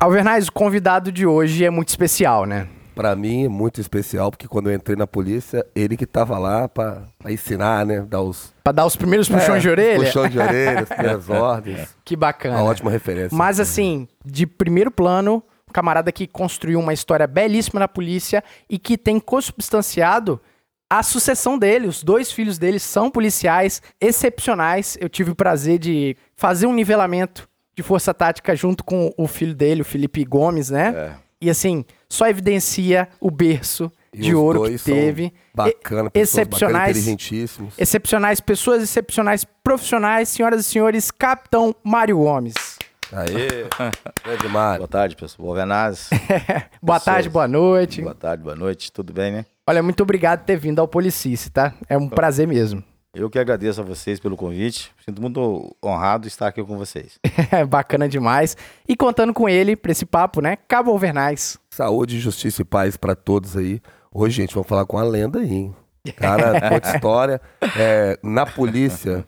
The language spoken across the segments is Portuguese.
Alvernaz, o convidado de hoje é muito especial, né? Pra mim é muito especial, porque quando eu entrei na polícia, ele que tava lá pra, pra ensinar, né? Dar os. Pra dar os primeiros puxões de orelha? Puxão de orelha, as primeiras ordens. Que bacana. Uma ótima referência. Mas assim, de primeiro plano, um camarada que construiu uma história belíssima na polícia e que tem consubstanciado a sucessão dele. Os dois filhos dele são policiais excepcionais. Eu tive o prazer de fazer um nivelamento de força tática junto com o filho dele, o Felipe Gomes, né? É. E assim, só evidencia o berço E de os ouro que teve. Bacana, E- pessoas bacana, excepcionais. inteligentíssimos. Excepcionais, pessoas excepcionais, profissionais, senhoras e senhores, Capitão Mário Gomes. Aê, grande Mário. Boa tarde, pessoal. Boa Venaz. Boa tarde, boa noite. Boa tarde, boa noite. Tudo bem, né? Olha, muito obrigado por ter vindo ao Policice, tá? É um prazer mesmo. Eu que agradeço a vocês pelo convite. Sinto muito honrado de estar aqui com vocês. É bacana demais. E contando com ele pra esse papo, né? Cabo Alvernais. Saúde, justiça e paz pra todos aí. Hoje, gente, vamos falar com a lenda aí, hein? Cara, muita história. É, na polícia,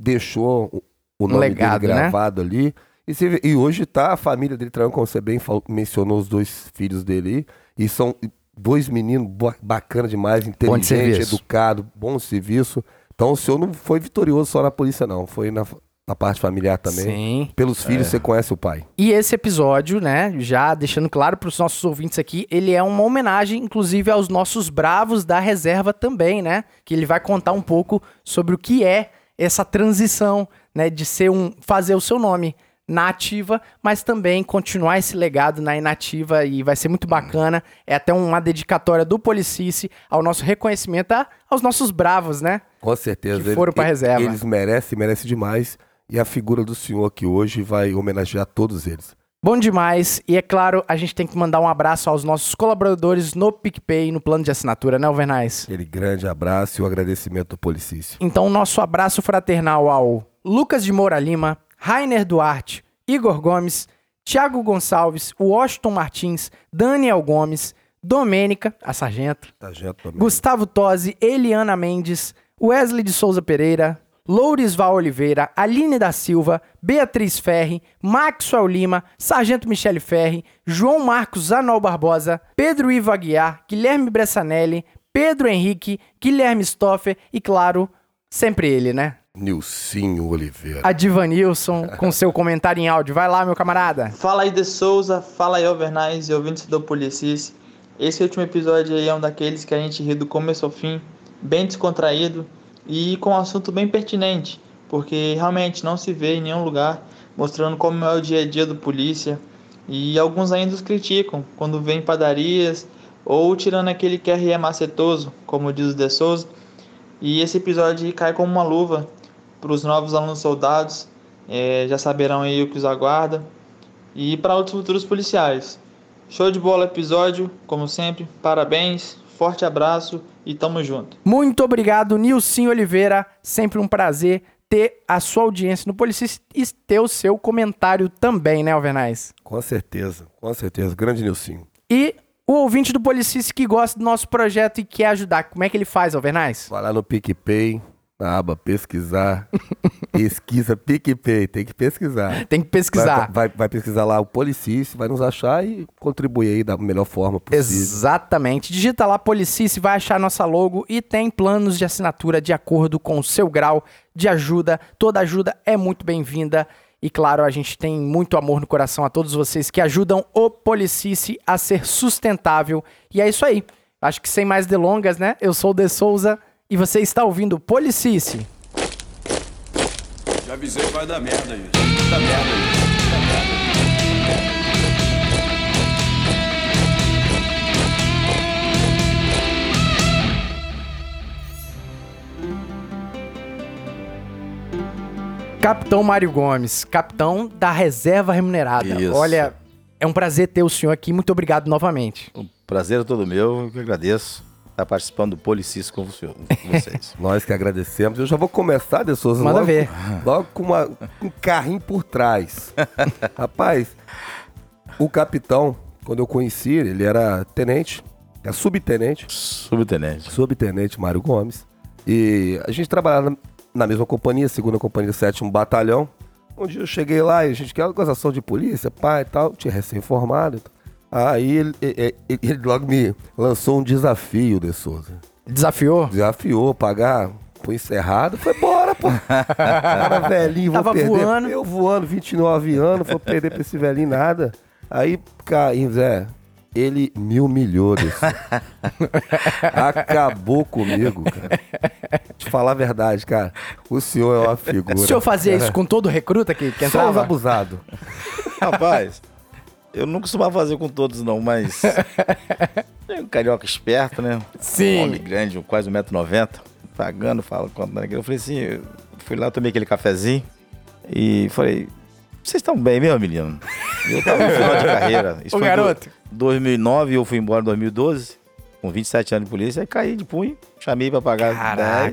deixou o- nome legado, dele né? gravado ali. E, e hoje tá a família dele trabalhando, como você bem falou- mencionou os dois filhos dele aí. E são dois meninos ba- bacana demais, inteligente, serviço. educado, bom serviço. Então o senhor não foi vitorioso só na polícia, não. Foi na, na parte familiar também. Sim. Pelos filhos, você conhece o pai. E esse episódio, né, já deixando claro pros nossos ouvintes aqui, ele é uma homenagem, inclusive, aos nossos bravos da reserva também, né? Que ele vai contar um pouco sobre o que é essa transição, né, de ser um fazer o seu nome na ativa, mas também continuar esse legado na inativa e vai ser muito bacana. É até uma dedicatória do Policice ao nosso reconhecimento a- aos nossos bravos, né? Com certeza. Que foram pra e- reserva. Eles merecem, merecem demais. E a figura do senhor aqui hoje vai homenagear todos eles. Bom demais. E é claro, a gente tem que mandar um abraço aos nossos colaboradores no PicPay, no plano de assinatura, né, Alvernais? Aquele grande abraço e o agradecimento do Policício. Então, nosso abraço fraternal ao Lucas de Moura Lima, Rainer Duarte, Igor Gomes, Thiago Gonçalves, Washington Martins, Daniel Gomes, Domênica, a sargento, Sargento. Gustavo Tosi, Eliana Mendes, Wesley de Souza Pereira, Lourisval Oliveira, Aline da Silva, Beatriz Ferri, Maxwell Lima, Sargento Michele Ferri, João Marcos Anol Barbosa, Pedro Ivo Aguiar, Guilherme Bressanelli, Pedro Henrique, Guilherme Stoffer e, claro, sempre ele, né? Nilcinho Oliveira. A Divanilson com seu comentário em áudio. Vai lá, meu camarada. Fala aí de Souza, fala aí Overnice e ouvintes do Policis. Esse último episódio aí é um daqueles que a gente ri do começo ao fim, bem descontraído e com um assunto bem pertinente, porque realmente não se vê em nenhum lugar mostrando como é o dia a dia do polícia e alguns ainda os criticam quando vêm em padarias ou tirando aquele QRE macetoso, como diz o de Souza. E esse episódio cai como uma luva para os novos alunos soldados, eh, já saberão aí o que os aguarda e para outros futuros policiais. Show de bola episódio, como sempre, parabéns, forte abraço e tamo junto. Muito obrigado, Nilson Oliveira. Sempre um prazer ter a sua audiência no Policis e ter o seu comentário também, né, Alvernais? Com certeza, com certeza. Grande Nilcinho. E o ouvinte do Policice que gosta do nosso projeto e quer ajudar, como é que ele faz, Alvernais? Vai lá no PicPay, na aba pesquisar. Pesquisa PicPay, tem que pesquisar. Tem que pesquisar. Vai, vai- vai pesquisar lá o Policício, vai nos achar e contribuir aí da melhor forma possível. Exatamente. Digita lá Policice, vai achar nossa logo e tem planos de assinatura de acordo com o seu grau de ajuda. Toda ajuda é muito bem-vinda. E claro, a gente tem muito amor no coração a todos vocês que ajudam o Policice a ser sustentável. E é isso aí. Acho que sem mais delongas, né? Eu sou o De Souza e você está ouvindo Policice. Já avisei que vai dar merda isso. Dá merda isso. Capitão Mário Gomes, capitão da reserva remunerada. Isso. Olha, é um prazer ter o senhor aqui. Muito obrigado novamente. O prazer é todo meu, eu que agradeço estar participando do Policis com você- com vocês. Nós que agradecemos. Eu já vou começar, De Souza, Manda logo, ver. logo com uma- um carrinho por trás. Rapaz, o capitão, quando eu conheci ele, ele era tenente, é subtenente, Subtenente. subtenente Mário Gomes. E a gente trabalhava na mesma companhia, segunda companhia, sétimo batalhão. Um dia eu cheguei lá e a gente quer acusação de polícia, pai e tal, tinha recém-formado. Aí ele, ele- ele- logo me lançou um desafio, De Souza. Desafiou? Desafiou pagar pro encerrado. Foi bora, pô. Cara velhinho, vou Tava perder. voando. Eu voando, 29 anos, vou perder pra esse velhinho nada. Aí, Caim, Zé, ele me humilhou desse. Acabou comigo, cara. Te falar a verdade, cara. O senhor é uma figura. O senhor fazia isso com todo recruta que, que Só os entrava? abusados. Rapaz, eu não costumava fazer com todos, não, mas. É um carioca esperto, né? Sim. Um homem grande, quase 1,90m. Pagando, fala, aquilo. Eu falei assim, eu fui lá, tomei aquele cafezinho e falei, vocês estão bem mesmo, menino? Eu tava no final de carreira. Isso Ô, foi em garoto. do- 2009, eu fui embora em 2012, com 27 anos de polícia, aí caí de punho, chamei pra pagar 10.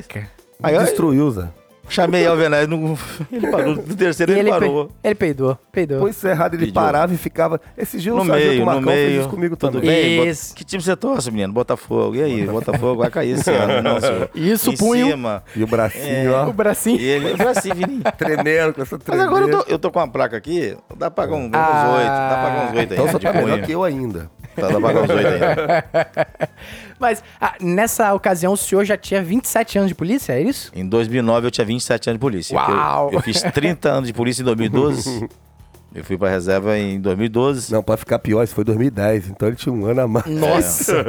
Caraca. Aí eu Destruiu, Zé. Chamei Alvenaz, no, ele parou, no terceiro E ele, ele, pe- parou. ele peidou, peidou. Foi encerrado, ele Pediu. parava e ficava. Esse dia No o sargento meio, no Marcão fez meio. isso comigo Tudo também. bem? Isso. Que time você torce, menino? Botafogo. E aí? Botafogo vai cair esse ano, não, senhor. Isso, em punho. cima. E o bracinho, É. O ó. bracinho. E ele foi assim, Vininho. Tremendo com essa Mas tremeira. agora eu tô, eu tô com uma placa aqui, dá pra pagar um, uns Ah. oito. Dá pra pagar uns oito aí. Então você de tá melhor que eu ainda. Dá pra pagar uns oito aí. Mas ah, nessa ocasião o senhor já tinha 27 anos de polícia, é isso? Em 2009 eu tinha 27 anos de polícia. porque eu- Uau! Eu, fiz 30 anos de polícia em 2012. eu fui pra reserva em 2012. Não, pra ficar pior, isso foi 2010. Então ele tinha um ano a mais. Nossa!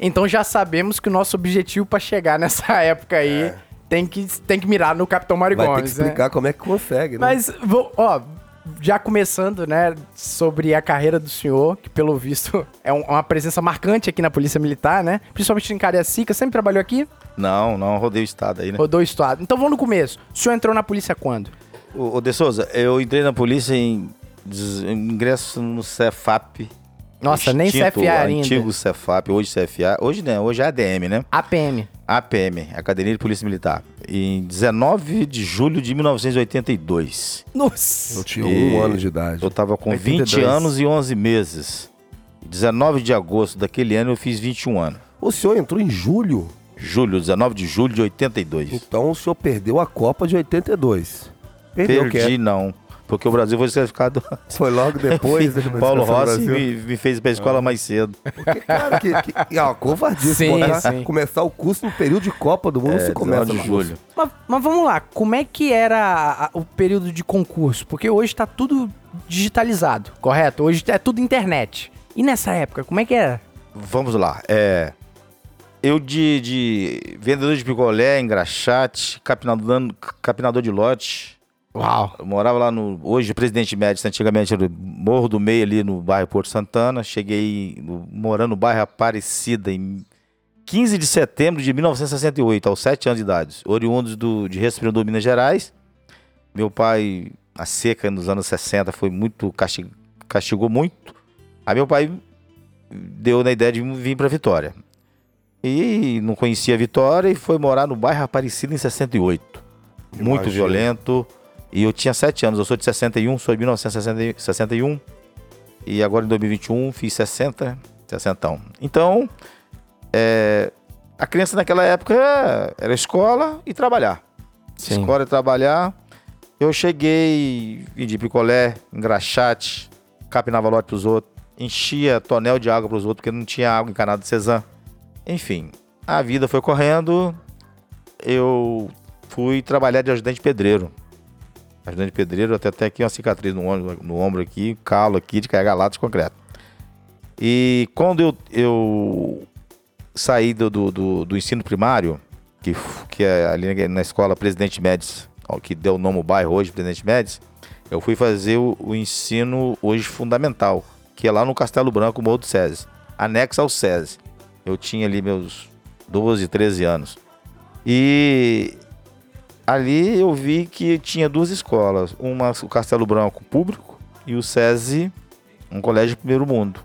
então já sabemos que o nosso objetivo pra chegar nessa época aí tem, que, tem que mirar no Capitão Mário Vai ter que Gomes, né? explicar como é que consegue, né? Mas, vou, ó, já começando, né, sobre a carreira do senhor, que pelo visto é um- uma presença marcante aqui na Polícia Militar, né? Principalmente em Cariacica, sempre trabalhou aqui, Não, não, rodei o estado aí, né? rodou o estado. Então vamos no começo. O senhor entrou na polícia quando? Ô, ô, De Souza, eu entrei na polícia em, em ingresso no Cefap. Nossa, nem extinto, CFA ainda. Antigo Cefap, hoje CFA. Hoje não, hoje é ADM, né? APM. APM, Academia de Polícia Militar. Em 19 de julho de 1982. Nossa! Eu tinha E- um ano de idade. Eu tava com 20 82. anos e 11 meses. 19 de agosto daquele ano eu fiz 21 anos. O senhor entrou em julho, Julho, 19 de julho de 82. então o senhor perdeu a Copa de 82. Perdeu, Perdi não, porque o Brasil foi desclassificado. foi logo depois da Paulo Rossi me, me fez ir pra escola mais cedo. Porque, cara, que, que, ah, covardia. Sim, botar- sim. Começar o curso no período de Copa do Mundo, É, você começa 19 de julho. Mas, mas vamos lá, como é que era a- o período de concurso? Porque hoje tá tudo digitalizado, correto? Hoje é tudo internet. E nessa época, como é que era? Vamos lá. É, eu de, de vendedor de picolé, engraxate, capinador, capinador de lote. Uau! Eu morava lá no. Hoje, Presidente Médici, antigamente era Morro do Meio, ali no bairro Porto Santana. Cheguei no- morando no bairro Aparecida em 15 de setembro de 1968, aos 7 anos de idade. Oriundos do, de Respirador, Minas Gerais. Meu pai, a seca nos anos 60 foi muito. castig- castigou muito. Aí meu pai deu na ideia de vir para Vitória. E não conhecia Vitória e foi morar no bairro Aparecida em 68. Muito Imagina. violento. E eu tinha 7 anos, eu sou de 61, sou de 1961. E agora em 2021 fiz 60, 60. Então, é, a criança naquela época era escola e trabalhar. Sim. Escola e trabalhar. Eu cheguei, vendi picolé, engraxate, capinava lote pros outros, enchia tonel de água pros outros, porque não tinha água encanada de Cezanne. Enfim, a vida foi correndo. Eu fui trabalhar de ajudante pedreiro. Ajudante de pedreiro, até até aqui uma cicatriz no ombro, no ombro aqui, calo aqui de carregar latas de concreto. E quando eu, eu saí do, do, do- ensino primário, que, que é ali na- escola Presidente Médici, que deu o nome ao bairro hoje, Presidente Médici, eu fui fazer o, o ensino hoje fundamental, que é lá no Castelo Branco, Morro do SESI, anexo ao SESI. Eu tinha ali meus 12, 13 anos. E ali eu vi que tinha duas escolas, uma o Castelo Branco público e o SESI, um colégio de primeiro mundo.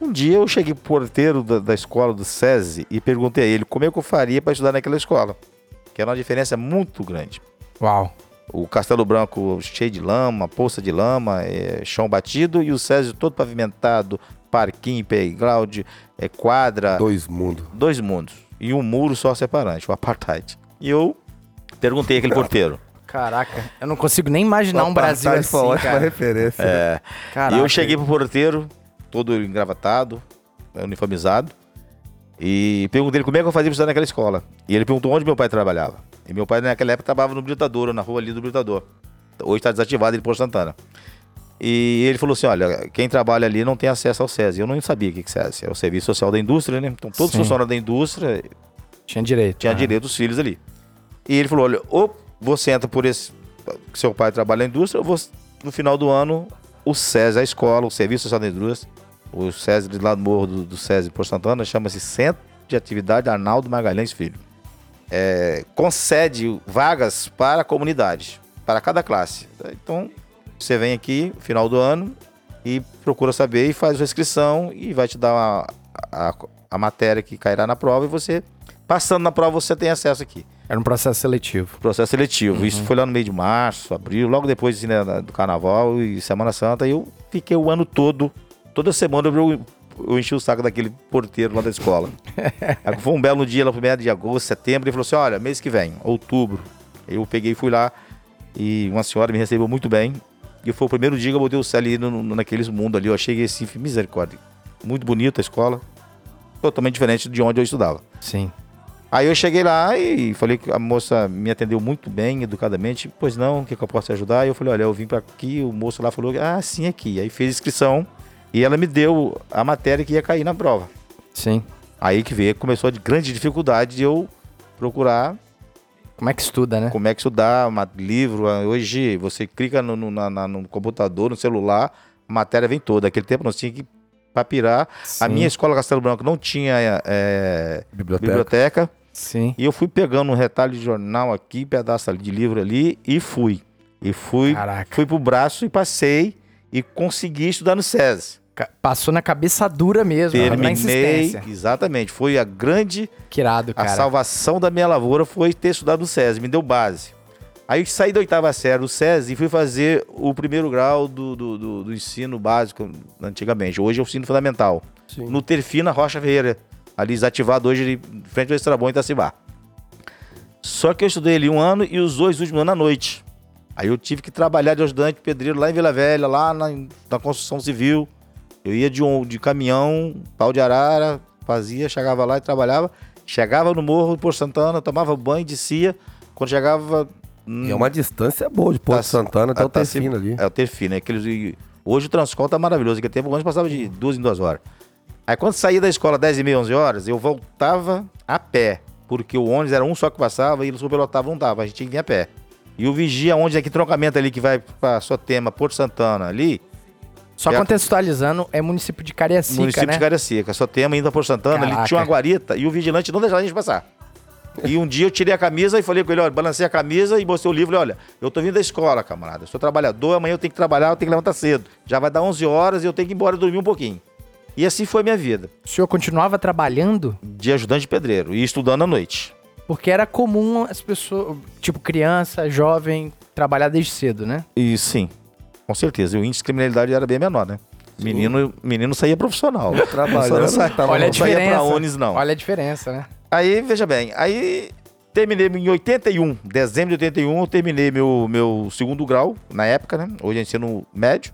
Um dia eu cheguei pro porteiro da, da escola do SESI e perguntei a ele como é que eu faria para estudar naquela escola. Que era uma diferença muito grande. Uau! O Castelo Branco cheio de lama, poça de lama, é, chão batido e o SESI todo pavimentado, parquinho, playground, é, quadra, Dois mundos. dois mundos e um muro só separante, o apartheid. E eu perguntei àquele porteiro: Caraca, eu não consigo nem imaginar um Papai, Brasil tá, assim, foi ótima cara. referência. É. Caraca. E eu cheguei pro porteiro, todo engravatado, uniformizado, e perguntei como é que eu fazia pra estudar naquela escola. E ele perguntou onde meu pai trabalhava. E meu pai naquela época trabalhava no Britador, na rua ali do Britador. Hoje está desativado ele por Santana. E ele falou assim: olha, quem trabalha ali não tem acesso ao SESI. Eu não sabia o que que SESI é o Serviço Social da Indústria, né? Então todos os funcionários da indústria Tinha direito. tinha Ah. direito os filhos ali. E ele falou: olha, ou você entra por esse. seu pai trabalha na indústria, ou você, no final do ano, o SESI, a escola, o Serviço Social da Indústria, o SESI de lá do Morro do, do SESI por Santana, chama-se Centro de Atividade Arnaldo Magalhães Filho. É, concede vagas para a comunidade, para cada classe. Então, você vem aqui, final do ano, e procura saber e faz a inscrição e vai te dar a, a, a matéria que cairá na prova e você, passando na prova, você tem acesso aqui. Era um processo seletivo. Processo seletivo. Isso foi lá no meio de março, abril, logo depois assim, né, do carnaval e Semana Santa. E eu fiquei o ano todo, toda semana eu, eu enchi o saco daquele porteiro lá da escola. Aí foi um belo dia, lá primeiro de agosto, setembro, ele falou assim: olha, mês que vem, outubro. Eu peguei e fui lá e uma senhora me recebeu muito bem. E foi o primeiro dia que eu botei o céu ali no, no- naqueles mundos ali. Eu achei assim, misericórdia. Muito bonita a escola. Totalmente diferente de onde eu estudava. Sim. Aí eu cheguei lá e falei que a moça me atendeu muito bem, educadamente. Pois não, o que, que eu posso te ajudar? E eu falei, olha, eu vim para aqui, o moço lá falou, ah, sim, aqui. Aí fez inscrição e ela me deu a matéria que ia cair na prova. Sim. Aí que veio, começou a de grande dificuldade de eu procurar Como é que estuda, né? como é que estudar, uma, livro. Hoje você clica no, no, na- no computador, no celular, a matéria vem toda. Naquele tempo nós tínhamos que papirar. A Sim. minha escola Castelo Branco não tinha é, Biblioteca. biblioteca. Sim. E eu fui pegando um retalho de jornal aqui, pedaço ali de livro ali e fui. E fui, Caraca. fui pro braço e passei e consegui estudar no SESI. Passou na cabeça dura mesmo, na Terminei, insistência. exatamente. Foi a grande, Que irado, a cara. salvação da minha lavoura foi ter estudado no SESI, me deu base. Aí eu saí da oitava série do SESI e fui fazer o primeiro grau do, do, do- do ensino básico antigamente. Hoje é o ensino fundamental. Sim. No Terfina Rocha Ferreira, ali desativado hoje, em frente ao Estrabão em Itacibá. Só que eu estudei ali um ano e os dois últimos anos à noite. Aí eu tive que trabalhar de ajudante pedreiro lá em Vila Velha, lá na, na construção civil. Eu ia de, um, de caminhão, pau de arara, fazia, chegava lá e trabalhava. Chegava no morro por Santana, tomava banho, descia. Quando chegava. E é uma distância boa de Porto Tá- Santana até ah, o tá Tefino ali. É o Terfino, é aqueles. e Hoje o Transcol tá maravilhoso. Naquele tempo ônibus passava de duas em duas horas. Aí quando saía da escola 10 e meia, 11 horas, eu voltava a pé. Porque o ônibus era um só que passava e o superlotava não dava. A gente tinha que vir a pé. E o vigia, onde é que troncamento ali que vai pra Sotema, Porto Santana ali, Só É contextualizando, é município de Cariacica, município né? de Cariacica, Sotema, indo a Porto Santana, ali Caraca. tinha uma guarita e o vigilante não deixava a gente passar. E um dia eu tirei a camisa e falei com ele, olha, balancei a camisa e mostrei o livro, olha, eu tô vindo da escola, camarada, eu sou trabalhador, amanhã eu tenho que trabalhar, eu tenho que levantar cedo. Já vai dar 11 horas e eu tenho que ir embora dormir um pouquinho. E assim foi minha vida, O senhor continuava trabalhando de ajudante de pedreiro e estudando à noite. porque era comum as pessoas, tipo criança, jovem, trabalhar desde cedo, né? E sim, com certeza, o índice de criminalidade era bem menor, né? Menino, menino saía profissional. Trabalhando, Não saía- tava Olha a não saía diferença. pra Unis, não. Olha a diferença, né? Aí, veja bem, aí terminei em 81, dezembro de 81, eu terminei meu, meu segundo grau, na época, né? Hoje é ensino médio.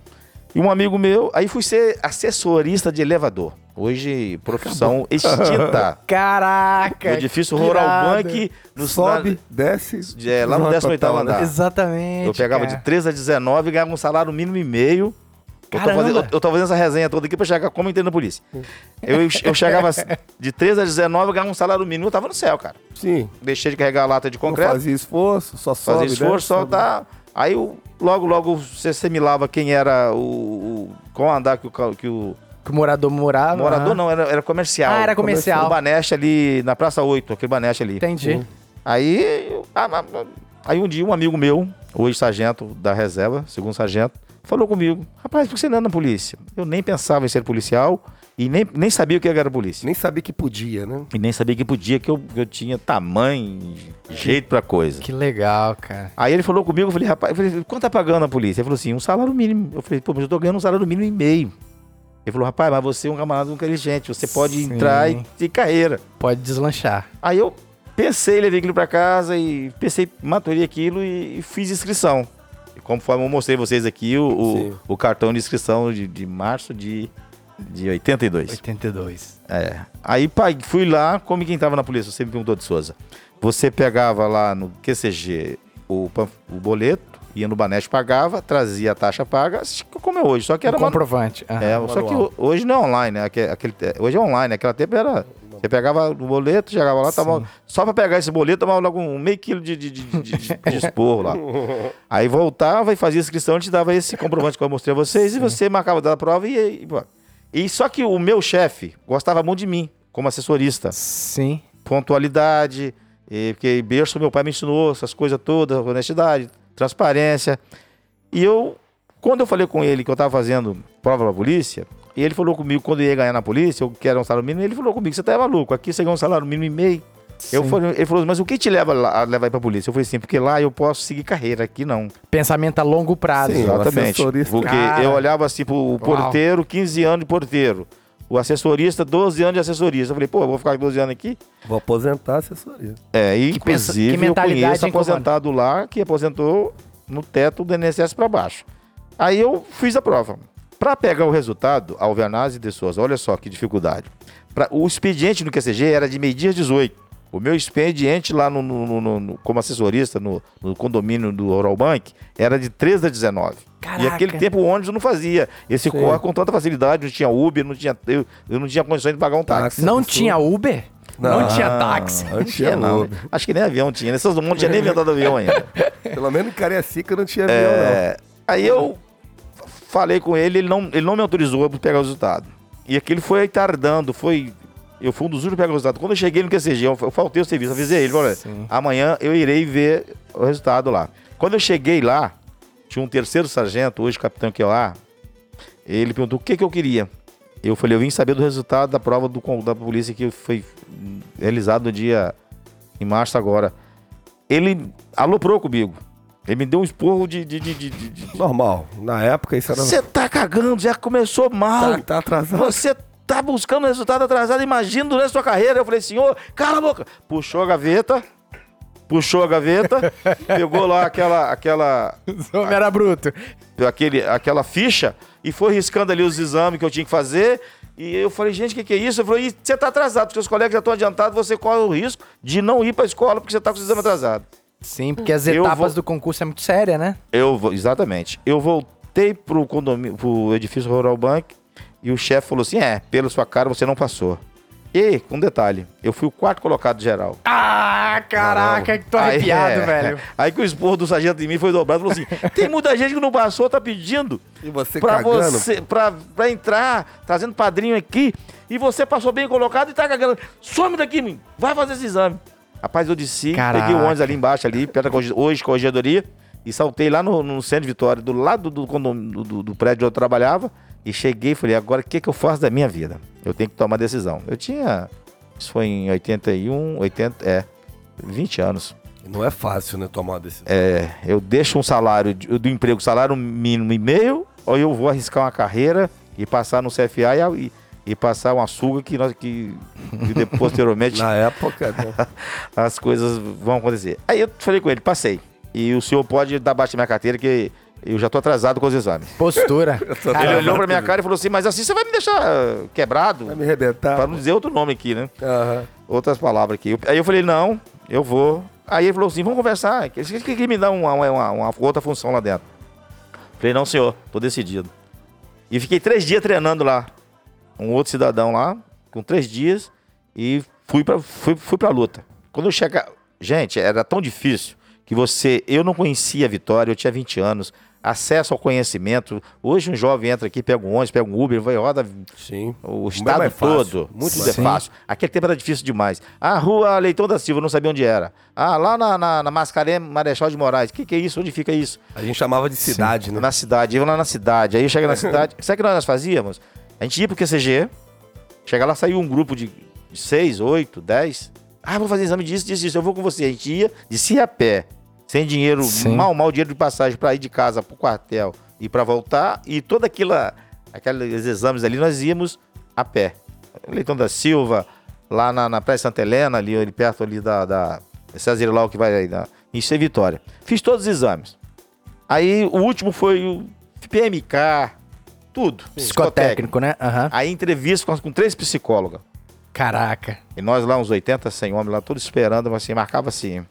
E um amigo meu, aí fui ser assessorista de elevador. Hoje, profissão extinta. Caraca! No edifício Rural irado. Bank, no, Sobe, desce. É, lá no numa 18º total, andar. Exatamente. Eu pegava cara. de 13 a 19 e ganhava um salário mínimo e meio. Eu tô, fazendo, eu, eu tô fazendo essa resenha toda aqui pra chegar como eu entrei na polícia. Eu, eu chegava de 13 a 19 e ganhava um salário mínimo, eu tava no céu, cara. Sim. Deixei de carregar a lata de Não concreto. fazia esforço, só sobe. Fazer esforço, desce, só sobe. tá. Aí eu- logo, logo você assimilava quem era o. o qual andar que o, que o Que o morador morava. morador ah. não, era, era comercial. Ah, era comercial. No Baneste ali, na Praça 8, aquele Baneste ali. Entendi. Aí, ah, aí um dia um amigo meu, hoje sargento da reserva, segundo sargento, falou comigo: Rapaz, por que você não anda na polícia? Eu nem pensava em ser policial e nem, nem sabia o que era polícia. Nem sabia que podia, né? E nem sabia que podia, que eu, que eu tinha tamanho, jeito pra coisa. Que legal, cara. Aí ele falou comigo, eu falei, rapaz, eu falei, quanto tá pagando a polícia? Ele falou assim, um salário mínimo. Eu falei, pô, mas eu tô ganhando um salário mínimo e meio. Ele falou, rapaz, mas você é um camarada inteligente, você pode Sim. entrar e ter carreira. Pode deslanchar. Aí eu pensei, levei aquilo pra casa e pensei, maturei aquilo e, e fiz inscrição. E conforme eu mostrei vocês aqui, o, o, o cartão de inscrição de, de março de, de 82. 82. É. Aí pai, fui lá, como quem tava na polícia, você me perguntou de Souza. Você pegava lá no QCG o, o boleto, ia no Banete, pagava, trazia a taxa paga, como é hoje. Só que era Um comprovante. aham. é, só que hoje não é online, né? Aque- Aquele, hoje é online, naquela tempo era. Você pegava o boleto, chegava lá, tava, só pra pegar esse boleto, tomava logo um meio quilo de, de, de, de, de, de esporro lá. Aí voltava e fazia inscrição, te dava esse comprovante que eu mostrei a vocês, e você marcava da prova e, e. e só que o meu chefe gostava muito de mim, como assessorista Sim. pontualidade, e, porque berço meu pai me ensinou essas coisas todas, honestidade, transparência. E eu, quando eu falei com ele que eu estava fazendo prova pra polícia, e ele falou comigo quando eu ia ganhar na polícia, eu quero um salário mínimo, ele falou comigo, você tá maluco, aqui você ganha um salário mínimo e meio. Eu falei, ele falou, mas o que te leva lá- a levar pra polícia? Eu falei assim, porque lá eu posso seguir carreira, aqui não. Pensamento a longo prazo. Sim. Exatamente. Porque Cara. eu olhava assim pro porteiro, 15 anos de porteiro. O assessorista, 12 anos de assessorista. Eu falei, pô, eu vou ficar 12 anos aqui? Vou aposentar a assessoria. É, e, Que pensa- inclusive que eu mentalidade, conheço hein, aposentado lá que aposentou no teto do INSS para baixo. Aí eu fiz a prova. Para pegar o resultado, Alvernaz e de Souza, olha só que dificuldade. Pra- o expediente no QCG era de meio-dia às 18. O meu expediente lá no, no- no- no- no- como assessorista no, no condomínio do Rural Bank era de 13 a 19. E Caraca. aquele tempo o ônibus não fazia. Esse Sim. corre com tanta facilidade, não tinha Uber, não tinha, eu, eu não tinha condições de pagar um táxi. Não tinha Uber? Não, Não. tinha táxi? Não tinha, não. Acho que nem avião tinha. Nesses do mundo não tinha nem inventado avião ainda. Pelo menos em Cariacica não tinha avião, É, aí eu falei com ele, ele não, ele não me autorizou para pegar o resultado. E aquilo foi tardando, foi. Eu fui um dos únicos a pegar o resultado. Quando eu cheguei no QCG, eu, faltei o serviço, avisei ele, falei, Sim. amanhã eu irei ver o resultado lá. Quando eu cheguei lá, tinha um terceiro sargento, hoje capitão que é lá, ele perguntou o que, que eu queria. Eu falei, eu vim saber do resultado da prova do, da polícia que foi realizado no dia em março agora. Ele aloprou comigo. Ele me deu um esporro de- de- de- de- de. Normal. Na época isso era... você tá cagando, já começou mal. Tá, tá atrasado. Você tá buscando resultado atrasado, imagina durante a sua carreira. Eu falei, senhor, cala a boca. Puxou a gaveta, puxou a gaveta, pegou lá aquela, aquela, O homem era bruto. aquele, aquela ficha e foi riscando ali os exames que eu tinha que fazer. E eu falei, gente, o que, que é isso? Eu falei, "Ih, você tá atrasado, porque os colegas já estão adiantados, você corre o risco de não ir pra escola porque você tá com os exames atrasados. Sim, porque as etapas vou- do concurso é muito séria, né? Eu vou, exatamente. Eu voltei pro condomínio, pro edifício Rural Bank e o chefe falou assim: "É, pela sua cara você não passou". E, com um detalhe, eu fui o quarto colocado geral. Ah, caraca, que tô arrepiado, Aí, é, velho. Aí que o esporro do sargento em mim foi dobrado, falou assim: "Tem muita gente que não passou, tá pedindo E você pra cagando. você pra, pra entrar, trazendo padrinho aqui, e você passou bem colocado e tá cagando. Some daqui, menino. vai fazer esse exame". Rapaz, eu desci, Caraca. peguei o ônibus ali embaixo, ali, perto da corrigi- hoje corregedoria, e saltei lá no, no centro de Vitória, do lado do, condom- do, do- do prédio onde eu trabalhava, e cheguei e falei, agora o que, que eu faço da minha vida? Eu tenho que tomar decisão. Eu tinha, isso foi em 81, 80, é, 20 anos. Não é fácil, né, tomar uma decisão. É, eu deixo um salário do emprego, salário mínimo e meio, ou eu vou arriscar uma carreira e passar no CFA e, e, passar uma suga que, nós, que, que depois, posteriormente Na época, né? as coisas vão acontecer. Aí eu falei com ele, passei. E o senhor pode dar baixa na minha carteira que eu já tô atrasado com os exames. Postura. Ele olhou pra minha cara e falou assim, mas assim você vai me deixar uh, quebrado? Vai me arrebentar. Pra não dizer outro nome aqui, né? Aham. Outras palavras aqui. Aí eu falei, não, eu vou. Aí ele falou assim, vamos conversar. Ele que que me dá uma, uma- uma outra função lá dentro. Falei, não, senhor, tô decidido. E fiquei três dias treinando lá. Um outro cidadão lá, com três dias, e fui pra, fui, fui pra luta. Quando eu chegar. Gente, era tão difícil que você. Eu não conhecia a Vitória, eu tinha 20 anos. Acesso ao conhecimento. Hoje um jovem entra aqui, pega um ônibus, pega um Uber, vai, roda Sim. o Muito estado fácil, todo. muito mais é fácil. Aquele tempo era difícil demais. Ah, rua Leitão da Silva, não sabia onde era. Ah, lá na, na, na Mascaré Marechal de Moraes. O que, que é isso? Onde fica isso? A gente chamava de cidade, né? Na cidade. Eu lá na cidade. Aí eu cheguei na cidade. Sabe o que nós fazíamos? A gente ia pro QCG. Chega lá, saiu um grupo de de seis, oito, dez. Ah, vou fazer exame disso, disso, disso. Eu vou com você. A gente ia, descia a pé. Sem dinheiro, Sim. mal, mal dinheiro de passagem pra ir de casa pro quartel e pra voltar. E toda aquela, aqueles exames ali, nós íamos a pé. Leitão da Silva, lá na, na Praia Santa Helena, ali, ali perto ali da, da César Lau, que vai aí, na, em Ser Vitória. Fiz todos os exames. Aí o último foi o PMK, tudo. Psicotécnico, né? Aham. Aí entrevista com, com três psicólogas. Caraca. E nós lá, uns 80, 100 homens lá, todos esperando, mas assim, marcava assim.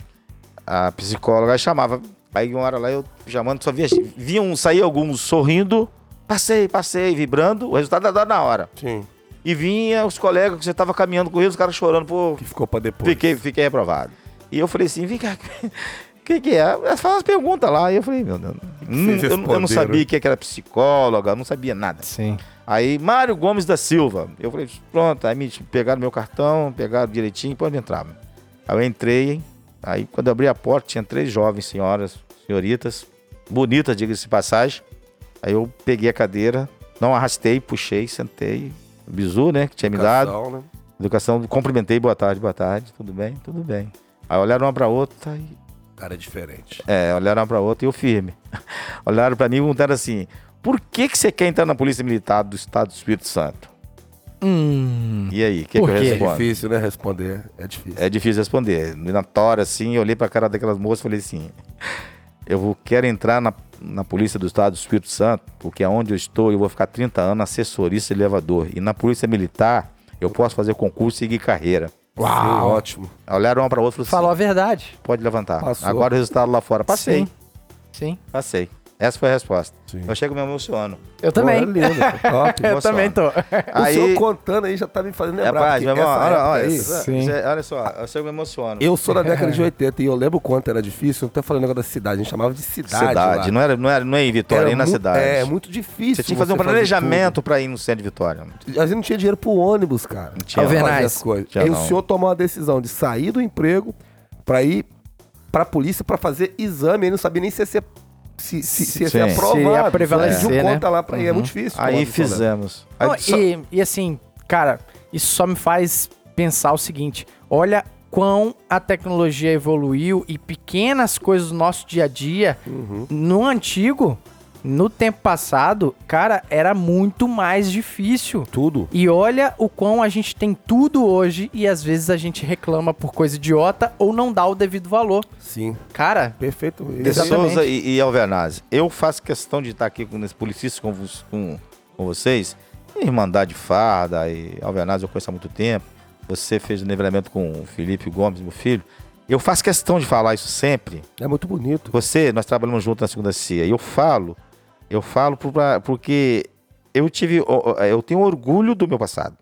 A psicóloga chamava. Aí uma hora lá eu chamando, só via. Viam sair alguns sorrindo, passei, passei, vibrando, o resultado era dado na hora. Sim. E vinha os colegas que você tava caminhando com eles, os caras chorando, pô, Que ficou pra depois. fiquei, fiquei reprovado. E eu falei assim, vem cá, o que, que é? Elas fazem as perguntas lá. E eu falei, meu Deus, não- eu, eu não sabia que era psicóloga, não sabia nada. Sim. Aí, Mário Gomes da Silva. Eu falei, pronto, aí me pegaram meu cartão, pegaram direitinho, pode entrar. Aí eu entrei, aí quando eu abri a porta, tinha três jovens senhoras, senhoritas, bonitas, diga-se de passagem. Aí eu peguei a cadeira, não arrastei, puxei, sentei. Bizu, né, que tinha me dado. Educação, né? Educação, cumprimentei, boa tarde, boa tarde, tudo bem, tudo bem. Aí olharam uma pra outra e Cara, diferente. é, olharam uma pra outra e eu firme. olharam pra mim e perguntaram assim: por que, que você quer entrar na Polícia Militar do Estado do Espírito Santo? Hum. E aí, o que, que eu quê? É respondo? difícil, né? Responder. É difícil. É difícil responder. Na tora, assim, eu olhei pra cara daquelas moças e falei assim: eu vou, quero entrar na, na Polícia do Estado do Espírito Santo, porque aonde eu estou, eu vou ficar 30 anos assessorista e elevador. E na Polícia Militar, eu posso fazer concurso e seguir carreira. Sim, Uau. ótimo. Olharam uma pra outra e Falou falaram a verdade. assim: pode levantar. Passou. Agora o resultado lá fora. Passei. Sim. Sim. Passei. Essa foi a resposta. Sim. Eu chego e me emociono. Eu também. Pô, é lindo, top. Eu também tô. O Aí- senhor contando aí já tá me fazendo É, lembrar. meu irmão, olha, olha, aí- essa- Sim. Zé, olha só, eu chego e me emociono. Eu sou da década de 80 e eu lembro o quanto era difícil. Eu tô falando negócio da cidade, a gente chamava de cidade. cidade, lá. não era, não era não é em Vitória, Era nem na cidade. É, muito difícil. Você tinha que fazer um planejamento pra ir no centro de Vitória. Às vezes não tinha dinheiro pro ônibus, cara. Não tinha. as coisas. Tinha Aí o não. senhor tomou a decisão de sair do emprego pra ir pra polícia pra fazer exame. Ele não sabia nem se ia ser, se, se, se ser Sim. aprovado. Se ia Só prevalecer, né? conta lá pra ir. É Uhum. muito difícil. Aí fizemos. Aí Não, só- e, e assim, cara, isso só me faz pensar o seguinte: olha quão a tecnologia evoluiu e pequenas coisas do nosso dia a dia, Uhum. no antigo, no tempo passado, cara, era muito mais difícil. Tudo. E olha o quão a gente tem tudo hoje e às vezes a gente reclama por coisa idiota ou não dá o devido valor. Sim. Cara, Perfeito. De. Souza e, e Alvernazzi, eu faço questão de estar aqui com esse policista com, com, com vocês. Irmandade Farda e Alvernazzi eu conheço há muito tempo. Você fez o nivelamento com o Felipe Gomes, meu filho. Eu faço questão de falar isso sempre. É muito bonito. Você, nós trabalhamos juntos na segunda CIA. E eu falo, eu falo porque eu tive, eu tenho orgulho do meu passado.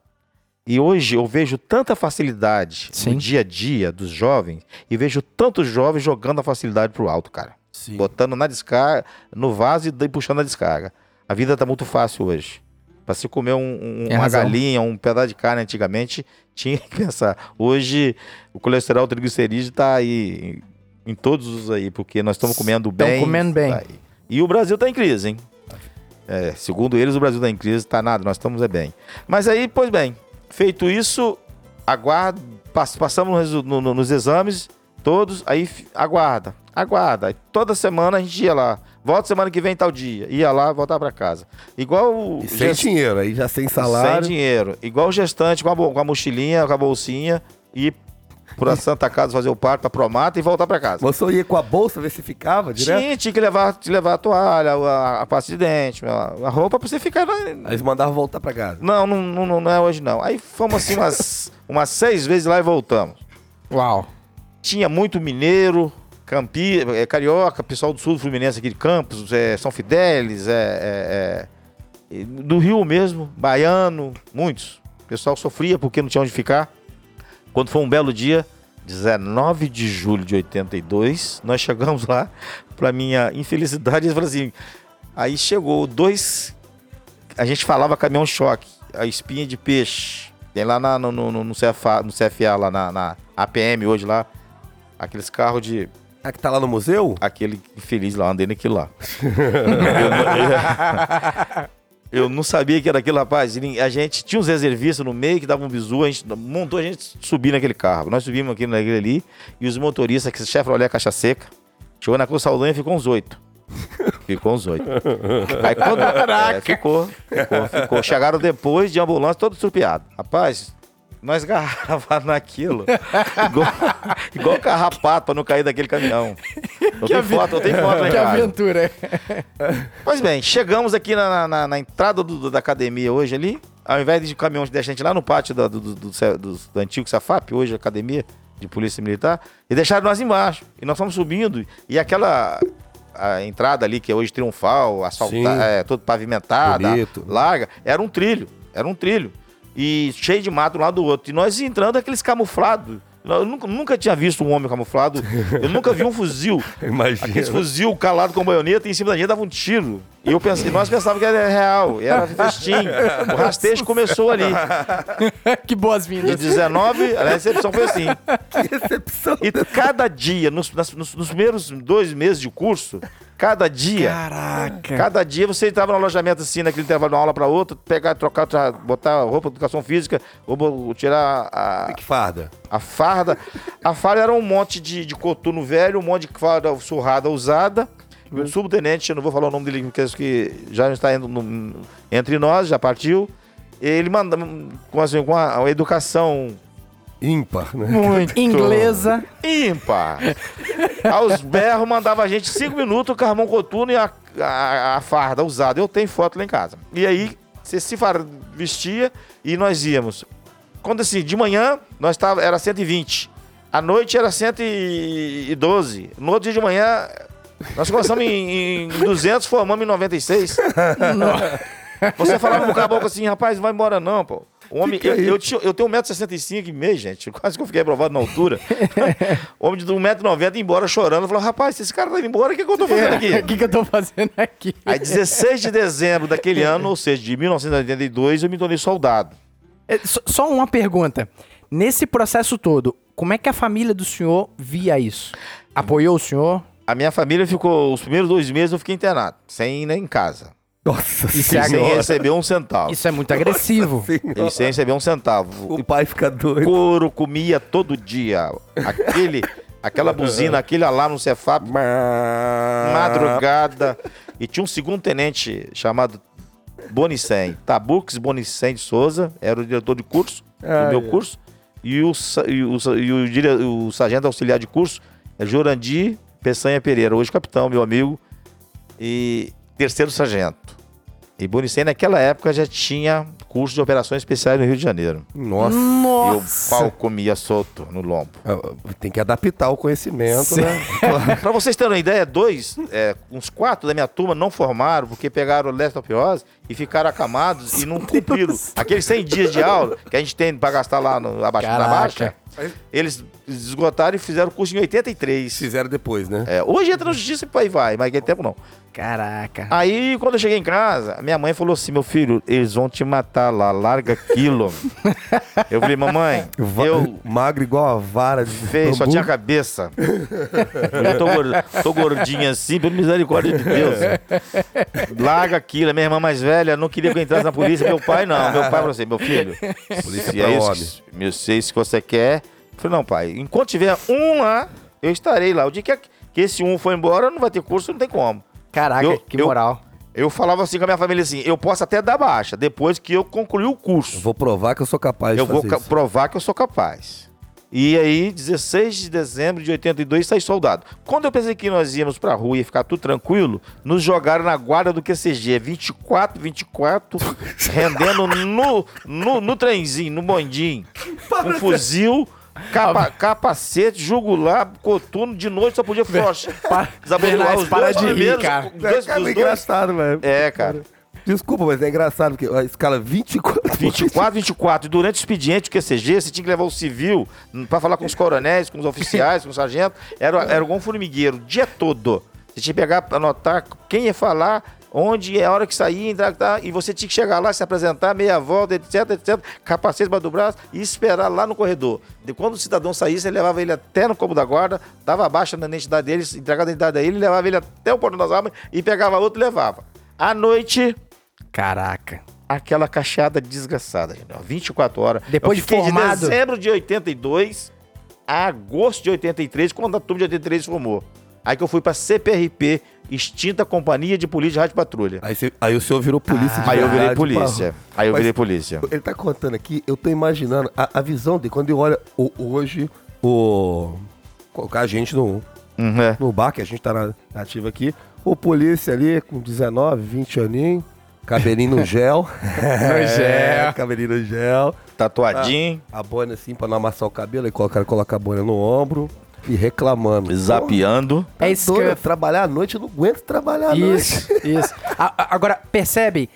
E hoje eu vejo tanta facilidade Sim. no dia a dia dos jovens e vejo tantos jovens jogando a facilidade pro alto, cara. Sim. Botando na descarga, no vaso e puxando a descarga. A vida tá muito fácil hoje. Pra se comer um- um- Tem uma razão. galinha, um pedaço de carne antigamente, tinha que pensar. Hoje o colesterol o triglicerídeo tá aí em, em todos os aí, porque nós estamos comendo bem. comendo bem. tá. E o Brasil tá em crise, hein? É, segundo eles, o Brasil tá em crise, tá nada, nós estamos é bem. Mas aí, pois bem, feito isso, aguarda, pass- passamos no no- no- nos exames todos, aí aguarda, aguarda. Aí toda semana a gente ia lá. Volta semana que vem tal dia. Ia lá, voltava pra casa. Igual o E sem gest- dinheiro, aí já sem salário. sem dinheiro. Igual o gestante com a, com a mochilinha, com a bolsinha, ir pra Santa Casa fazer o parto, pra Promata e voltar pra casa. Você ia com a bolsa ver se ficava direto? Tinha, tinha que levar, te levar a toalha, a, a pasta de dente, a, a roupa pra você ficar. Aí eles mandavam voltar pra casa. Não, não, não, não, não é hoje não. Aí fomos assim umas, umas seis vezes lá e voltamos. uau. Tinha muito mineiro, campi, é, carioca, pessoal do sul do Fluminense aqui de Campos, é, São Fidélis, é, é, é, do Rio mesmo, baiano, muitos. O pessoal sofria porque não tinha onde ficar. Quando foi um belo dia, 19 de julho de 82, nós chegamos lá, pra minha infelicidade, eles falaram assim, aí chegou dois, a gente falava caminhão choque, a espinha de peixe, tem lá na- no, no, no, CFA, no CFA, lá na, na APM hoje lá, aqueles carros de, A que tá lá no museu? aquele infeliz lá, andei naquilo lá. Eu não sabia que era aquilo, rapaz. A gente tinha uns reservistas no meio que davam um bizu, a gente montou a gente subir naquele carro. Nós subimos aqui naquele ali, e os motoristas, que Chevrolet caixa seca, chegou na Cruz Saldanha e ficou uns oito. Ficou uns oito. Aí quando. É, ficou, ficou, ficou. Chegaram depois de ambulância, todo estrupiado. Rapaz, nós garrava naquilo. igual, igual carrapato pra não cair daquele caminhão. Eu tenho foto, eu tenho foto Que aventura. Pois bem, chegamos aqui na, na- na entrada do- da academia hoje ali. Ao invés de caminhão deixar a gente lá no pátio do, do, do- do- do- do antigo Safap, hoje academia de polícia militar, e deixaram nós embaixo. E nós fomos subindo. E aquela a entrada ali, que é hoje triunfal, asfaltada, é, todo pavimentada, Bonito. larga, era um trilho. Era um trilho. E cheio de mato um lado do outro. E nós entrando aqueles camuflados. Eu nunca, nunca tinha visto um homem camuflado. Eu nunca vi um fuzil. Imagina. Aqueles fuzil calado com baioneta e em cima da gente dava um tiro. E eu pensei, nós pensávamos que era real, era festim. O rastejo começou ali. que De boas-vindas. 19, a recepção foi assim. Que recepção. E cada dia, nos, nas- nos- nos primeiros dois meses de curso, cada dia, Caraca. cada dia você entrava no alojamento assim, naquele intervalo de uma aula para outra, pegar, trocar, botar roupa de educação física, ou tirar a, Que farda. a farda. A farda era um monte de, de coturno velho, um monte de farda surrada usada. E o subtenente, eu não vou falar o nome dele, porque acho que já está indo no- entre nós, já partiu. Ele manda com, assim, com a, a educação Ímpar, né? muito Inglesa. ímpar. Aos berros mandava a gente cinco minutos, o carmão coturno e a, a, a farda usada. Eu tenho foto lá em casa. E aí, você se far- vestia e nós íamos. Quando assim, de manhã, nós tava, era 120. À noite era 112. No outro dia de manhã, nós começamos em, em 200, formamos em 96. Você falava pro caboclo assim, rapaz, não vai embora não, pô. O homem, é eu, eu, eu tenho 1,65m e meio, gente. Quase que eu fiquei aprovado na altura. homem de 1,90m embora chorando. Falou, rapaz, se esse cara tá indo embora, o que, que eu tô fazendo O aqui? que, que eu tô fazendo aqui? Aí, 16 de dezembro daquele ano, ou seja, de 1982, eu me tornei soldado. É, só- Só uma pergunta. Nesse processo todo, como é que a família do senhor via isso? Apoiou o senhor? A minha família ficou, os primeiros dois meses eu fiquei internado, sem ir nem em casa. Nossa Isso é E sem senhora. receber um centavo. Isso é muito agressivo. E sem receber um centavo. O pai fica doido. couro comia todo dia. Aquele, aquela buzina, aquele alarme no Cefap, madrugada. E tinha um segundo tenente chamado Bonicem, Tabux Bonicem de Souza, era o diretor de curso, do meu curso. E o, e o, e o, dire- o sargento auxiliar de curso é Jurandir Peçanha Pereira, hoje capitão, meu amigo, e terceiro sargento. E Bonicem naquela época já tinha curso de operações especiais no Rio de Janeiro. Nossa. E o pau comia solto no lombo. Ah, Tem que adaptar o conhecimento, né? pra vocês terem uma ideia, dois, é, uns quatro da minha turma não formaram porque pegaram leptopiose e ficaram acamados e não cumpriram. Aqueles 100 dias de aula que a gente tem pra gastar lá no abaixo Caraca. baixa, eles esgotaram e fizeram o curso em 83. Fizeram depois, né? É, hoje entra na justiça e vai, mas naquele tempo não. Caraca. Aí, quando eu cheguei em casa, minha mãe falou assim: meu filho, eles vão te matar lá, larga aquilo. eu falei, mamãe, Va- eu Magro igual a vara de Feio, só tinha cabeça. Eu tô, gor- tô gordinha assim, pela misericórdia de Deus. Larga aquilo. Minha irmã mais velha não queria que eu entrasse na polícia. Meu pai não. Meu pai falou assim: meu filho, Polícia se pra é homem. isso, que- eu sei que você quer. Eu falei: não, pai, enquanto tiver um lá, eu estarei lá. O dia que, que esse um for embora, não vai ter curso, não tem como. Caraca, Eu- que eu- moral. Eu falava assim com a minha família assim: eu posso até dar baixa, depois que eu concluir o curso. Eu vou provar que eu sou capaz Eu de vou fazer ca- isso. provar que eu sou capaz. E aí, 16 de dezembro de 82, saí soldado. Quando eu pensei que nós íamos pra rua e ia ficar tudo tranquilo, nos jogaram na guarda do QCG. 24, 24, rendendo no, no, no trenzinho, no bondinho. Um fuzil, capa- capacete, jugular, coturno. De noite só podia frouxar. Desabotoar os para dois de rir, cara. dois- Cara, os é dois- engraçado, velho. É, cara. Desculpa, mas é engraçado porque a escala 24. 24, 24. E durante o expediente do QCG, você tinha que levar o civil pra falar com os coronéis, com os oficiais, com os sargentos. Era, era igual um formigueiro, o dia todo. Você tinha que pegar, anotar quem ia falar, onde é a hora que sair, entrar, tá, e você tinha que chegar lá, se apresentar, meia volta, etc, etc, capacete para do braço e esperar lá no corredor. De quando o cidadão saísse, você levava ele até no combo da guarda, dava baixa na identidade dele, entregava a identidade a ele, levava ele até o portão das armas e pegava outro e levava. À noite, Caraca. aquela cacheada desgraçada, gente. ó, 24 horas. Depois de formado? de dezembro de 82 a agosto de 83, quando a turma de 83 formou. Aí que eu fui pra CPRP, extinta Companhia de Polícia de Rádio Patrulha. Aí, você- aí o senhor virou polícia de Aí eu virei polícia. Aí eu Mas virei polícia. Ele tá contando aqui, eu tô imaginando a, a visão dele. Quando ele olha o- hoje, o. Colocar a gente no, Uhum, é. no bar, que a gente tá na, ativa aqui. O polícia ali com 19, 20 aninhos, cabelinho no gel. No gel. cabelinho no gel. Tatuadinho, A boina assim pra não amassar o cabelo, aí coloca, coloca a boina no ombro e reclamando. zapeando. Tá É isso que eu- Trabalhar à noite, eu não aguento trabalhar à noite. Isso, isso. Agora, percebe?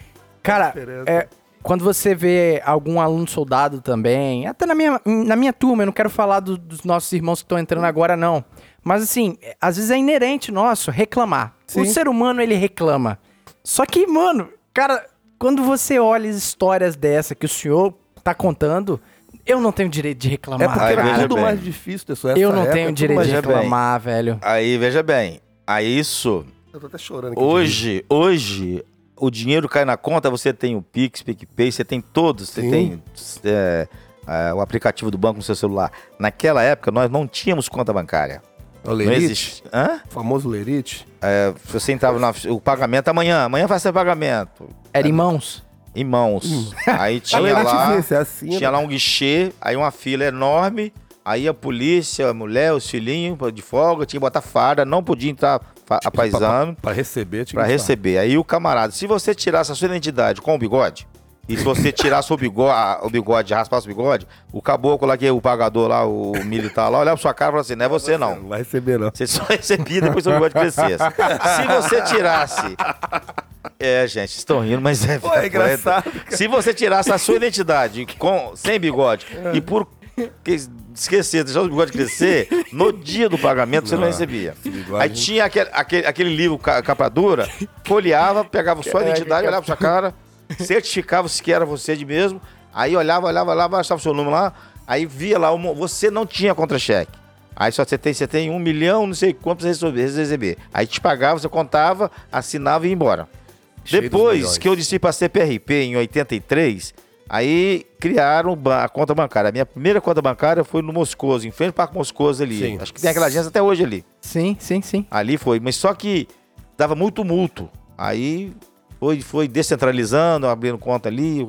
Cara, é, quando você vê algum aluno soldado também, até na minha, na minha turma, eu não quero falar do- dos nossos irmãos que estão entrando agora, não. Mas assim, às vezes é inerente nosso reclamar. O Sim. ser humano, ele reclama. Só que, mano, cara, quando você olha as histórias dessa que o senhor tá contando, eu não tenho direito de É reclamar. porque Aí, era tudo bem. mais difícil, pessoal. essa eu não época, tenho direito de veja bem. reclamar, velho. Aí, veja bem. Aí isso, Eu tô até chorando aqui. de hoje, hoje, o dinheiro cai na conta, você tem o Pix, PicPay, você tem todos, você Sim. tem é, é, o aplicativo do banco no seu celular. Naquela época, nós não tínhamos conta bancária. rir. O Não Lerite, existe. Hã? o famoso Lerite. É, você entrava na, o pagamento amanhã, amanhã vai ser pagamento. Era em mãos. Em mãos. Aí A tinha lá. é assim. Tinha né? lá um guichê, aí uma fila enorme, aí a polícia, a mulher, os filhinhos de folga, tinha que botar farda, não podia entrar fa- a paisano Pra receber, tinha pra que receber. Aí o camarada, se você tirasse a sua identidade com o bigode, e se você tirasse o bigode, o bigode, raspasse o bigode, o caboclo lá, que é o pagador lá, o militar lá, olhava pra sua cara e falava assim, não é você não. Não vai receber, não. Você só recebia depois que o bigode crescesse. Se você tirasse. É, gente, estão rindo, mas é. Pô, é engraçado, Se você tirasse a sua identidade com, sem bigode e por que- esquecer, deixar o bigode crescer, no dia do pagamento você não, Não, recebia. esse bigode- Aí tinha aquele, aquele, aquele livro ca- capa dura, folheava, pegava sua identidade, olhava sua cara, certificava se que era você de mesmo, aí olhava, olhava, olhava, achava o seu número lá, aí via lá, você não tinha contra-cheque. Aí só você tem, você tem um milhão, não sei quanto você receber. Aí te pagava, você contava, assinava e ia embora. Cheio Depois que eu desci pra CPRP em 83, aí criaram a conta bancária. A minha primeira conta bancária foi no Moscoso, em frente ao Parque Moscoso ali. Sim. Acho que tem aquela agência até hoje ali. Sim, sim, sim. Ali foi, mas só que dava muito multo. Aí foi, foi descentralizando, abrindo conta ali.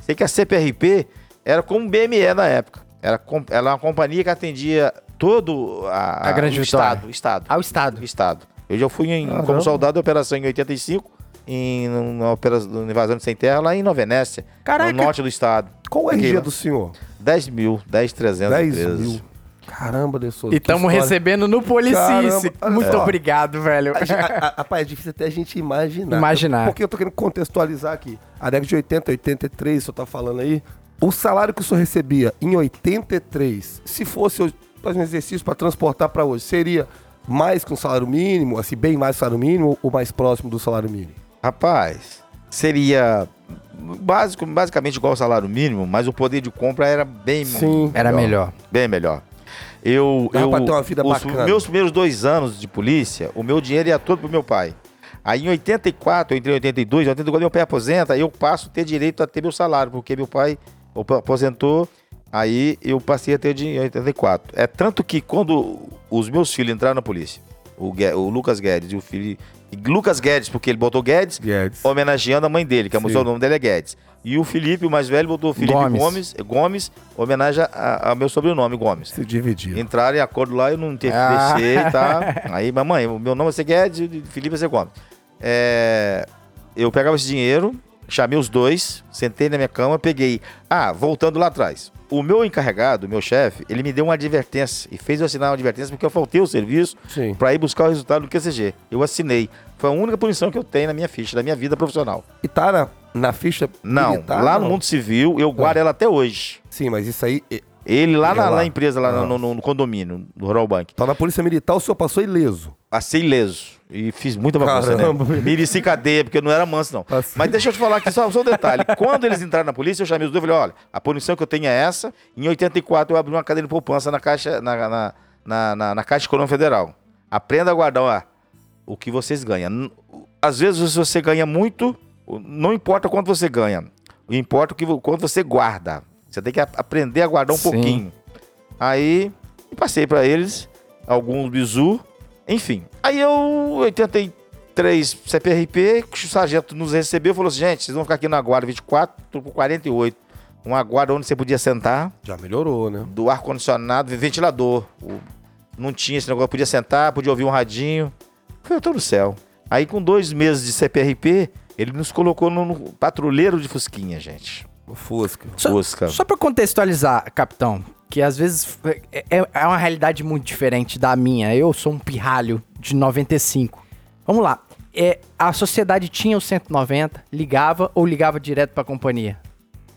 Sei que a CPRP era como BME na época. Era, era uma companhia que atendia todo a, A Grande o estado, estado. Ao Estado. Estado. Eu já fui em- Caramba. como soldado de operação em 85, em uma operação invasão de sem terra lá em Nova Venécia, Caraca. no norte do estado. Qual o Aqui, RG lá. do senhor? 10 mil, 10, 300 10 vezes. mil. Caramba, Dessouza. E estamos recebendo no Policice. Caramba, Muito só. obrigado, velho. Rapaz, é difícil até a gente imaginar. Imaginar. Porque eu tô querendo contextualizar aqui. A década de 80, 83, o senhor tá falando aí. O salário que o senhor recebia em 83, se fosse fazer um exercício para transportar para hoje, seria mais que um salário mínimo, assim, bem mais que o salário mínimo ou mais próximo do salário mínimo? Rapaz, seria básico, basicamente igual ao salário mínimo, mas o poder de compra era bem, Sim. Era melhor. bem melhor. Eu, Dava eu pra ter uma vida os bacana. meus primeiros dois anos de polícia, o meu dinheiro ia todo pro meu pai. Aí em 84, eu entrei em 82, em 84 meu pai aposenta, aí eu passo a ter direito a ter meu salário, porque meu pai aposentou, aí eu passei a ter dinheiro em 84. É tanto que quando os meus filhos entraram na polícia, o, o Lucas Guedes e o filho... e Lucas Guedes, porque ele botou Guedes, Guedes. homenageando a mãe dele, que a o nome dele é Guedes. E o Felipe, o mais velho, botou Felipe Gomes. Gomes, Gomes, homenagem a- ao meu sobrenome, Gomes. Se dividir. Entraram em acordo lá, eu não teve que Ah. descer, tá? Aí, mamãe, o meu nome vai ser Guedes e o Felipe vai ser Gomes. É, eu pegava esse dinheiro, chamei os dois, sentei na minha cama, peguei. Ah, voltando lá atrás. O meu encarregado, meu chefe, ele me deu uma advertência e fez eu assinar uma advertência porque eu faltei o serviço para ir buscar o resultado do QCG. Eu assinei. Foi a única punição que eu tenho na minha ficha, na minha vida profissional. E tá na, na ficha Não, militar, lá não? no mundo civil, eu guardo ela até hoje. Sim, mas isso aí... Ele lá na, lá. na empresa, lá no, no- no condomínio, do Rural Bank. Então na polícia militar o senhor passou ileso. Passei ileso. E fiz muita bagunça, Caramba. né? Mereci cadeia, porque eu não era manso, não. Passei. Mas deixa eu te falar aqui só, só um detalhe. Quando eles entraram na polícia, eu chamei os dois e falei, olha, a punição que eu tenho é essa. Em 84, eu abri uma cadeia de poupança na Caixa, na, na, na, na, na Caixa Econômica Federal. Aprenda a guardar ó, o que vocês ganham. Às vezes, você ganha muito, não importa quanto você ganha. Importa o que, quanto você guarda. Você tem que aprender a guardar um Sim. pouquinho. Aí, passei pra eles alguns bizu. Enfim, aí eu, 83 CPRP, o sargento nos recebeu e falou assim, gente, vocês vão ficar aqui na guarda 24 por 48. Uma guarda onde você podia sentar, Já melhorou, né? do ar-condicionado, ventilador. O- não tinha esse negócio, podia sentar, podia ouvir um radinho. Foi todo no céu. Aí com dois meses de CPRP, ele nos colocou no, no patrulheiro de Fusquinha, gente. Fusca. Só, Fusca. só pra contextualizar, capitão, que às vezes é, é- é uma realidade muito diferente da minha. Eu sou um pirralho de 95. Vamos lá. É, a sociedade tinha o 190, ligava ou ligava direto pra companhia?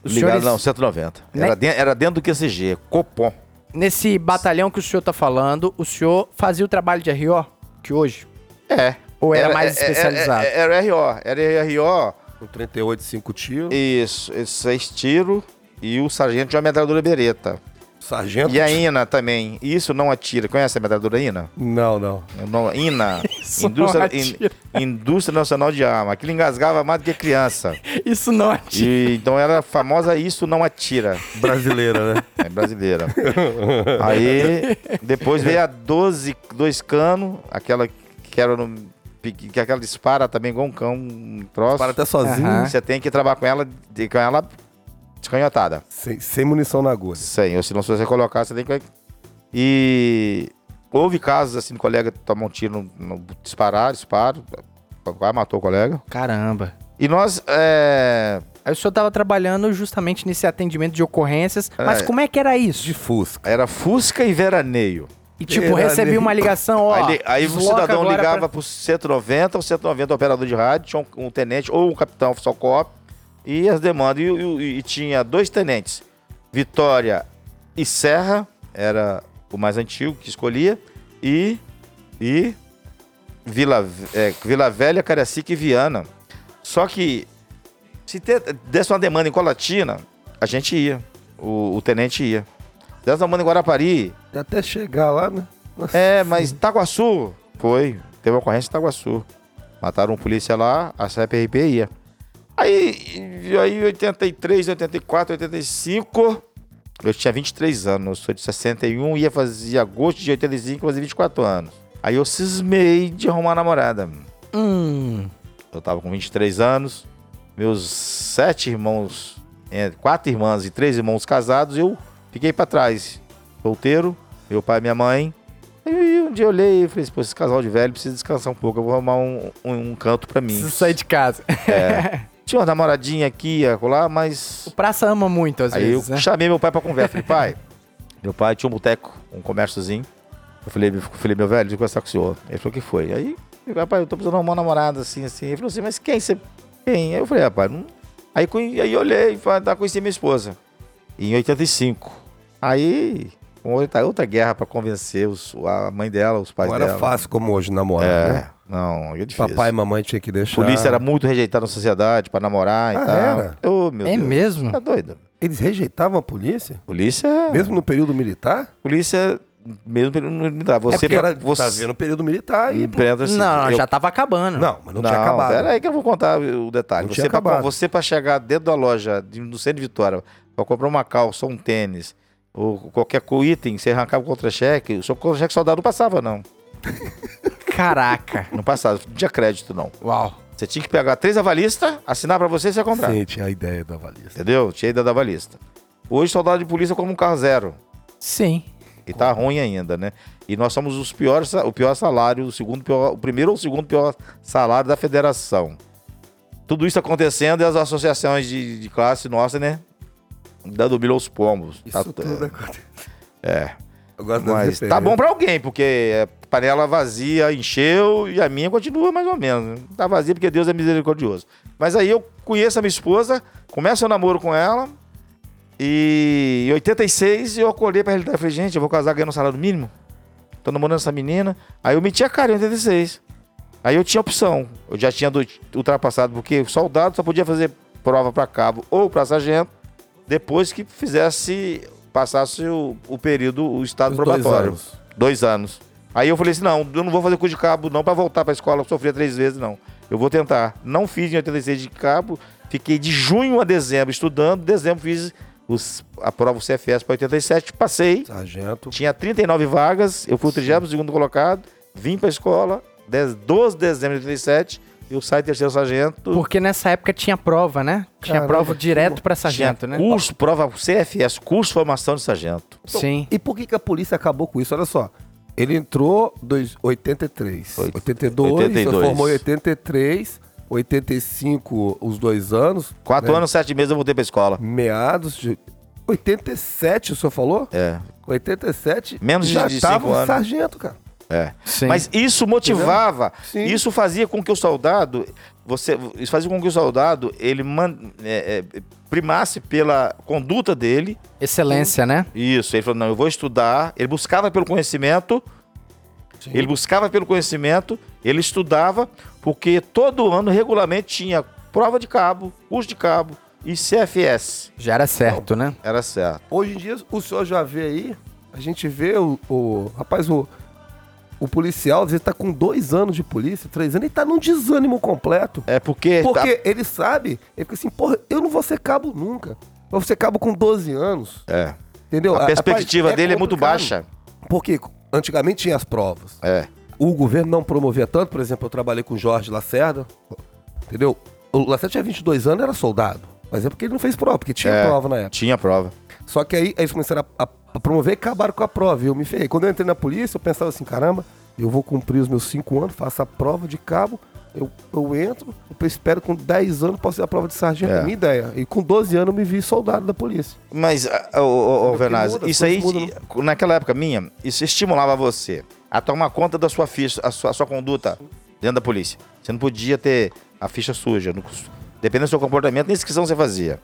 Os Ligado, senhores, não, 190. Né? Era, dentro, era dentro do QCG, Copom. nesse batalhão que o senhor tá falando, o senhor fazia o trabalho de RO? Que hoje? É. Ou era mais é- é- especializado? é- Era, RO. Era RO, Com 38, 5 tiros. isso, esses seis tiros e o sargento de uma metralhadora bereta. Sargento. E a INA também. Isso não atira. Conhece a metralhadora INA? Não, não. Não, INA. Indústria. In- Indústria Nacional de Arma. Aquilo engasgava mais do que criança. Isso não atira. E, então era a famosa Isso Não Atira. Brasileira, né? É brasileira. Aí depois veio a 12, dois canos, aquela que era no. Que aquela dispara também igual um cão, um troço. Para até sozinho. Aham. Você tem que trabalhar com ela, de- com ela descanhotada. Sem, sem munição na agulha. Sem, ou senão se você colocar, você tem que. E houve casos assim, de colega tomar um tiro no, no disparar, disparo, quase matou o colega. Caramba. E nós, é, Aí o senhor tava trabalhando justamente nesse atendimento de ocorrências. Mas É. como é que era isso? De Fusca. era Fusca e Veraneio. E tipo, Era recebi uma ligação, ó. aí aí o cidadão ligava pra- pro 190, o 190 operador de rádio, tinha um, um tenente ou um capitão Socorro, e as demandas. E, e- e tinha dois tenentes, Vitória e Serra, era o mais antigo que escolhia, e, e Vila, é, Vila Velha, Cariacica e Viana. Só que se te- desse uma demanda em Colatina, a gente ia, o, o tenente ia. Desse uma demanda em Guarapari, Até chegar lá, né? Nossa. é, mas Itaguaçu foi. Teve uma ocorrência em Itaguaçu. Mataram um polícia lá, a CPRP ia. Aí, e aí 83, 84, 85, eu tinha 23 anos, eu sou de 61, ia fazer agosto de 85, fazer 24 anos. Aí eu cismei de arrumar uma namorada. Hum. Eu tava com 23 anos, meus sete irmãos, é, quatro irmãs e três irmãos casados, eu fiquei pra trás. Solteiro, meu pai e minha mãe. Aí um dia eu olhei e falei assim, pô, esse casal de velho precisa descansar um pouco, eu vou arrumar um, um, um canto pra mim. Preciso sair de casa. Tinha uma namoradinha aqui, acolá, mas... O praça ama muito, às Aí vezes, eu né? chamei meu pai pra conversa. Falei, pai, meu pai tinha um boteco, um comérciozinho. Eu falei, eu falei, meu velho, deixa eu conversar com o senhor. Ele falou, o que foi? Aí, eu falei, pai, eu tô precisando arrumar uma namorada, assim, assim. Ele falou assim, mas quem você... Quem? Aí eu falei, rapaz, não... Aí, aí eu olhei e falei, tá, conheci minha esposa. Em 85. Aí, outra, outra guerra pra convencer os- a mãe dela, os pais Não dela. era fácil como hoje namorar, É, né? não, é difícil. Papai e mamãe tinha que deixar. Polícia era muito rejeitada na sociedade pra namorar e Ah, tal. era? Ô, meu É Deus. mesmo? Tá doido. Eles rejeitavam a polícia? Polícia... Mesmo no período militar? Polícia, mesmo período militar. Você, Porque era, você tá vendo o período militar e... assim. não, eu- já tava acabando. Não, mas não, Não, tinha acabado. pera aí que eu vou contar o detalhe. Não Você tinha pra, acabado. você pra chegar dentro da loja de- no centro de Vitória, pra comprar uma calça, um tênis, ou qualquer item, você arrancava o contra-cheque, o seu contra-cheque soldado não passava, não. Caraca. Não passava, não tinha crédito, não. Uau. Você tinha que pegar três avalistas, assinar pra você e você comprar. Sim, tinha a ideia da valista. Entendeu? Tinha ideia da avalista. Hoje, soldado de polícia como um carro zero. Sim. E tá ruim ainda, né? E nós somos os piores, o pior salário, o segundo pior, o primeiro ou o segundo pior salário da federação. Tudo isso acontecendo e as associações de, de classe nossa, né? Dando milho aos pombos. Isso Tá- tudo acontece. É. Eu gosto Mas tá bom pra alguém, porque é panela vazia encheu e a minha continua mais ou menos. né? Tá vazia porque Deus é misericordioso. Mas aí eu conheço a minha esposa, começo o namoro com ela. E em 86 eu acordei pra realidade e falei, gente, eu vou casar ganhando um salário mínimo. Tô namorando essa menina. Aí eu meti a cara em 86. Aí eu tinha opção. Eu já tinha do- ultrapassado, porque soldado só podia fazer prova pra cabo ou pra sargento depois que fizesse, passasse o, o período, o estado Os dois probatório. anos. Dois anos. Aí eu falei assim, não, eu não vou fazer curso de cabo não pra voltar pra escola, eu sofria três vezes, não. Eu vou tentar. Não fiz em 86 de cabo, fiquei de junho a dezembro estudando, dezembro fiz os, a prova CFS para 87, passei. Sargento. Tinha 39 vagas, eu fui o 32 colocado vim pra escola, 10, 12 de dezembro de 87, eu saí terceiro sargento. Porque nessa época tinha prova, né? Tinha Caramba, prova direto pra tinha sargento, né? curso, prova CFS, curso de formação de sargento. Sim. E por que, que a polícia acabou com isso? Olha só. Ele entrou em 83, Oit- 82, 82. formou em 83, 85 os dois anos. Quatro né? anos, sete meses eu voltei pra escola. Meados de 87, o senhor falou? É, 87. Menos de- já de tava cinco um anos. sargento, cara. É. Sim. Mas isso motivava, Sim. isso fazia com que o soldado, você, isso fazia com que o soldado ele man- é, é, primasse pela conduta dele. Excelência, né? Isso, ele falou não, eu vou estudar. Ele buscava pelo conhecimento. Ele buscava pelo conhecimento, ele estudava, porque todo ano regularmente tinha prova de cabo, curso de cabo e CFS. Já era certo, né? Era certo. Hoje em dia, o senhor já vê aí, a gente vê o. o- rapaz, o, o policial, às vezes, tá com dois anos de polícia, três anos, ele tá num desânimo completo. É porque, Porque ele sabe, ele fica assim, porra, eu não vou ser cabo nunca. Eu vou ser cabo com 12 anos. é, Entendeu? a perspectiva Rapaz, dele é muito baixa. Porque antigamente tinha as provas. É. O governo não promovia tanto, por exemplo, eu trabalhei com o Jorge Lacerda, entendeu? O Lacerda tinha 22 anos, era soldado. Mas é porque ele não fez prova, porque tinha É. prova na época. Tinha prova. Só que aí, aí eles começaram a, a- a promover e acabaram com a prova. E eu me ferrei. Quando eu entrei na polícia, eu pensava assim, caramba, eu vou cumprir os meus 5 anos, faço a prova de cabo, eu, eu entro, eu espero com 10 anos posso fazer a prova de sargento, é minha ideia. E com 12 anos eu me vi soldado da polícia. Mas, ô, ô, ô, Porque Vernaz, muda, isso aí, coisas naquela época minha, isso estimulava você a tomar conta da sua ficha, a sua, a sua conduta dentro da polícia. Você não podia ter a ficha suja. Não, dependendo do seu comportamento, nem inscrição você fazia.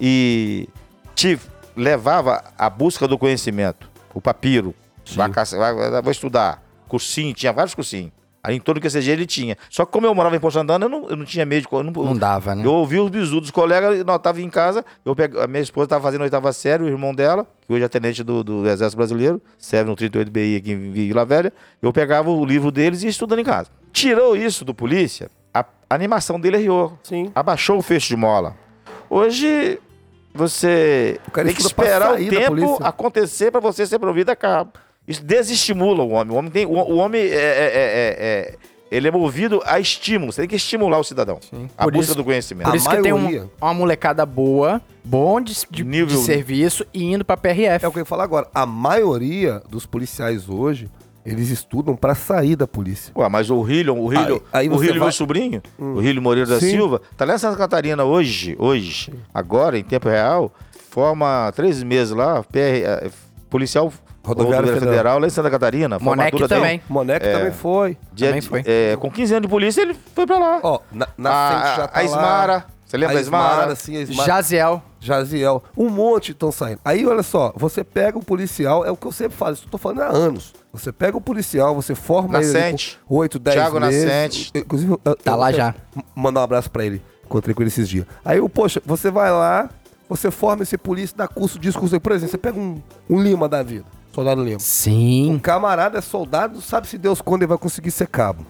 E te levava à busca do conhecimento. O papiro. Vai, vai- vou estudar. Cursinho, tinha vários cursinhos. Aí em todo que QCG ele tinha. Só que como eu morava em Poço Andando, eu não, eu não tinha meio de... Eu não, Não dava, né? eu ouvi os bisus dos colegas, nós tava em casa, eu pego, a minha esposa estava fazendo a oitava série, o irmão dela, que hoje é tenente do, do Exército Brasileiro, serve no 38BI aqui em Vila Velha, eu pegava o livro deles e ia estudando em casa. Tirou isso do polícia, a animação dele riou, Sim. abaixou o fecho de mola. Hoje, você O cara tem que esperar o tempo acontecer para você ser provido a cabo. Isso desestimula o homem. O homem, tem, o, o homem é, é- é- é- ele é movido a estímulo. Você tem que estimular o cidadão. A Por busca isso- do conhecimento. Por A isso que tem um- maioria. uma molecada boa, bom de, de, Nível- de serviço e indo pra PRF. É o que eu ia falar agora. A maioria dos policiais hoje, eles estudam pra sair da polícia. Ué, mas o Rilho, o Rilho, Aí- aí o Rilho, vai- meu sobrinho, o Rilho Moreira da Sim. Silva, tá lá em Santa Catarina hoje, hoje, agora, em tempo real, forma três meses lá, PR, eh, policial Rodoviária Federal. federal, lá em Santa Catarina. Monec também. Moneca também foi. Dia Também foi. é, com 15 anos de polícia, ele foi pra lá. Ó, na, na a, frente já a- tá a Ismara, lá. você lembra da Ismara? sim, a Ismara. Jaziel. Jaziel. Um monte estão saindo. Aí, olha só, você pega o policial, é o que eu sempre falo, isso eu tô falando há anos. Você pega o policial, você forma ele Nascente. com 8, 10 Thiago meses. Nascente. Inclusive, eu- Tá eu- lá eu- já. Mandar um abraço pra ele. Encontrei com ele esses dias. Aí, eu, poxa, você vai lá, você forma esse polícia, dá curso, discurso. Por exemplo, você pega um, um Lima da vida, soldado Lima. Um Sim. camarada é soldado, sabe se Deus quando ele vai conseguir ser cabo.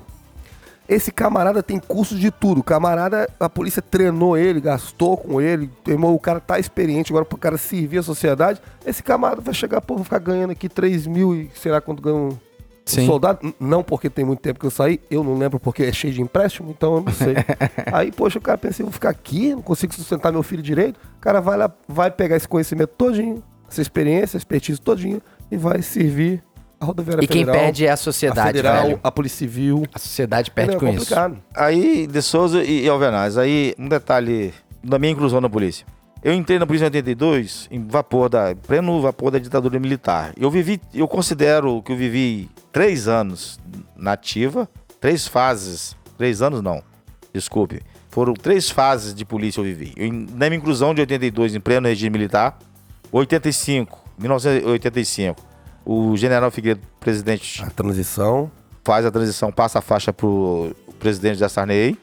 Esse camarada tem curso de tudo. O camarada, a polícia treinou ele, gastou com ele, irmão, o cara tá experiente agora pro cara servir a sociedade. Esse camarada vai chegar, pô, vou ficar ganhando aqui 3 mil e sei lá quanto ganha um, Sim. soldado. Não porque tem muito tempo que eu saí, eu não lembro porque é cheio de empréstimo, então eu não sei. Aí, poxa, o cara pensa, eu vou ficar aqui, não consigo sustentar meu filho direito. O cara vai lá, vai pegar esse conhecimento todinho, essa experiência, essa expertise todinho e vai servir rodoviária E quem federal. perde é a a sociedade, federal, velho. a polícia civil. A sociedade perde Entendeu? com é isso. complicado. Aí, De Souza e, e Alvenaz, aí um detalhe da minha inclusão na polícia. Eu entrei na polícia em 82, em vapor da, pleno vapor da ditadura militar. Eu vivi, eu considero que eu vivi três anos na ativa, três fases, três anos não, desculpe. Foram três fases de polícia eu vivi. Eu, na minha inclusão de 82, em pleno regime militar, 85, 1985, o general Figueiredo, presidente A transição. faz a transição, passa a faixa pro presidente da Sarney.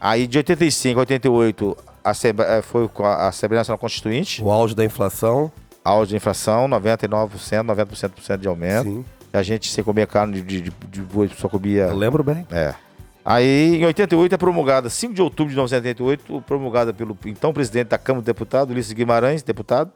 Aí de 85 a 88 a Assembleia- eh, foi com a Assembleia Nacional Constituinte, O auge da inflação. auge de inflação, 99%, 90% de aumento. Sim. A gente sem comer carne de, de, de boi, só comia. Eu lembro bem. É. Aí, em 88, é promulgada, 5 de outubro de 1988, promulgada pelo então presidente da Câmara dos Deputados, Ulisses Guimarães, deputado,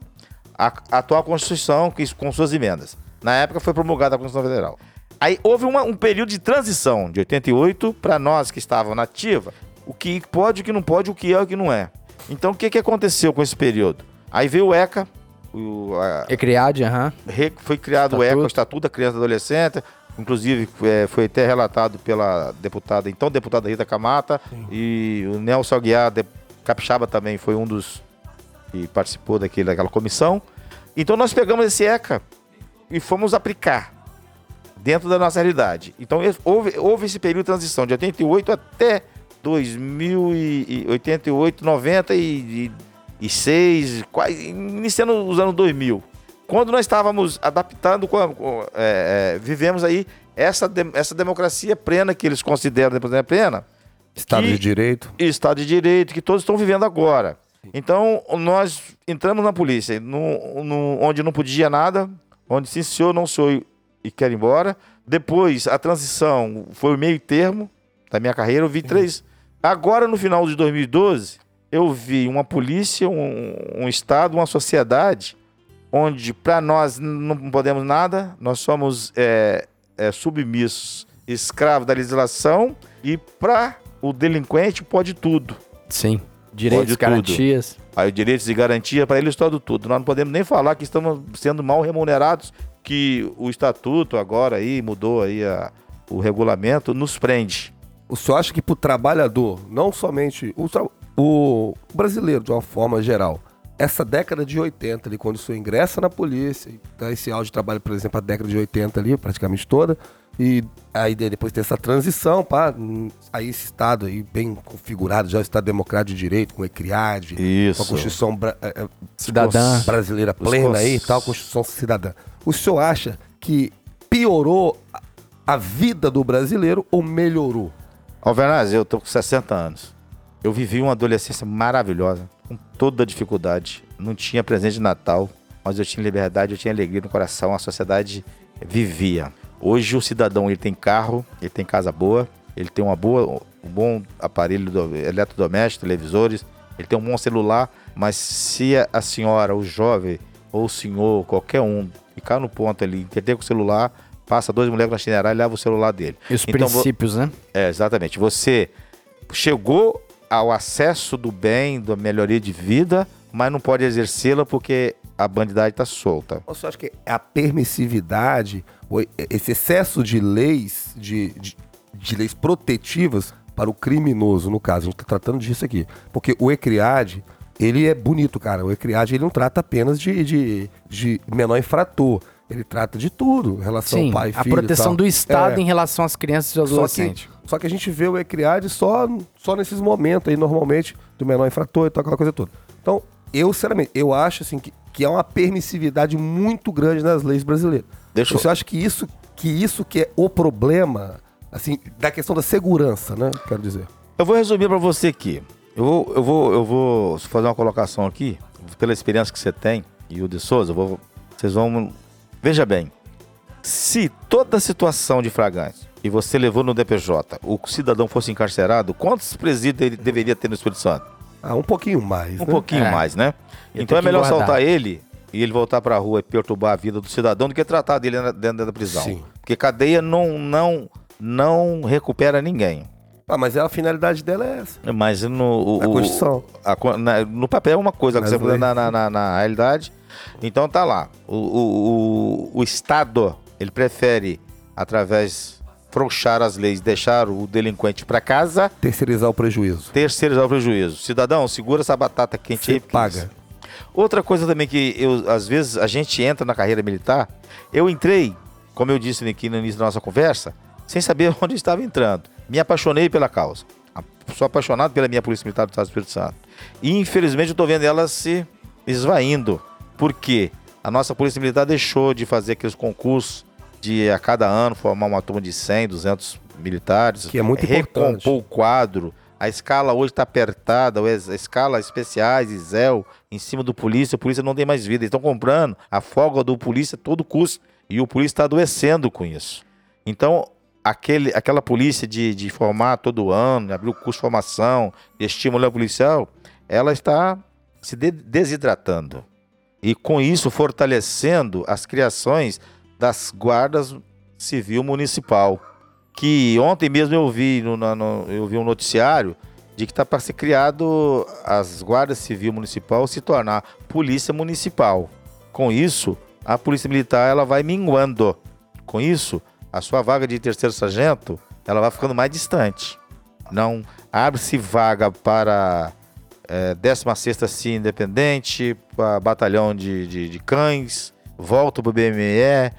a, a atual Constituição que- com suas emendas. Na época foi promulgada a Constituição Federal. Aí houve uma- um período de transição de 88 para nós que estavam na ativa, o que pode, o que não pode, o que é, o que não é. Então o que, que aconteceu com esse período? Aí veio o ECA, o, a- Ecriade, aham. foi criado o Estatuto. ECA, o Estatuto da Criança e Adolescente, inclusive é, foi até relatado pela deputada, então deputada Rita Camata, e o Nelson Aguiar, de, capixaba também foi um dos que participou daquele, daquela comissão. Então nós pegamos esse ECA e fomos aplicar dentro da nossa realidade. Então houve, houve esse período de transição de 88 até 2088, 96, quase iniciando os anos 2000. Quando nós estávamos adaptando, é, é, vivemos aí essa, essa democracia plena que eles consideram democracia plena, Estado Que- de Direito. Estado de Direito que todos estão vivendo agora. Então, nós entramos na polícia, no, no- onde não podia nada, onde sim senhor, não senhor e quer ir embora. Depois, a transição foi o meio termo da minha carreira, eu vi três. Agora, no final de 2012, eu vi uma polícia, um, um Estado, uma sociedade, onde para nós não podemos nada, nós somos é, é, submissos, escravos da legislação, e para o delinquente pode tudo. Sim. Direitos, Pode tudo. Aí direitos e garantia para eles todo tudo. Nós não podemos nem falar que estamos sendo mal remunerados, que o estatuto agora aí mudou aí a- o regulamento, nos prende. O senhor acha que pro trabalhador, não somente o, o brasileiro de uma forma geral, essa década de 80 ali, quando o senhor ingressa na polícia, dá esse áudio de trabalho, por exemplo, a década de 80 ali, praticamente toda, e aí de- depois tem essa transição, pá, hum, aí esse estado aí bem configurado, já o estado democrático de direito, com ecriade, com a Constituição bra- eh, eh, Cidadã. brasileira plena aí e tal, Constituição cidadã. O senhor acha que piorou a- vida do brasileiro ou melhorou? Alvernaz, eu tô com 60 anos. Eu vivi uma adolescência maravilhosa, com toda a dificuldade. Não tinha presente de Natal, mas eu tinha liberdade, eu tinha alegria no coração, a sociedade vivia. Hoje o cidadão ele tem carro, ele tem casa boa, ele tem uma boa, um bom aparelho do- eletrodoméstico, televisores, ele tem um bom celular, mas se a- a senhora, o jovem, ou o senhor, qualquer um, ficar no ponto ali, entender com o celular, passa dois moleques na chinerar e leva o celular dele. E os Então, princípios, né? é, exatamente. Você chegou ao acesso do bem, da melhoria de vida, mas não pode exercê-la porque a bandidagem está solta. Você acha que é a permissividade, esse excesso de leis, de, de, de leis protetivas para o criminoso, no caso, a gente tá tratando disso aqui. Porque o ECRIAD, ele é bonito, cara. O ECRIAD, ele não trata apenas de, de, de menor infrator. Ele trata de tudo, em relação Sim, ao pai, a filho e proteção tal. do Estado É. em relação às crianças e Só que, adolescentes. só que a gente vê o ECRIAD só, só nesses momentos aí, normalmente, do menor infrator e tal, aquela coisa toda. Então, eu, sinceramente, eu acho assim que, que há uma permissividade muito grande nas leis brasileiras. Deixa eu- Você acha que isso, que isso que é o problema, assim, da questão da segurança, né? Quero dizer. Eu vou resumir para você aqui. Eu vou, eu, vou, eu vou fazer uma colocação aqui, pela experiência que você tem, e o de Souza, vou, vocês vão. Veja bem, se toda a situação de flagrante e você levou no DPJ, o cidadão fosse encarcerado, quantos presídios ele deveria ter no Espírito Santo? Ah, um pouquinho mais, Um né? pouquinho É. mais, né? Então é melhor guardar. soltar ele e ele voltar pra rua e perturbar a vida do cidadão do que tratar dele dentro da prisão. Sim. Porque cadeia não, não, não recupera ninguém. Ah, mas a finalidade dela é essa. Mas no, o, A Constituição. a na- no papel é uma coisa, você leis. na, na, na, na realidade. Então tá lá. O, o, o, o Estado, ele prefere, através frouxar as leis, deixar o delinquente pra casa, Terceirizar o prejuízo. terceirizar o prejuízo. Cidadão, segura essa batata quente aí. Você porque paga. Outra coisa também que eu, às vezes a gente entra na carreira militar, eu entrei, como eu disse aqui no início da nossa conversa, sem saber onde estava entrando. Me apaixonei pela causa. Sou apaixonado pela minha Polícia Militar do Estado do Espírito Santo. E infelizmente eu estou vendo ela se esvaindo. Por quê? A nossa Polícia Militar deixou de fazer aqueles concursos de a cada ano formar uma turma de 100, 200 militares. Que é muito importante. Recompor o quadro. A escala hoje está apertada, a escala especiais ZEL em cima do polícia, o polícia não tem mais vida. Eles estão comprando a folga do polícia a todo custo. E o polícia está adoecendo com isso. Então, aquele, aquela polícia de, de formar todo ano, abrir o curso de formação, de estímulo policial, ela está se de- desidratando. E com isso fortalecendo as criações das guardas Civil Municipal. Que ontem mesmo eu vi, no, no- eu vi um noticiário de que está para ser criado as guardas civil municipal se tornar polícia municipal. Com isso, a polícia militar ela vai minguando. Com isso, a sua vaga de terceiro sargento ela vai ficando mais distante. Não abre-se vaga para é, 16ª CIE Independente, para batalhão de, de, de cães, volta para o BME,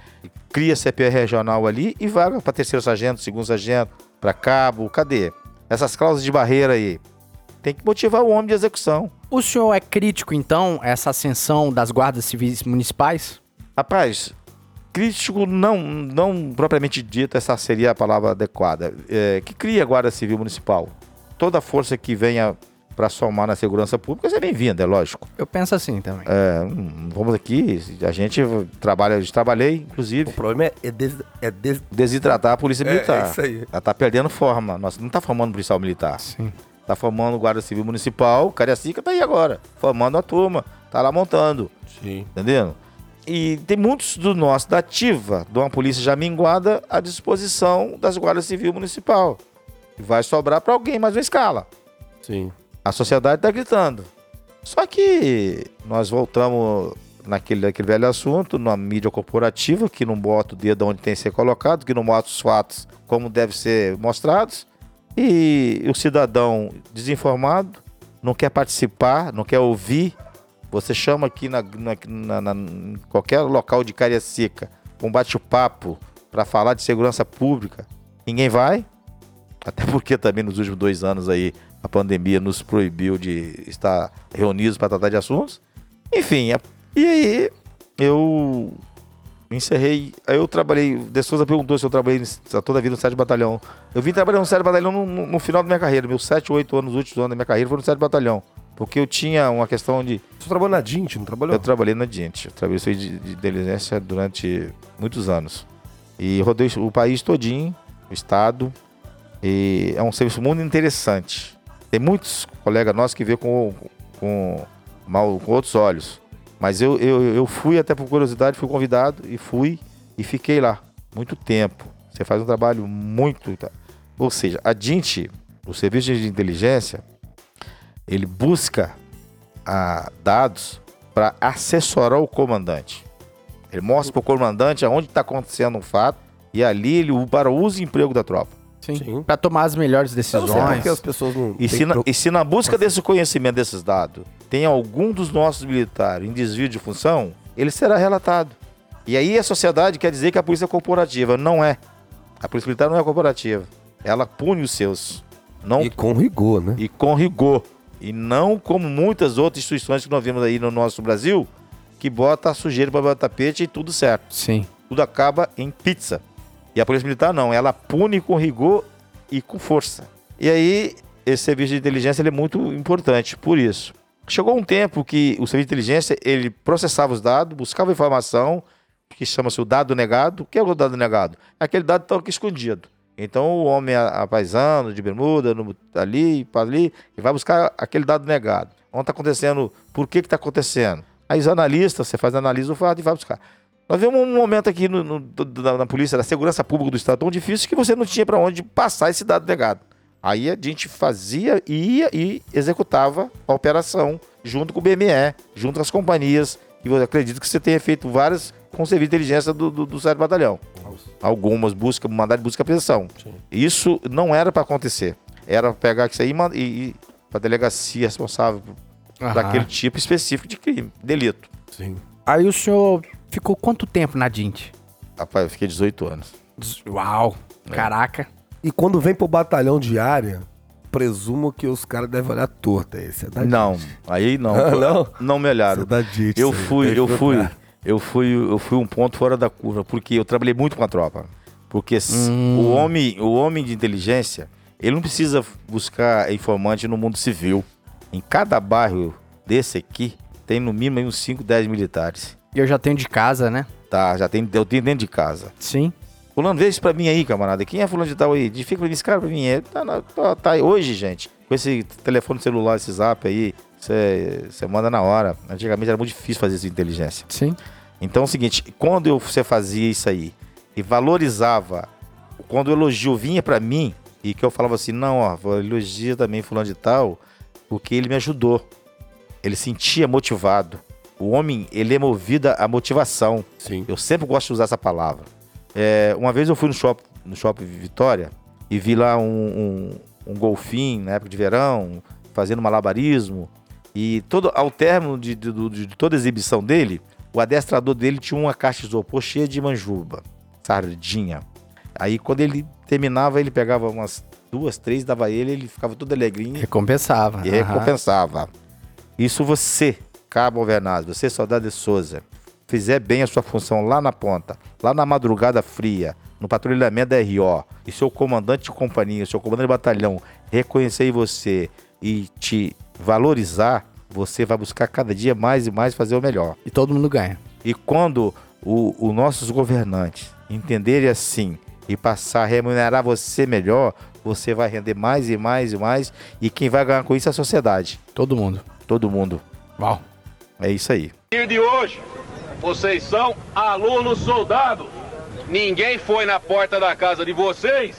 cria CPR regional ali e vaga para terceiro sargento, segundo sargento, para cabo, cadê? Essas cláusulas de barreira aí. Tem que motivar o homem de execução. O senhor é crítico, então, a essa ascensão das guardas civis municipais? Rapaz, crítico não, não propriamente dito, essa seria a palavra adequada. É, que cria a Guarda Civil Municipal. Toda força que venha para somar na segurança pública é bem-vinda, é lógico. Eu penso assim também. É, hum, vamos aqui, a gente trabalha, eu trabalhei, inclusive, O problema é, é, des, é des- desidratar a polícia É, militar. é isso aí. Ela tá perdendo forma. Nós não tá formando policial militar. Sim. Tá formando guarda civil municipal, Cariacica tá aí agora, formando a turma, tá lá montando, Sim. entendendo? E tem muitos do nosso da ativa, de uma polícia já minguada à disposição das guardas civil municipal. E vai sobrar para alguém mais uma escala. Sim. A sociedade está gritando. Só que nós voltamos naquele, naquele velho assunto, na mídia corporativa, que não bota o dedo onde tem que ser colocado, que não mostra os fatos como devem ser mostrados. E o cidadão desinformado não quer participar, não quer ouvir. Você chama aqui na, na- na- na- qualquer local de Cariacica um bate-papo para falar de segurança pública, ninguém vai. Até porque também nos últimos dois anos aí a pandemia nos proibiu de estar reunidos para tratar de assuntos. Enfim, e aí eu encerrei. Aí eu trabalhei. De Souza perguntou se eu trabalhei toda a vida no 7 Batalhão. Eu vim trabalhar no 7 Batalhão no, no- no final da minha carreira. Meus 7, 8 anos, os últimos anos da minha carreira foram no 7 Batalhão. Porque eu tinha uma questão de. Você trabalhou na DINT, não trabalhou? Eu trabalhei na Diente. Eu trabalhei de, de inteligência durante muitos anos. E rodei o país todinho, o estado. E é um serviço muito interessante. Tem muitos colegas nossos que vê com, com, mal, com outros olhos. Mas eu, eu, eu fui até por curiosidade, fui convidado e fui e fiquei lá muito tempo. Você faz um trabalho muito. Ou seja, a DINT, o serviço de inteligência, ele busca ah, dados para assessorar o comandante. Ele mostra para o comandante aonde está acontecendo um fato e ali ele para o uso e emprego da tropa. Sim. Sim. Pra tomar as melhores Eu não sei decisões. porque as pessoas não. E se, na, pro- e se na busca desse conhecimento desses dados tem algum dos nossos militares em desvio de função, ele será relatado. E aí a sociedade quer dizer que a polícia é corporativa. Não é. A polícia militar não é corporativa. Ela pune os seus. Não E com rigor, né? e com rigor. E não como muitas outras instituições que nós vemos aí no nosso Brasil, que bota a sujeira para o tapete e tudo certo. Sim. Tudo acaba em pizza. E a Polícia Militar não, ela pune com rigor e com força. E aí, esse serviço de inteligência é muito importante, por isso. Chegou um tempo que o serviço de inteligência, ele processava os dados, buscava informação, que chama-se o dado negado. O que é o dado negado? É aquele dado que aqui escondido. Então, o homem a, a paisano, de bermuda, no, ali, para ali, vai buscar aquele dado negado. Onde está acontecendo, por que está acontecendo. Aí os analistas, você faz analisa do fato e vai buscar. Nós vemos um momento aqui no, no- da, na polícia, da segurança pública do Estado, tão difícil que você não tinha para onde passar esse dado negado. Aí a gente fazia, ia e executava a operação junto com o BME, junto com as companhias. E eu acredito que você tenha feito várias com o serviço de inteligência do, do, do Sérgio Batalhão. Algumas busca, mandar de busca e apreensão. Isso não era para acontecer. Era pegar isso aí e, e, e para delegacia responsável Aham. daquele tipo específico de crime, delito. Sim. Aí o senhor ficou quanto tempo na DINT? Rapaz, eu fiquei 18 anos. Uau. É. Caraca. E quando vem pro batalhão de área, presumo que os caras devem olhar torta. Esse é da Não, aí não. Ah, não? Não me Esse é olharam. da DIT. Eu fui, eu fui, eu fui, eu fui um ponto fora da curva, porque eu trabalhei muito com a tropa. Porque Hum. o homem, o homem de inteligência, ele não precisa buscar informante no mundo civil. Em cada bairro desse aqui tem no mínimo uns 5, 10 militares. E eu já tenho de casa, né? Tá, já tem, eu tenho dentro de casa. Sim. Fulano, vê isso pra mim aí, camarada. Quem é fulano de tal aí? Difica pra mim, esse cara pra mim. É, tá, tá, tá. Hoje, gente, com esse telefone celular, esse zap aí, você manda na hora. Antigamente era muito difícil fazer isso de inteligência. Sim. Então é o seguinte, quando eu- você fazia isso aí, e valorizava quando o elogio vinha pra mim e que eu falava assim, não, ó, vou elogiar também fulano de tal, porque ele me ajudou. Ele sentia motivado. O homem, ele é movido à motivação. Sim. Eu sempre gosto de usar essa palavra. É, uma vez eu fui no shopping, no shopping Vitória e vi lá um, um, um golfinho na época de verão, fazendo malabarismo. E todo, ao término de, de, de- de toda a exibição dele, o adestrador dele tinha uma caixa de isopor cheia de manjuba, sardinha. Aí quando ele terminava, ele pegava umas duas, três, dava ele, ele ficava todo alegrinho Recompensava. e aham. recompensava. Isso você, Cabo Alvernaz, você, soldado de Souza, fizer bem a sua função lá na ponta, lá na madrugada fria, no patrulhamento da RO, e seu comandante de companhia, seu comandante de batalhão reconhecer você e te valorizar, você vai buscar cada dia mais e mais fazer o melhor. E todo mundo ganha. E quando os nossos governantes entenderem assim e passar a remunerar você melhor, você vai render mais e mais e mais. E quem vai ganhar com isso é a sociedade. Todo mundo. Todo mundo. Uau. É isso aí. partir de hoje, vocês são alunos soldados. Ninguém foi na porta da casa de vocês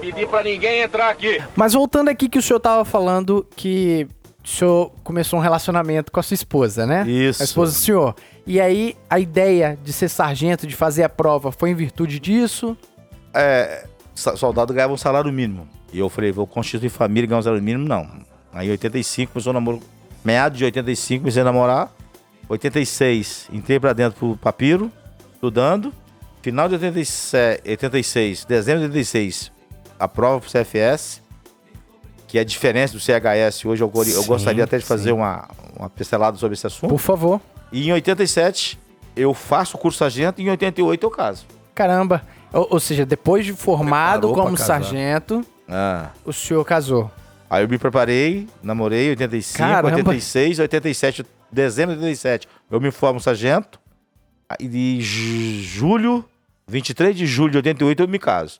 pedir pra ninguém entrar aqui. Mas voltando aqui que o senhor tava falando que o senhor começou um relacionamento com a sua esposa, né? Isso. A esposa do senhor. E aí, a ideia de ser sargento, de fazer a prova, foi em virtude disso? Sa- Soldado ganhava um salário mínimo. E eu falei, vou constituir família e ganhar um salário mínimo? Não. Aí em 85 começou o namoro. Meados de 85 comecei a namorar. 86 entrei pra dentro pro papiro, estudando. Final de 87, 86, dezembro de 86, a prova pro CFS, que é a diferença do CHS. Hoje eu, go- eu Sim, gostaria até de fazer sim. uma, uma pincelada sobre esse assunto. Por favor. E em 87 eu faço o curso sargento e em 88 eu caso. Caramba. Ou, ou seja, depois de formado como sargento, Ah. o senhor casou. Aí eu me preparei, namorei 85, Caramba. 86, 87, dezembro de 87. Eu me formo sargento. Aí de ju- julho, 23 de julho de 88 eu me caso.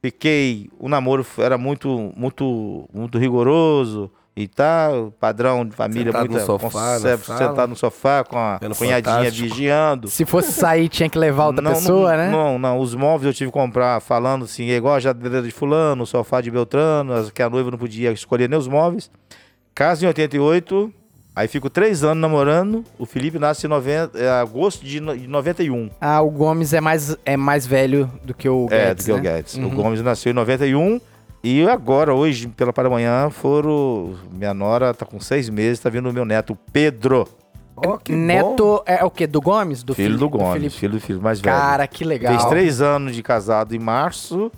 Fiquei, o namoro era muito muito muito rigoroso e tal, padrão de família Sentado muito no sofá, sala. sentado no sofá com a Vendo cunhadinha Fantástico. vigiando. Se fosse sair, tinha que levar outra Não, pessoa, não, né? Não, não. Os móveis eu tive que comprar falando assim, é igual a jadeira de fulano, o sofá de Beltrano, que a noiva não podia escolher nem os móveis. Caso em 88, aí fico três anos namorando. O Felipe nasce em 90, é, agosto de, no- de 91. Ah, o Gomes é mais, é mais velho do que o é, Guedes, do que o né? Guedes. O Uhum. Gomes nasceu em 91. E agora, hoje, pela para amanhã, foram. Minha nora tá com seis meses, tá vindo o meu neto, Pedro. Ó, que bom. Neto é o quê? Do Gomes? Do filho Fili- do Gomes, Felipe? filho do filho mais velho. Cara, que legal. Fez três anos de casado em março.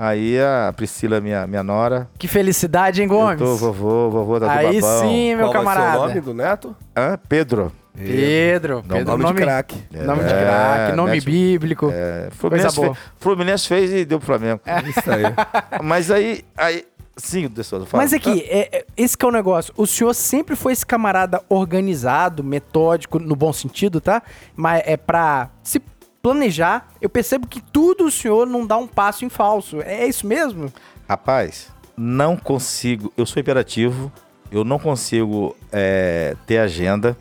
Aí a Priscila, minha, minha nora. Que felicidade, hein, Eu Gomes? tô, vovô, vovô tá Aí do babão. sim, meu Qual vai ser camarada. o nome do neto? Hã? Pedro. Pedro. Não, Pedro nome, nome, de craque. nome de É, craque, nome mete- bíblico. É, Fluminense, fez, Fluminense fez e deu pro Flamengo. Isso aí. Mas aí, aí. Sim, Souza, fala. Mas aqui, é, é- esse que é o negócio. O senhor sempre foi esse camarada organizado, metódico, no bom sentido, tá? Mas é pra se planejar. Eu percebo que tudo o senhor não dá um passo em falso. É isso mesmo? Rapaz, não consigo. Eu sou imperativo. Eu não consigo é, ter agenda.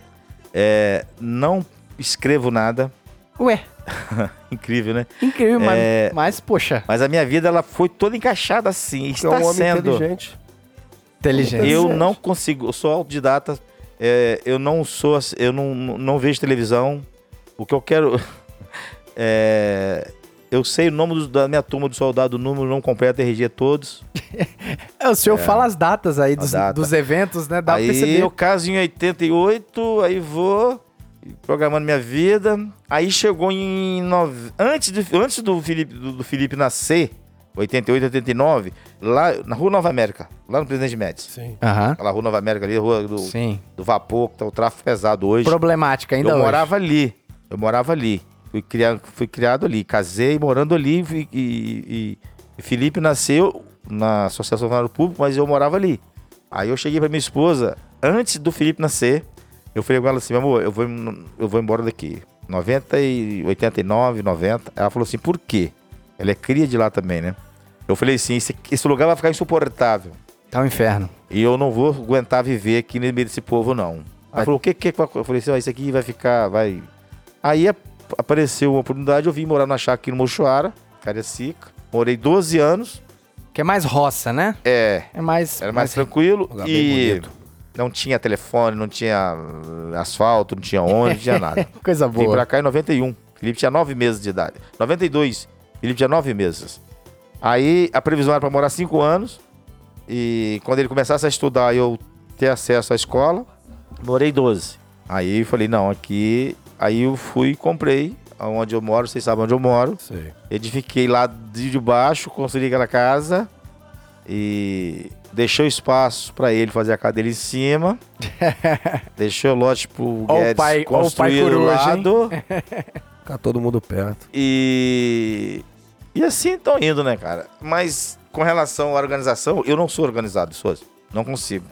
é, não escrevo nada. Ué, Incrível, né? incrível, mas, É. mas, poxa, Mas a minha vida ela foi toda encaixada assim. Você é Está um homem sendo. inteligente. inteligente. Eu não consigo, eu sou autodidata, é, eu não sou, eu não não vejo televisão. O que eu quero é, eu sei o nome dos- da minha turma do soldado, o número não completo, RG todos. É, o senhor fala as datas aí dos, data. dos eventos, né? Dá pra aí perceber. eu caso em 88, aí vou programando minha vida. Aí chegou em nove- antes do antes do Felipe do, do Felipe nascer, 88, 89, lá na Rua Nova América, lá no Presidente Médici. Sim. Aham. Aquela Rua Nova América ali, a Rua do, Sim. do Vapor, que tá o tráfego pesado hoje. Problemática ainda eu hoje. morava ali. Eu morava ali. Fui criado, fui criado ali. Casei morando ali. E, e- e Felipe nasceu na Associação Funcionário Público, mas eu morava ali. Aí eu cheguei pra minha esposa, antes do Felipe nascer, eu falei com ela assim, meu amor, eu vou, eu vou embora daqui. 90 e 89, 90. Ela falou assim, por quê? Ela é cria de lá também, né? Eu falei assim, esse, esse lugar vai ficar insuportável. Tá um inferno. E eu não vou aguentar viver aqui no meio desse povo, não. Ela Vai- falou, o que que. Eu falei assim, ó, isso aqui vai ficar, vai... Aí apareceu uma oportunidade, eu vim morar na chácara aqui no Mochoara, Cariacica. Morei 12 anos. Que é mais roça, né? É, É mais. era mais tranquilo Lugar bem e bonito. não tinha telefone, não tinha uh, asfalto, não tinha ônibus, não tinha nada. Coisa Vim boa. pra cá em 91. Felipe tinha 9 meses de idade. 92. Felipe tinha 9 meses. Aí a previsão era pra morar 5 anos. E quando ele começasse a estudar e eu ter acesso à escola, morei 12. Aí eu falei, não, aqui. Aí eu fui e comprei onde eu moro, vocês sabem onde eu moro. Sei. Edifiquei lá de baixo, construí aquela casa e deixou espaço pra ele fazer a casa dele em cima. deixou o lote pro Guedes pai- o pai construir o hein? lado. Ficar todo mundo perto. E. E assim estão indo, né, cara? Mas com relação à organização, eu não sou organizado, Souza. Não consigo.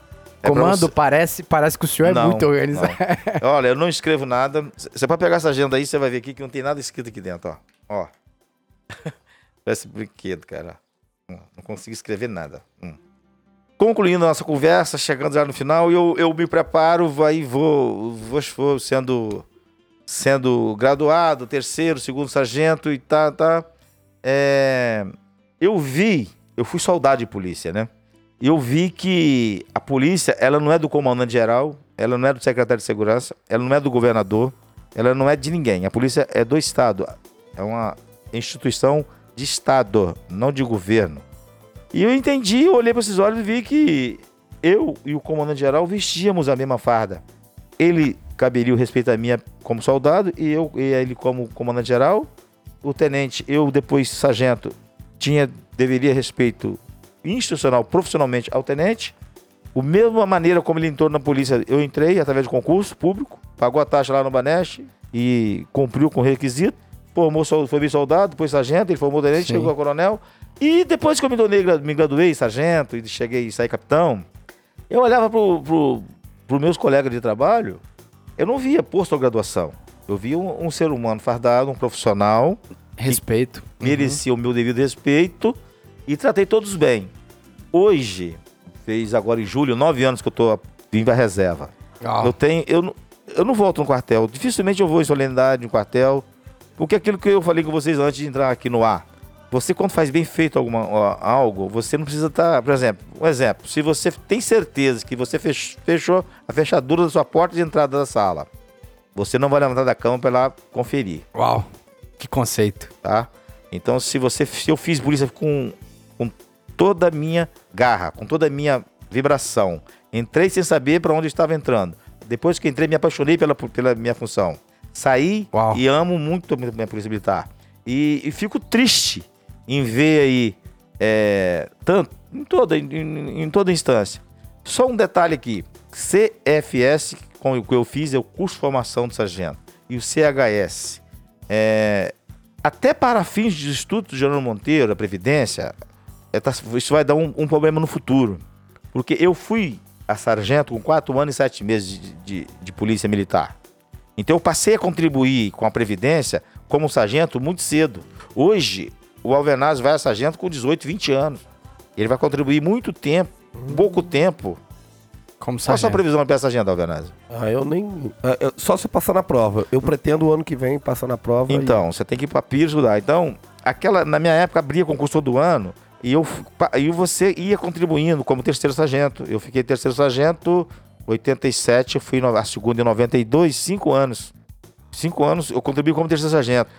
É Comando, você- parece, parece que o senhor é Não, muito organizado. não. Olha, eu não escrevo nada. Você pode pegar essa agenda aí, você vai ver aqui que não tem nada escrito aqui dentro, ó. Ó. Parece brinquedo, cara. Hum, Não consigo escrever nada. Hum. Concluindo a nossa conversa, chegando já no final, eu, eu me preparo, aí vou, vou, vou sendo, sendo graduado, terceiro, segundo sargento e tá, tá. É, eu vi, eu fui soldado de polícia, né? Eu vi que a polícia, ela não é do comandante geral, ela não é do secretário de segurança, ela não é do governador, ela não é de ninguém. A polícia é do Estado. É uma instituição de Estado, não de governo. E eu entendi, olhei para esses olhos e vi que eu e o comandante geral vestíamos a mesma farda. Ele caberia o respeito a minha como soldado e eu e ele como comandante geral. O tenente, eu depois sargento, tinha deveria respeito institucional, profissionalmente ao tenente. O mesma maneira como ele entrou na polícia, eu entrei através de concurso público, pagou a taxa lá no Baneste e cumpriu com o requisito. Formou, foi soldado, depois sargento, ele formou tenente, Sim. chegou a coronel. E depois que eu me, gra- me graduei sargento e cheguei e saí capitão, eu olhava pro, pro, pro meus colegas de trabalho, eu não via posto-graduação. Eu via um, um ser humano fardado, um profissional, Respeito. merecia o meu devido respeito e tratei todos bem. Hoje, fez agora em julho, nove anos que eu tô vim pra reserva. Ó, Eu tenho, eu, não- eu não volto no quartel. Dificilmente eu vou em solenidade no quartel, porque aquilo que eu falei com vocês antes de entrar aqui no ar. Você quando faz bem feito alguma, algo, você não precisa estar, por exemplo, um exemplo, se você tem certeza que você fech- fechou a fechadura da sua porta de entrada da sala, você não vai levantar da cama para lá conferir Uau. Que conceito. tá? Então, se você, se eu fiz polícia com, com toda a minha garra, com toda a minha vibração, entrei sem saber para onde estava entrando. Depois que entrei, me apaixonei pela, pela minha função. Saí Uau. e amo muito a minha polícia militar. E, e fico triste em ver aí, é, tanto, em toda, em, em- toda instância. Só um detalhe aqui: CFS, com o que eu fiz, é o curso de formação do sargento. E o CHS. É, até para fins de estudo do Geraldo Monteiro, a Previdência, isso vai dar um, um problema no futuro. Porque eu fui a sargento com 4 anos e 7 meses de, de- de polícia militar. Então eu passei a contribuir com a Previdência como sargento muito cedo. Hoje, o Alvenaz vai a sargento com 18, 20 anos. Ele vai contribuir muito tempo, pouco tempo. Como Qual a sua sargento. previsão para sargento, Alvenaz? Ah, eu nem. ah, eu- só se eu passar na prova. Eu pretendo o ano que vem passar na prova. e- Então, você tem que ir para Pires estudar. Então, aquela, na minha época, abria concurso todo ano e, eu, e você ia contribuindo como terceiro sargento. Eu fiquei terceiro sargento, 87, eu fui a segunda em 92, cinco anos. Cinco anos eu contribuí como terceiro sargento.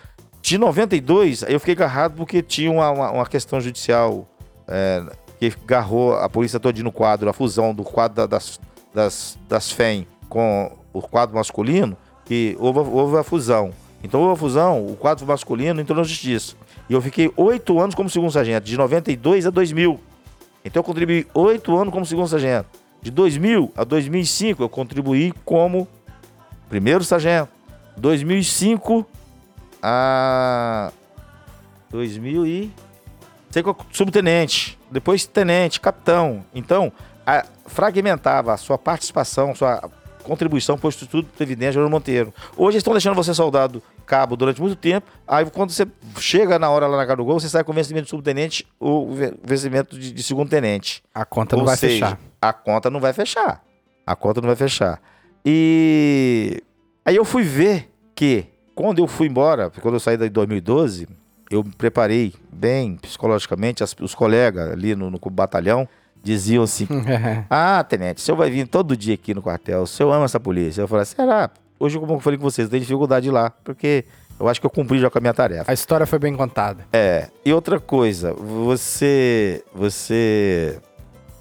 De 92, aí eu fiquei agarrado porque tinha uma, uma, uma questão judicial é, que agarrou a polícia toda no quadro, a fusão do quadro da- das, das, das FEM com o quadro masculino, que houve, houve a fusão. Então houve a fusão, o quadro masculino entrou na justiça. E eu fiquei oito anos como segundo sargento, de 92 a 2000. Então eu contribuí oito anos como segundo sargento. De 2000 a 2005 eu contribuí como primeiro sargento. 2005 a 2000 e sei que subtenente, depois tenente, capitão. Então, a- fragmentava a sua participação, sua contribuição para o Instituto Previdência Monteiro. Hoje estão deixando você soldado cabo durante muito tempo. Aí quando você chega na hora lá na cara do gol, você sai com vencimento de subtenente ou ve- vencimento de, de segundo tenente. A conta não Ou vai seja, fechar. A conta não vai fechar. A conta não vai fechar. E aí eu fui ver que quando eu fui embora, quando eu saí em 2012, eu me preparei bem psicologicamente. As- os colegas ali no, no batalhão diziam assim: Ah, tenente, o senhor vai vir todo dia aqui no quartel, o senhor ama essa polícia. Eu falei: Será? Hoje, como eu falei com vocês, eu tenho dificuldade de ir lá, porque eu acho que eu cumpri já com a minha tarefa. A história foi bem contada. É, e outra coisa, você. Você.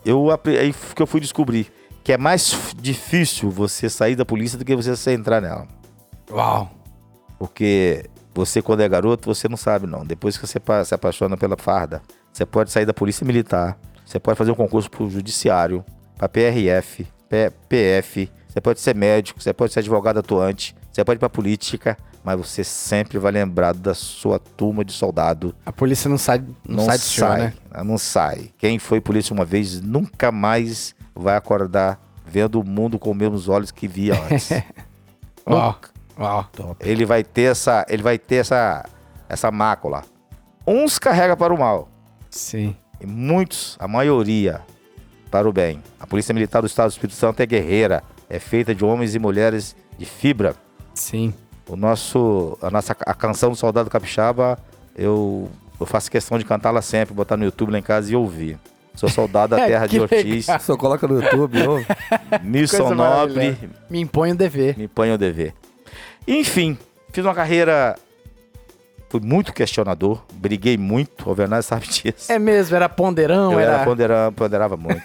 Eu, aí que eu fui descobrir que é mais difícil você sair da polícia do que você entrar nela. Uau. Porque você, quando é garoto, você não sabe, não. Depois que você se apaixona pela farda, você pode sair da polícia militar, você pode fazer um concurso pro judiciário, pra PRF, P- PF, você pode ser médico, você pode ser advogado atuante, você pode ir pra política, mas você sempre vai lembrar da sua turma de soldado. A polícia não sai, não, Não, sai do senhor, sai, né? não sai. Quem foi polícia uma vez nunca mais vai acordar vendo o mundo com os mesmos olhos que via antes. Uau. Uau. ele vai ter essa, ele vai ter essa, essa mácula. Uns carrega para o mal Sim. e muitos, a maioria, para o bem. A Polícia Militar do Estado do Espírito Santo é guerreira, é feita de homens e mulheres de fibra. Sim. O nosso, a nossa a canção do Soldado Capixaba, eu, eu faço questão de cantá-la sempre, botar no YouTube lá em casa e ouvir. Sou soldado da terra de Ortiz, legal. Só coloca no YouTube, ouve. Coisa nobre. Me impõe o dever. me põe o dever. Enfim, fiz uma carreira. Fui muito questionador, briguei muito, o Alvernaz sabe disso. É mesmo, era ponderão, eu era... era ponderava, ponderava muito.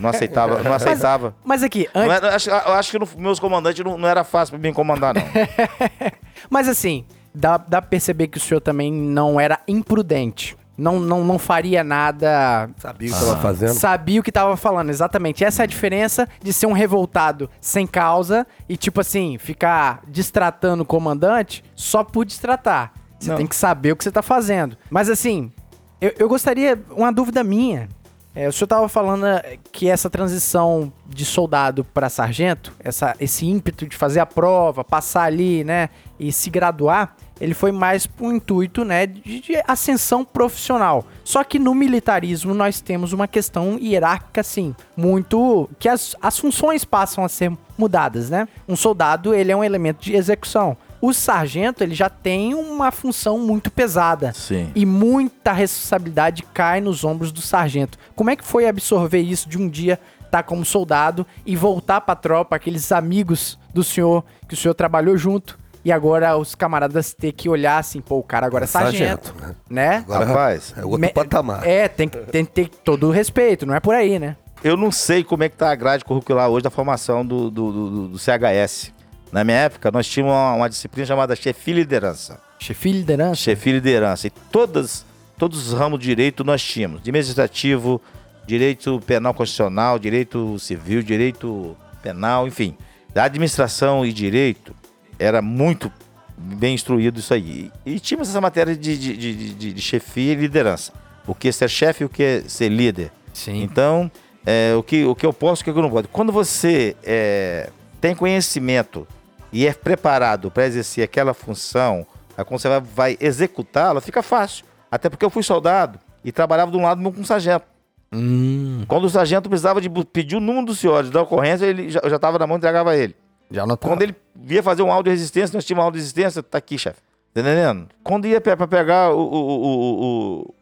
Não aceitava, não aceitava. Mas aqui, Não antes... era- eu acho, eu acho que no- meus comandantes não, não era fácil pra me incomodar, não. Mas assim, dá, dá pra perceber que o senhor também não era imprudente. Não, não, não faria nada. Sabia o que tava fazendo? Sabia o que tava falando, exatamente. Essa é a diferença de ser um revoltado sem causa e, tipo assim, ficar distratando o comandante só por distratar. Você Não. tem que saber o que você tá fazendo. Mas assim, eu, eu gostaria, uma dúvida minha. É, o senhor tava falando eh, que essa transição de soldado para sargento, essa, esse ímpeto de fazer a prova, passar ali, né, e se graduar, ele foi mais pro intuito, né, de, de ascensão profissional. Só que no militarismo nós temos uma questão hierárquica, assim, muito... que as, as funções passam a ser mudadas, né? Um soldado, ele é um elemento de execução. O sargento, ele já tem uma função muito pesada. Sim. E muita responsabilidade cai nos ombros do sargento. Como é que foi absorver isso de um dia estar como soldado e voltar pra tropa, aqueles amigos do senhor que o senhor trabalhou junto, e agora os camaradas ter que olhar assim, pô, o cara agora é sargento, Sargento, né? Agora Rapaz, é outro Me- patamar. É, tem que, tem que ter todo o respeito, não é por aí, né? Eu não sei como é que tá a grade curricular hoje da formação do, do, do- do CHS. Na minha época, nós tínhamos uma, uma disciplina chamada chefia e liderança. Chefia e liderança. chefia e liderança. E todas, todos os ramos de direito nós tínhamos. De administrativo, direito penal constitucional, direito civil, direito penal, enfim. Da administração e direito era muito bem instruído isso aí. E, e tínhamos essa matéria de, de, de, de- de chefia e liderança. O que é ser chefe e o que é ser líder. Sim. Então, é, o, que, o que eu posso e o que eu não posso. Quando você é, tem conhecimento e é preparado para exercer aquela função, aí quando você vai, vai executá-la, fica fácil. Até porque eu fui soldado e trabalhava de um lado com um sargento. Hum, Quando o sargento precisava de pedir o número do senhor da ocorrência, ele já estava na mão e entregava ele. já não Quando ele via fazer um áudio de resistência, nós tínhamos um áudio de resistência, tá aqui, chefe. Tá entendendo? Quando ia para pegar o, o, o, o,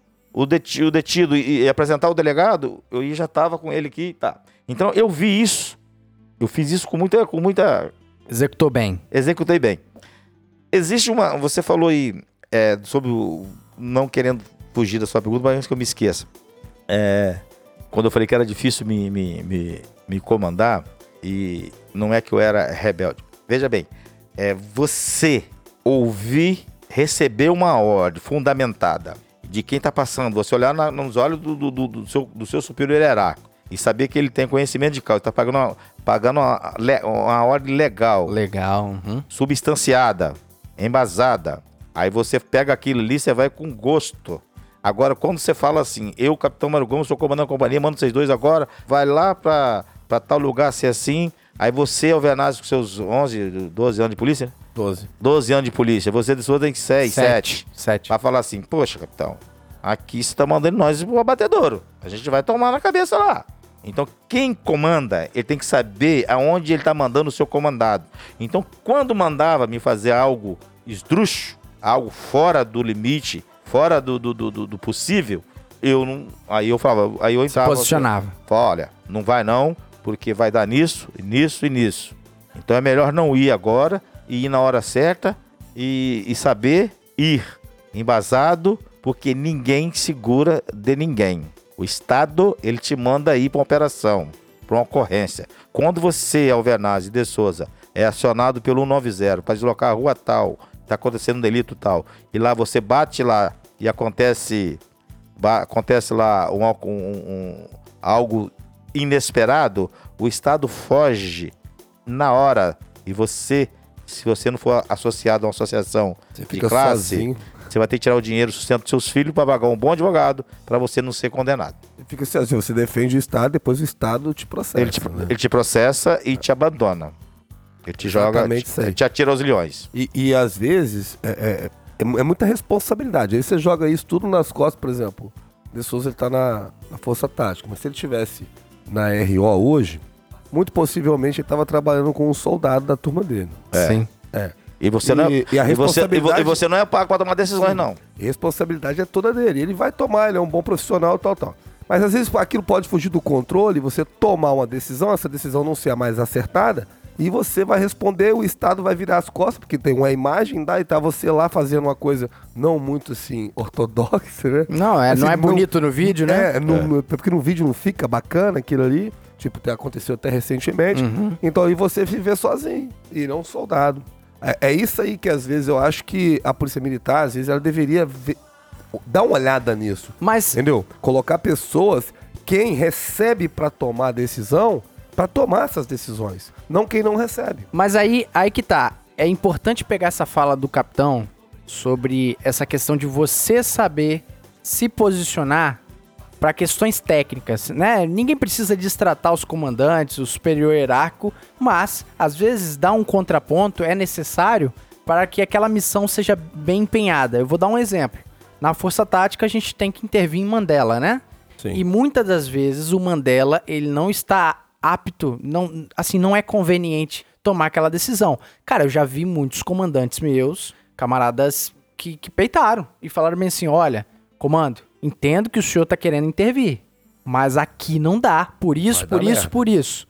o, deti- o detido e, e apresentar o delegado, eu já estava com ele aqui, tá. Então eu vi isso. Eu fiz isso com muita, com muita. Executou bem. Executei bem. Existe uma. Você falou aí é, sobre o. Não querendo fugir da sua pergunta, mas antes que eu me esqueça. É, quando eu falei que era difícil me, me, me, me comandar, e não é que eu era rebelde. Veja bem, é, você ouvir, receber uma ordem fundamentada de quem está passando, você olhar na- nos olhos do, do, do- do seu, do seu superior hierárquico e saber que ele tem conhecimento de causa, está pagando, uma, pagando uma, uma ordem legal, Legal. uhum. substanciada, embasada. Aí você pega aquilo ali, você vai com gosto. Agora, quando você fala assim, eu, capitão Mário Gomes, sou comandante da companhia, mando vocês dois agora, vai lá pra, pra tal lugar ser assim. Aí você, Alvernazes, com seus 11, 12 anos de polícia, né? 12. 12 anos de polícia, você de sua tem que 6, 7. Sete. Pra falar assim, poxa, capitão, aqui você tá mandando nós pro abatedouro. A gente vai tomar na cabeça lá. Então, quem comanda, ele tem que saber aonde ele tá mandando o seu comandado. Então, quando mandava me fazer algo esdrúxo, algo fora do limite, fora do, do, do, do- possível, eu não. Aí eu falava, aí eu Se entrava. posicionava. Falava, olha, não vai não, porque vai dar nisso, nisso e nisso. Então é melhor não ir agora e ir na hora certa e, e saber ir embasado, porque ninguém segura de ninguém. O Estado, ele te manda ir para uma operação, para uma ocorrência. Quando você, Alvernazzi de Souza, é acionado pelo 190 para deslocar a rua tal, está acontecendo um delito tal, e lá você bate lá e acontece acontece lá um, algo- um- um- algo inesperado, o Estado foge na hora. E você, se você não for associado a uma associação Você de classe, sozinho. Você vai ter que tirar o dinheiro, o sustento dos seus filhos para pagar um bom advogado para você não ser condenado. Fica assim, assim, você defende o Estado, depois o Estado te processa. Ele te, né? ele te processa e te abandona. Ele te joga, Exatamente aí. ele te atira aos leões. E, e, às vezes é, é- é é muita responsabilidade. Aí você joga isso tudo nas costas, por exemplo. De Souza ele tá na, na Força Tática, mas se ele tivesse na RO hoje, muito possivelmente ele estava trabalhando com um soldado da turma dele. Sim. É. E você, E- não, é, e a e você, e e você não é pago para tomar decisões, não. responsabilidade é toda dele. Ele vai tomar, ele é um bom profissional, tal, tal. Mas às vezes aquilo pode fugir do controle, você tomar uma decisão, essa decisão não ser a mais acertada, e você vai responder, o Estado vai virar as costas, porque tem uma imagem, dá, e tá você lá fazendo uma coisa não muito assim, ortodoxa, né? Não, é, Assim, não é bonito no vídeo, né? É, no- no- porque no vídeo não fica bacana aquilo ali. Tipo, te- aconteceu até recentemente. Então aí você viver sozinho e não soldado. É, é isso aí que às vezes eu acho que a Polícia Militar, às vezes, ela deveria ver- dar uma olhada nisso. Mas Entendeu? Colocar pessoas, quem recebe pra tomar a decisão, pra tomar essas decisões. Não quem não recebe. Mas aí, aí que tá. É importante pegar essa fala do capitão sobre essa questão de você saber se posicionar para questões técnicas, né? Ninguém precisa destratar os comandantes, o superior hierárquico, mas às vezes dar um contraponto é necessário para que aquela missão seja bem empenhada. Eu vou dar um exemplo. Na Força Tática a gente tem que intervir em Mandela, né? Sim. E muitas das vezes o Mandela, ele não está apto, não, assim, não é conveniente tomar aquela decisão. Cara, eu já vi muitos comandantes meus, camaradas que, que peitaram e falaram bem assim, olha, comando, entendo que o senhor tá querendo intervir, mas aqui não dá, por isso, por isso, merda. por isso.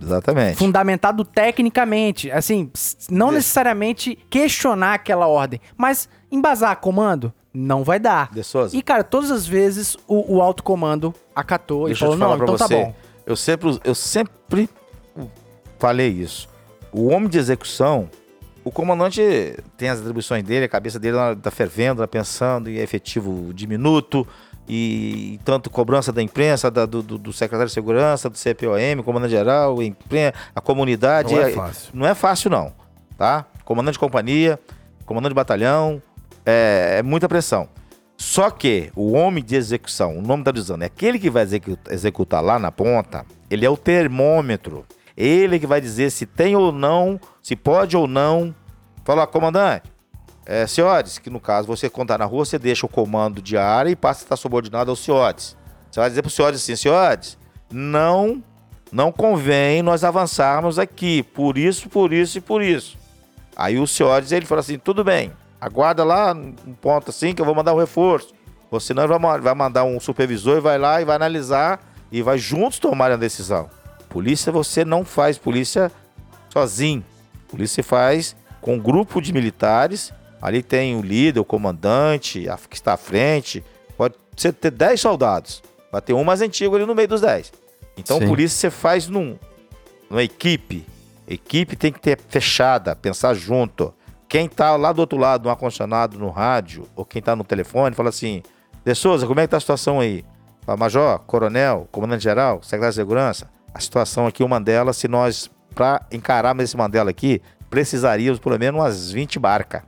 Exatamente. Fundamentado tecnicamente, assim, não necessariamente questionar aquela ordem, mas embasar comando, não vai dar. De Souza. E, cara, todas as vezes o, o alto comando acatou Deixa e eu falou, não, então você. tá bom. Eu sempre, eu sempre falei isso. O homem de execução, o comandante tem as atribuições dele, a cabeça dele tá fervendo, tá pensando, e é efetivo diminuto, e tanto cobrança da imprensa, da- do, do- secretário de segurança, do CPOM, comandante geral, impren- a comunidade. Não é fácil. Não é fácil, não. Tá? Comandante de companhia, comandante de batalhão, é, é muita pressão. Só que o homem de execução, o nome tá dizendo, é aquele que vai execu- executar lá na ponta, ele é o termômetro. Ele que vai dizer se tem ou não, se pode ou não. Fala, comandante, é, senhores, que no caso você contar na rua, você deixa o comando de área e passa a estar subordinado aos senhores. Você vai dizer para os senhores assim, senhores, não, não convém nós avançarmos aqui, por isso, por isso e por isso. Aí os senhores, ele fala assim, tudo bem, aguarda lá um ponto assim que eu vou mandar um reforço. Ou senão vai mandar um supervisor e vai lá e vai analisar e vai juntos tomar a decisão. Polícia você não faz polícia sozinho. Polícia faz com um grupo de militares. Ali tem o líder, o comandante, a que está à frente. Pode ser ter 10 soldados. Vai ter um mais antigo ali no meio dos 10. Então Sim. polícia você faz num, numa equipe. Equipe tem que ter fechada, pensar junto. Quem tá lá do outro lado, no ar-condicionado, no rádio, ou quem tá no telefone, fala assim: De Souza, como é que tá a situação aí? Fala, Major, Coronel, Comandante-Geral, Secretário de Segurança. A situação aqui, o Mandela, se nós, para encararmos esse Mandela aqui, precisaríamos pelo menos umas 20 barcas.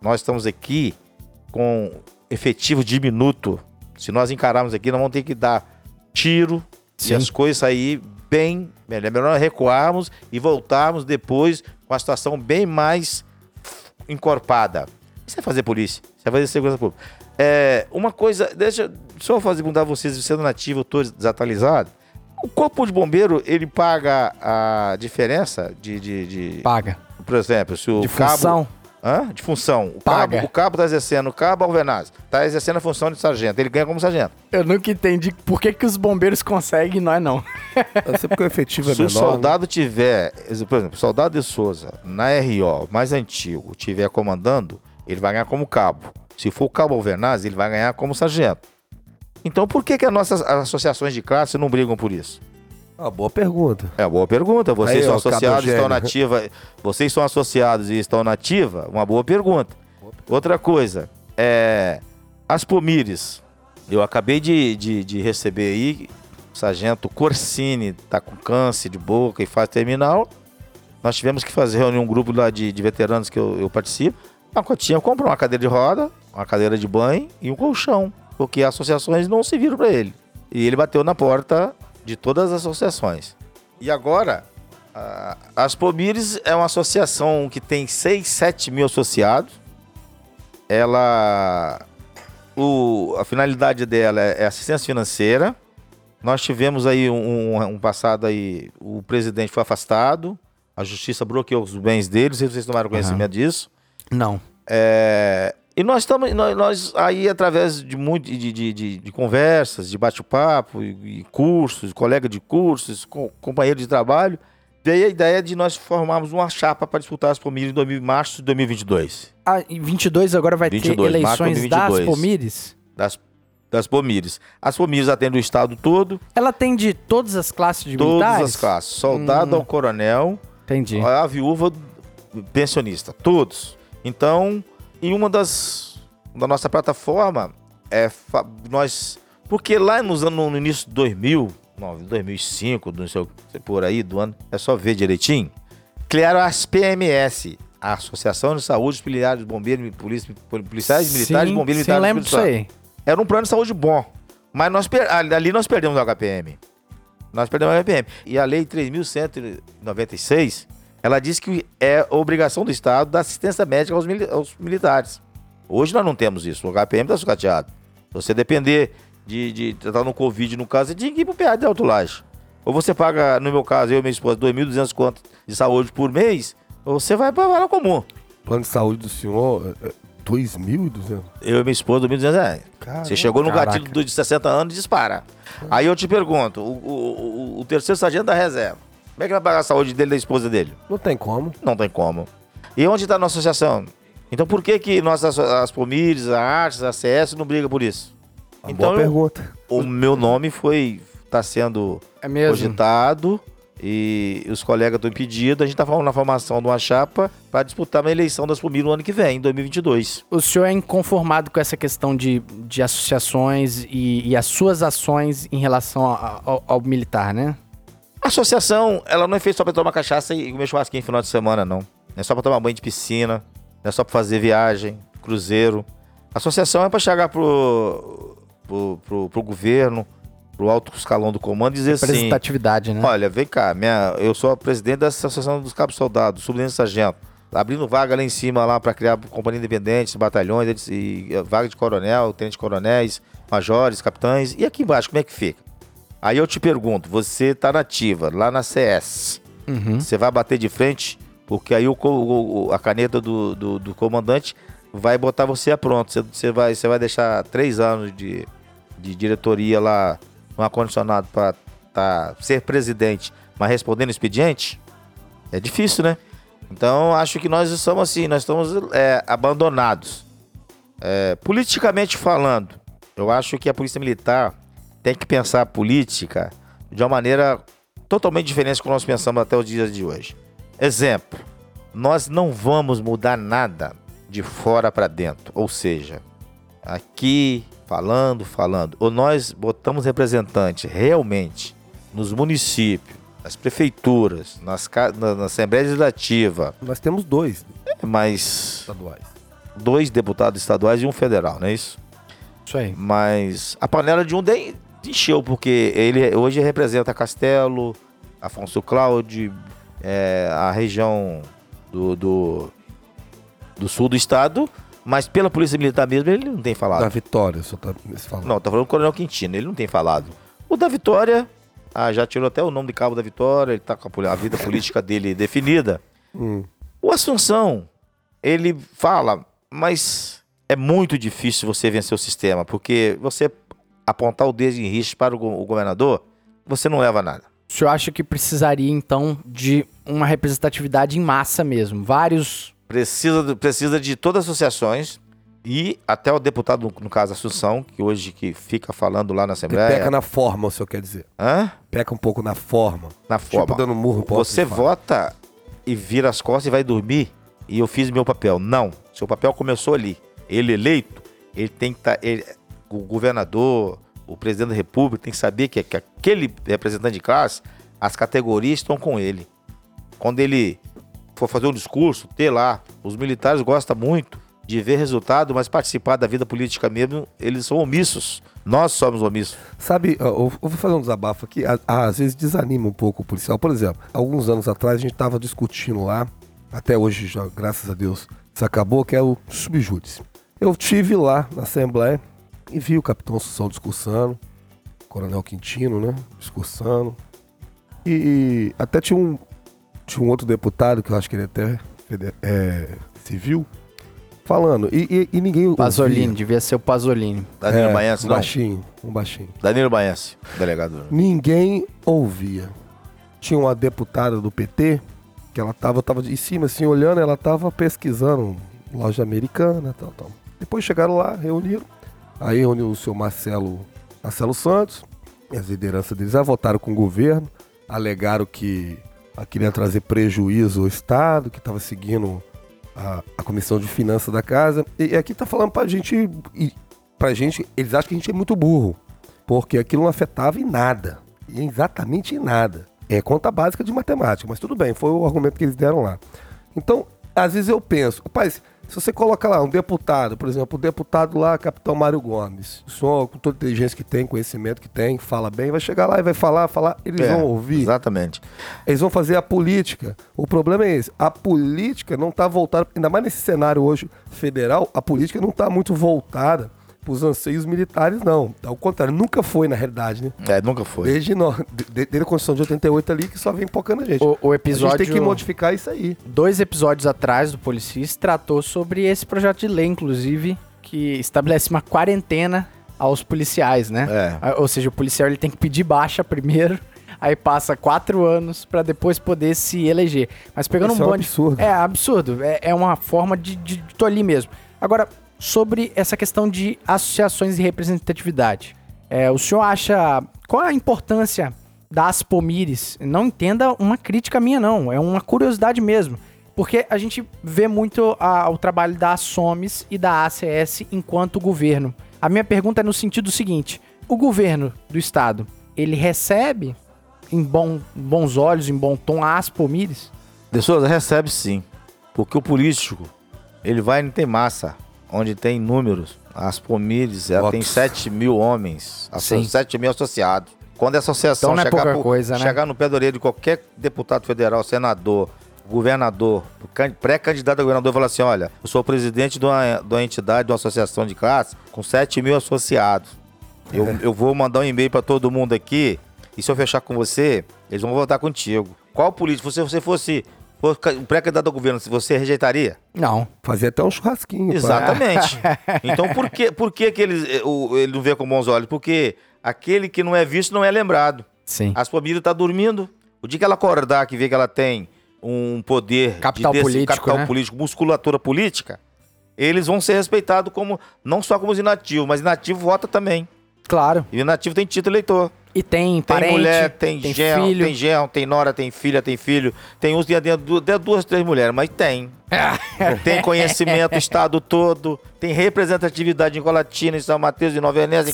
Nós estamos aqui com efetivo diminuto. Se nós encararmos aqui, nós vamos ter que dar tiro Sim. e as coisas sair bem melhor. É melhor recuarmos e voltarmos depois com a situação bem mais encorpada. Isso é fazer polícia, isso é fazer segurança pública. É, uma coisa, deixa eu só fazer perguntar a vocês, sendo nativo, eu tô desatualizado. O corpo de bombeiro, ele paga a diferença de, de, de- Paga. por exemplo, se o De cabo, função. Hã? De função. O Paga. cabo, o cabo tá exercendo, o cabo Alvenaz, tá exercendo a função de sargento. Ele ganha como sargento. Eu nunca entendi por que, que os bombeiros conseguem e nós não. Eu sei porque o efetivo é Se o menor. né? soldado tiver, por exemplo, o soldado de Souza, na RO, mais antigo, tiver comandando, ele vai ganhar como cabo. Se for o cabo Alvernaz, ele vai ganhar como sargento. Então por que, que as nossas associações de classe não brigam por isso? Ah, boa pergunta. É uma boa pergunta. Vocês Aí, são ó, associados e estão na Gênio. ativa. Vocês são associados e estão na ativa? Uma boa pergunta. Outra coisa, é. As Pomires. Eu acabei de, de, de receber aí. O sargento Corsini tá com câncer de boca e fase terminal. Nós tivemos que fazer reunir um grupo lá de, de veteranos que eu, eu participo. A Cotinha comprou uma cadeira de roda, uma cadeira de banho e um colchão. Porque as associações não se viram para ele. E ele bateu na porta de todas as associações. E agora, a- as Pomires é uma associação que tem 6, 7 mil associados. Ela. O, a finalidade dela é, é assistência financeira. Nós tivemos aí um, um- passado aí. O presidente foi afastado. A justiça bloqueou os bens deles. Vocês tomaram conhecimento disso. Não. É, e nós estamos, nós, nós aí através de muito de, de, de, de conversas, de bate-papo, e, e cursos, colega de cursos, com, companheiro de trabalho, veio a ideia de nós formarmos uma chapa para disputar as Pomires em 2000, março de 2022, Ah, em 22 agora vai 22, ter eleições 22. das Pomires? das, das Pomires. As Pomires atendem o estado todo, Ela tem de todas as classes de todas militares? as classes, soldado Hum. ao coronel, Entendi. a viúva pensionista, todos. Então, em uma das da nossa plataforma é nós porque lá nos anos no início de 2000, não, 2005, não sei por aí do ano, é só ver direitinho. Criaram as PMS, a Associação de Saúde Militares, Bombeiros, Polícia, Policiais Militares, sim, Bombeiros sim, Militares. do lembro disso aí. Era um plano de saúde bom. Mas nós ali nós perdemos o HPM. Nós perdemos o HPM. E a lei 3.196, ela diz que é obrigação do Estado dar assistência médica aos, mili- aos militares. Hoje nós não temos isso. O HPM está sucateado. Se você depender de estar no Covid, no caso, você tinha que ir pro PA de Alto Laje. Ou você paga, no meu caso, eu e minha esposa, 2.200 conto de saúde por mês, ou você vai para a comum. Plano de saúde do senhor, é, é 2.200? Eu e minha esposa, 2.200 reais. Caramba. Você chegou no Caraca. gatilho do- de 60 anos e dispara. Aí eu te pergunto, o, o- o- o terceiro sargento da reserva, como é que vai pagar a saúde dele e da esposa dele? Não tem como. Não tem como. E onde está a nossa associação? Então por que que nossas as Pomires, a Artes, a CS não briga por isso? Uma Então boa eu- pergunta. O meu nome foi está sendo É mesmo? cogitado e os colegas estão impedidos. A gente está falando na formação de uma chapa para disputar uma eleição das Pomires no ano que vem, em 2022. O senhor é inconformado com essa questão de, de associações e, e as suas ações em relação a- ao, ao militar, né? A associação, ela não é feita só pra tomar cachaça e comer churrasquinho no final de semana, não. Não é só pra tomar banho de piscina, não é só pra fazer viagem, cruzeiro. A associação é pra chegar pro, pro, pro, pro governo, pro alto escalão do comando e dizer assim... Representatividade, né? Olha, vem cá, minha, eu sou a presidente da Associação dos Cabos Soldados, subtenente sargento. Abrindo vaga lá em cima lá para criar companhia independente, batalhões, e, vaga de coronel, tenente coronéis, majores, capitães. E aqui embaixo, como é que fica? Aí eu te pergunto, você tá nativa, lá na CS, Uhum. você vai bater de frente, porque aí o, o- a caneta do, do, do comandante vai botar você a pronto. Você, você vai, você vai deixar três anos de, de diretoria lá no ar-condicionado para tá, ser presidente, mas respondendo expediente? É difícil, né? Então acho que nós estamos assim, nós estamos é, abandonados. É, politicamente falando, eu acho que a Polícia Militar tem que pensar a política de uma maneira totalmente diferente do que nós pensamos até os dias de hoje. Exemplo, nós não vamos mudar nada de fora para dentro, ou seja, aqui falando, falando, ou nós botamos representantes realmente nos municípios, nas prefeituras, nas, na, na Assembleia Legislativa, Nós temos dois mas estaduais. dois deputados estaduais e um federal, não é isso? Isso aí. Mas a panela de um de- encheu, porque ele hoje representa Castelo, Afonso Cláudio, é, a região do, do, do sul do estado, mas pela Polícia Militar mesmo ele não tem falado. Da Vitória, só tá falando. Não, tá falando do Coronel Quintino, ele não tem falado. O da Vitória, ah, já tirou até o nome de cabo da Vitória, ele tá com a, a vida política dele definida. Hum. O Assunção, ele fala, mas é muito difícil você vencer o sistema, porque você apontar o dedo em risco para o, go- o governador, você não leva nada. O senhor acha que precisaria, então, de uma representatividade em massa mesmo? Vários. Precisa, precisa de todas as associações e até o deputado, no, caso Assunção, que hoje que fica falando lá na Ele Assembleia. peca na forma, o senhor quer dizer. Hã? Peca um pouco na forma. Na forma. Tipo dando murro Você vota e vira as costas e vai dormir. E eu fiz meu papel. Não. Seu papel começou ali. Ele eleito, ele tem que estar. O governador, o presidente da república tem que saber que, que aquele representante de classe, as categorias estão com ele. Quando ele for fazer um discurso, ter lá. Os militares gostam muito de ver resultado, mas participar da vida política mesmo, eles são omissos. Nós somos omissos. Sabe, eu vou fazer um desabafo aqui. Às vezes desanima um pouco o policial. Por exemplo, alguns anos atrás a gente estava discutindo lá, até hoje, já, graças a Deus, isso acabou, que é o subjúdice. Eu tive lá na Assembleia e vi o capitão Assunção discursando, Coronel Quintino, né? Discursando. E, até tinha um, tinha um outro deputado, que eu acho que ele é até é, civil, falando. E, e- e ninguém. ouvia. Pasolini, devia ser o Pasolini. Danilo É, Baense, um não. baixinho, um baixinho. Danilo Baense, delegado. Ninguém ouvia. Tinha uma deputada do PT que ela tava, tava em cima, assim, olhando, ela tava pesquisando loja americana, tal, tal. Depois chegaram lá, reuniram. Aí reuniu o seu Marcelo, Marcelo Santos, e as lideranças deles já votaram com o governo, alegaram que ah, queriam trazer prejuízo ao Estado, que estava seguindo a, a Comissão de Finanças da Casa. E, e aqui tá falando pra gente, pra gente, eles acham que a gente é muito burro, porque aquilo não afetava em nada, em exatamente em nada. É conta básica de matemática, mas tudo bem, foi o argumento que eles deram lá. Então, às vezes eu penso, rapaz, se você coloca lá um deputado, por exemplo, o deputado lá, Capitão Mário Gomes, só com toda a inteligência que tem, conhecimento que tem, fala bem, vai chegar lá e vai falar, falar, eles É, vão ouvir. Exatamente. Eles vão fazer a política. O problema é esse. A política não está voltada, ainda mais nesse cenário hoje federal, a política não está muito voltada os anseios militares, não. Ao contrário, nunca foi, na realidade, né? É, nunca foi. Desde, no, de- desde a Constituição de 88 ali, que só vem pocando a gente. O, o A episódio. gente tem que modificar isso aí. Dois episódios atrás do Policis tratou sobre esse projeto de lei, inclusive, que estabelece uma quarentena aos policiais, né? É. Ah, Ou seja, o policial ele tem que pedir baixa primeiro, aí passa quatro anos pra depois poder se eleger. Mas pegando Isso um é um bonde. absurdo. É absurdo. É, é uma forma de, de, de tolir mesmo. Agora, sobre essa questão de associações e representatividade. É, o senhor acha. Qual é a importância das Pomires? Não entenda uma crítica minha, não. É uma curiosidade mesmo. Porque a gente vê muito a- o trabalho da SOMES e da ACS enquanto governo. A minha pergunta é no sentido seguinte: o governo do estado, ele recebe em bom- bons olhos, em bom tom, as Pomires? De Souza recebe sim. Porque o político, ele vai não tem massa, onde tem números. As Pomires, ela tem Votos. 7 mil homens, Sim. 7 mil associados. Quando a associação Então é chegar, pouca pro- coisa, né? chegar no pé da orelha de qualquer deputado federal, senador, governador, can- pré-candidato a governador, e falar assim: olha, eu sou presidente de uma, de uma entidade, de uma associação de classe com 7 mil associados. Eu, É. eu vou mandar um e-mail para todo mundo aqui, e se eu fechar com você, eles vão votar contigo. Qual político? Se você fosse ca- pré-candidato ao governo, se você rejeitaria? Não. Fazer até um churrasquinho. Exatamente. então por que, por que, que ele, eh, o- ele não vê com bons olhos? Porque aquele que não é visto não é lembrado. Sim. A sua família tá dormindo. O dia que ela acordar, que vê que ela tem um poder de Capital político, capital né? político, musculatura política, eles vão ser respeitados como não só como os inativos, mas inativo vota também. Claro. E o inativo tem título eleitor. E tem Tem parente, mulher, tem, tem genro, filho. tem genro, tem nora, tem filha, tem filho. Tem uns que tem du- até duas, três mulheres, mas tem. tem conhecimento, estado todo. Tem representatividade em Colatina, em São Mateus, em Nova Venécia, em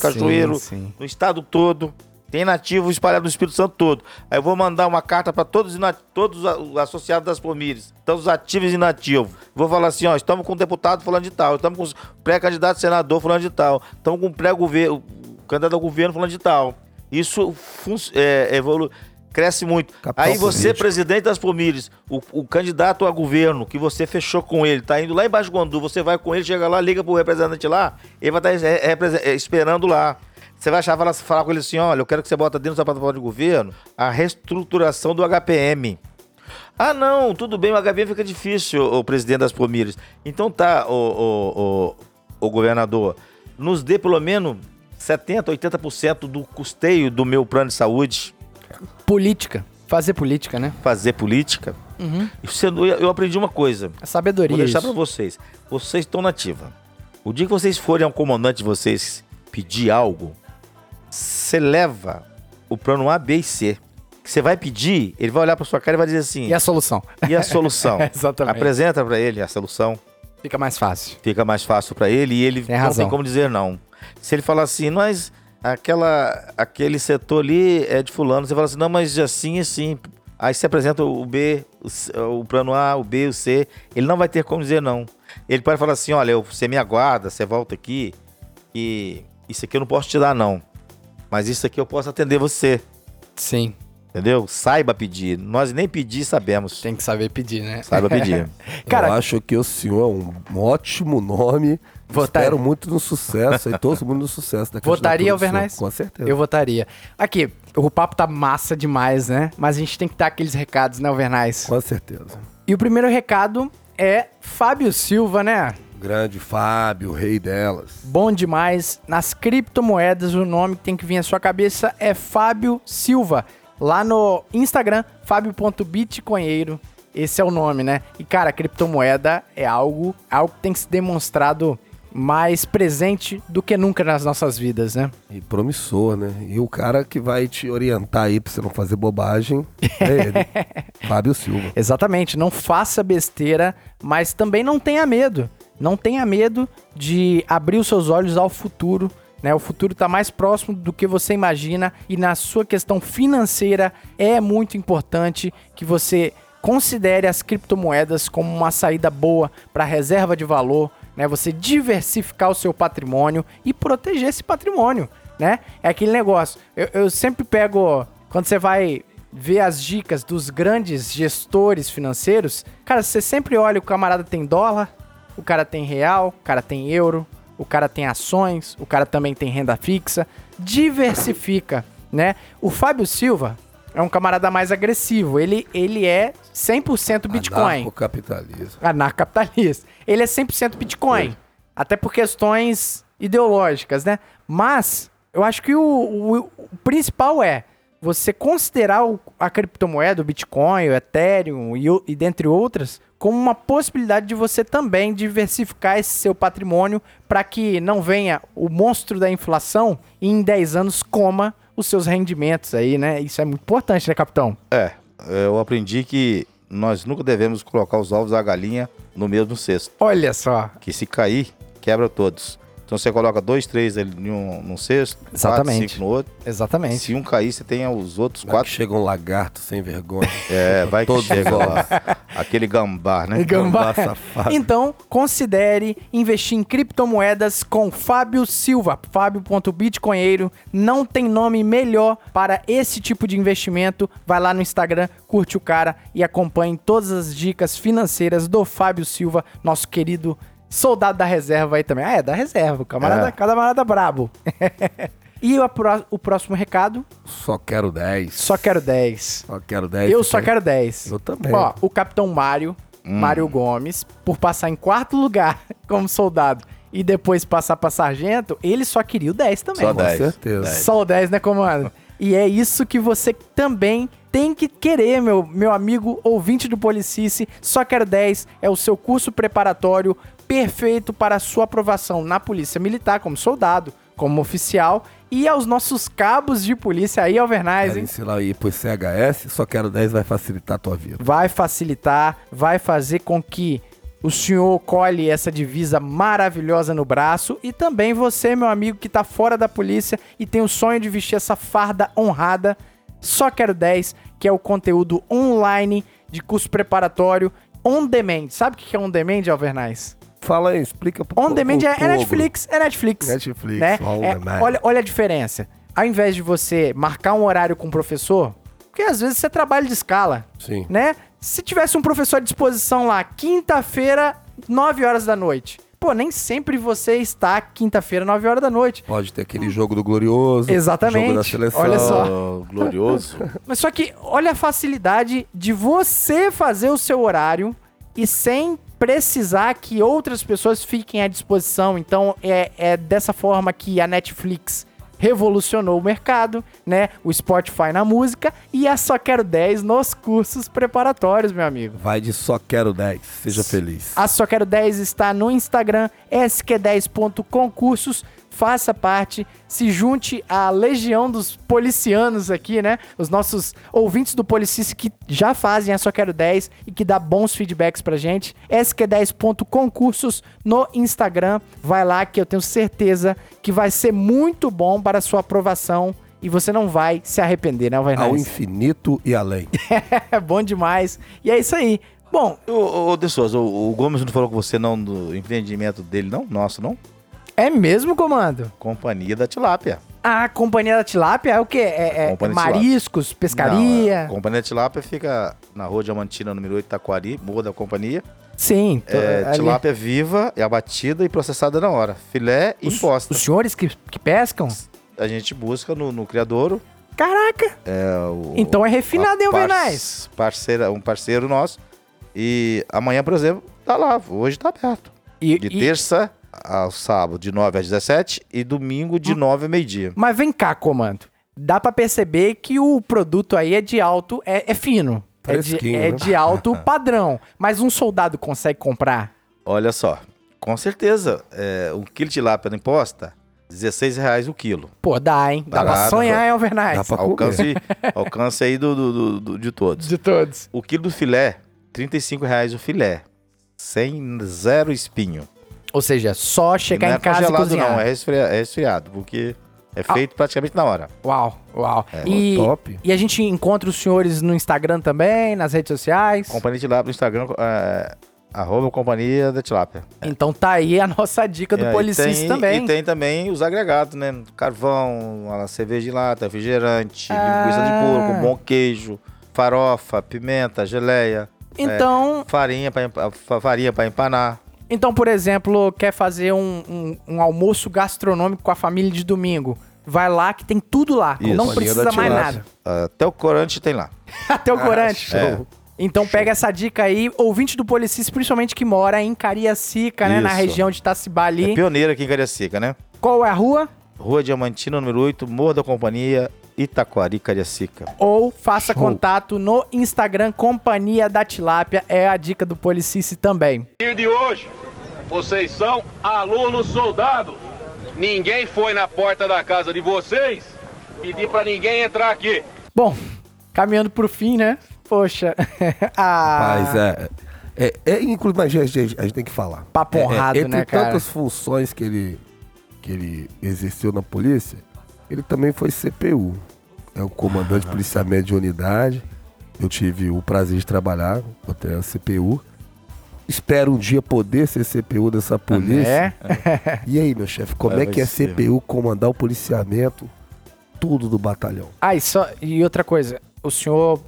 sim. No estado todo. Tem nativo espalhado no Espírito Santo todo. Aí eu vou mandar uma carta para todos, todos os associados das Pomires, todos os ativos e inativos. Vou falar assim, ó, estamos com o deputado falando de tal, estamos com o pré-candidato senador falando de tal, estamos com o pré-governo, candidato ao governo falando de tal. Isso é, evolu- cresce muito. Capital Aí você, político. presidente das Pomires, o, o candidato a governo que você fechou com ele, tá indo lá embaixo do Guandu, você vai com ele, chega lá, liga pro representante lá, ele vai estar esperando lá. Você vai achar, falar, falar com ele assim, olha, eu quero que você bota dentro da plataforma de governo a reestruturação do HPM. Ah, não, tudo bem, o HB fica difícil, o presidente das Promírias. Então tá, o, o, o, o governador, nos dê pelo menos 70%, 80% do custeio do meu plano de saúde, Política. Fazer política, né? fazer política. Isso eu, eu aprendi uma coisa. A sabedoria. Vou deixar pra vocês. Vocês estão na ativa. O dia que vocês forem ao comandante de vocês pedir algo, você leva o plano A, B e C. Que você vai pedir, ele vai olhar pra sua cara e vai dizer assim: E a solução? e a solução? Exatamente. Apresenta pra ele a solução. Fica mais fácil. Fica mais fácil pra ele e ele Tem não tem como dizer não. Se ele falar assim, mas aquela, aquele setor ali é de fulano, você fala assim, não, mas assim e assim. Aí você apresenta o B, o, o plano A, o B, o C. Ele não vai ter como dizer não. Ele pode falar assim, olha, você me aguarda, você volta aqui e isso aqui eu não posso te dar não. Mas isso aqui eu posso atender você, Sim. Entendeu? Saiba pedir. Nós nem pedir sabemos. Tem que saber pedir, né? Saiba pedir. Cara- eu acho que o senhor é um ótimo nome. Votaria. Espero muito no sucesso aí, todo mundo no sucesso da Votaria, senhor, Com certeza. Eu votaria. Aqui, o papo tá massa demais, né? Mas a gente tem que dar aqueles recados, né, Alvernais? Com certeza. E o primeiro recado é Fábio Silva, né? Grande Fábio, rei delas. Bom demais. Nas criptomoedas, o nome que tem que vir à sua cabeça é Fábio Silva. Lá no Instagram, fábio.bitcoinheiro. Esse é o nome, né? E, cara, criptomoeda é algo, algo que tem que ser demonstrado mais presente do que nunca nas nossas vidas, né? E promissor, né? E o cara que vai te orientar aí pra você não fazer bobagem é ele. Fábio Silva. Exatamente, não faça besteira, mas também não tenha medo. Não tenha medo de abrir os seus olhos ao futuro. Né? O futuro está mais próximo do que você imagina e na sua questão financeira é muito importante que você considere as criptomoedas como uma saída boa para reserva de valor, né? Você diversificar o seu patrimônio e proteger esse patrimônio, né? É aquele negócio. Eu, eu sempre pego quando você vai ver as dicas dos grandes gestores financeiros, cara, você sempre olha o camarada tem dólar, o cara tem real, o cara tem euro, o cara tem ações, o cara também tem renda fixa, diversifica, né? O Fábio Silva é um camarada mais agressivo, ele, ele é 100% Bitcoin. O capitalismo. Anarcapitalista. Ele é 100% Bitcoin. Até por questões ideológicas, né? Mas eu acho que o, o- o principal é você considerar o- a criptomoeda, o Bitcoin, o Ethereum e, e dentre outras, como uma possibilidade de você também diversificar esse seu patrimônio para que não venha o monstro da inflação e em 10 anos coma os seus rendimentos aí, né? Isso é muito importante, né, capitão? É, eu aprendi que nós nunca devemos colocar os ovos da galinha no mesmo cesto. Olha só. Que se cair, quebra todos. Então você coloca dois, três ali em um, num cesto, Exatamente. quatro, cinco no outro. Exatamente. Se um cair, você tem os outros Vai que quatro. chega um lagarto sem vergonha. É, vai que chega lá. Aquele gambá, né? Gambá. Gambá safado. Então, considere investir em criptomoedas com Fábio Silva, fábio.bitcoinheiro. Não tem nome melhor para esse tipo de investimento. Vai lá no Instagram, curte o cara e acompanhe todas as dicas financeiras do Fábio Silva, nosso querido soldado da reserva aí também. Ah, é da reserva, camarada, É. camarada brabo. e o, pró- o próximo recado, Só quero 10. só quero 10. Só quero 10. Eu Você só quero 10. Eu também. Ó, o Capitão Mário, Mário Gomes, por passar em quarto lugar como soldado e depois passar pra sargento, ele só queria o 10 também. Só Com 10. certeza. Só o 10, né, comando? E é isso que você também tem que querer, meu, meu amigo ouvinte do Policice. Só quero 10 é o seu curso preparatório perfeito para a sua aprovação na Polícia Militar, como soldado, como oficial. E aos nossos cabos de polícia aí, Alvernaz, Quero hein? ensinar aí pro CHS, só quero 10 vai facilitar a tua vida. vai facilitar, vai fazer com que o senhor colhe essa divisa maravilhosa no braço e também você, meu amigo, que tá fora da polícia e tem o sonho de vestir essa farda honrada, só quero 10, que é o conteúdo online de curso preparatório on demand. Sabe o que é on demand, Alvernaz? Fala aí, explica pro On demand é, é. Netflix, é Netflix. Netflix, né? É, olha, olha a diferença. Ao invés de você marcar um horário com o professor, porque às vezes você trabalha de escala, Sim. né? Se tivesse um professor à disposição lá, quinta-feira, 9 horas da noite, pô, nem sempre você está quinta-feira, 9 horas da noite. Pode ter aquele jogo do Glorioso. Exatamente. Jogo da seleção. Olha só. Glorioso. Mas só que olha a facilidade de você fazer o seu horário e sem precisar que outras pessoas fiquem à disposição. Então é, é dessa forma que a Netflix revolucionou o mercado, né? O Spotify na música e a Só Quero 10 nos cursos preparatórios, meu amigo. Vai de só quero 10. Seja feliz. A Só Quero 10 está no Instagram, sq10.concursos. Faça parte, se junte à legião dos policianos aqui, né? Os nossos ouvintes do Policice que já fazem a Só Quero 10 e que dá bons feedbacks pra gente. sq10.concursos no Instagram. Vai lá que eu tenho certeza que vai ser muito bom para a sua aprovação e você não vai se arrepender, né, Ao Alvernaz? infinito e além. É bom demais. E é isso aí. Bom, Ô, ô, ô De Souza, o, o Gomes não falou com você não do empreendimento dele, não? Nosso, não? É mesmo, comando? Companhia da Tilápia. A companhia da tilápia é o quê? É, é mariscos, pescaria? Não, a Companhia da Tilápia fica na Rua Diamantina, número 8, Taquari, Morro da Companhia. Sim. É, ali. tilápia viva, é abatida e processada na hora. Filé e Os, imposta. os senhores que, que pescam? A gente busca no, no criadouro. Caraca! é, o- Então é refinado, hein, par- Alvernaz? Parceira, um parceiro nosso. E amanhã, por exemplo, tá lá. Hoje tá aberto. E, De e- terça ao sábado, de 9 às 17 e domingo, Hum. de 9 ao meio-dia. Mas vem cá, comando. Dá pra perceber que o produto aí é de alto, é, é fino. É de, é né? de alto padrão. Mas um soldado consegue comprar? Olha só, com certeza, é, um quilo de lápia na imposta, 16 reais o quilo. Pô, dá, hein? Dá pra Barato, sonhar, hein, Dá Alvernaz? pra. Alcance, alcance aí do, do- do- do- de todos. De todos. O quilo do filé, 35 reais o filé. Sem zero espinho. Ou seja, só chegar não em é casa e cozinhar. não, é, resfria- é resfriado, porque é Ah. feito praticamente na hora. Uau, uau. e, top. e a gente encontra os senhores no Instagram também, nas redes sociais. Companhia de Tilápia no Instagram, é, arroba Companhia da Tilápia. Então tá aí a nossa dica do É, Policis tem- também. E tem também os agregados, né? Carvão, cerveja de lata, refrigerante, Ah. linguiça de porco, bom queijo, farofa, pimenta, geleia, Então, farinha para farinha para empanar. Então, por exemplo, quer fazer um, um- um almoço gastronômico com a família de domingo. Vai lá que tem tudo lá. Isso. Não Companhia precisa mais nada. Até o corante tem lá. Até o corante. É. Então pega essa dica aí, ouvinte do Policis, principalmente que mora em Cariacica, né? Na Isso. região de Itacibá ali. É pioneiro aqui em Cariacica, né? Qual é a rua? Rua Diamantina, número 8, Morro da Companhia, Itaquari, Cariacica. Ou faça contato no Instagram Companhia da Tilápia. É a dica do Policice também. partir de hoje, vocês são alunos soldados. Ninguém foi na porta da casa de vocês pedir pra ninguém entrar aqui. Bom, caminhando pro fim, né? Poxa. ah, Mas é. É, é inclusive, mas a gente, a gente tem que falar. Papo É, é, honrado, entre né, cara? tantas funções que ele, que ele exerceu na polícia, ele também foi CPU. É o comandante de policiamento de unidade. Eu tive o prazer de trabalhar até a CPU. Espero um dia poder ser CPU dessa polícia. É? E aí, meu chefe, como Vai é que é ser. CPU comandar o policiamento, tudo do batalhão? Ah, e, só, e outra coisa. O senhor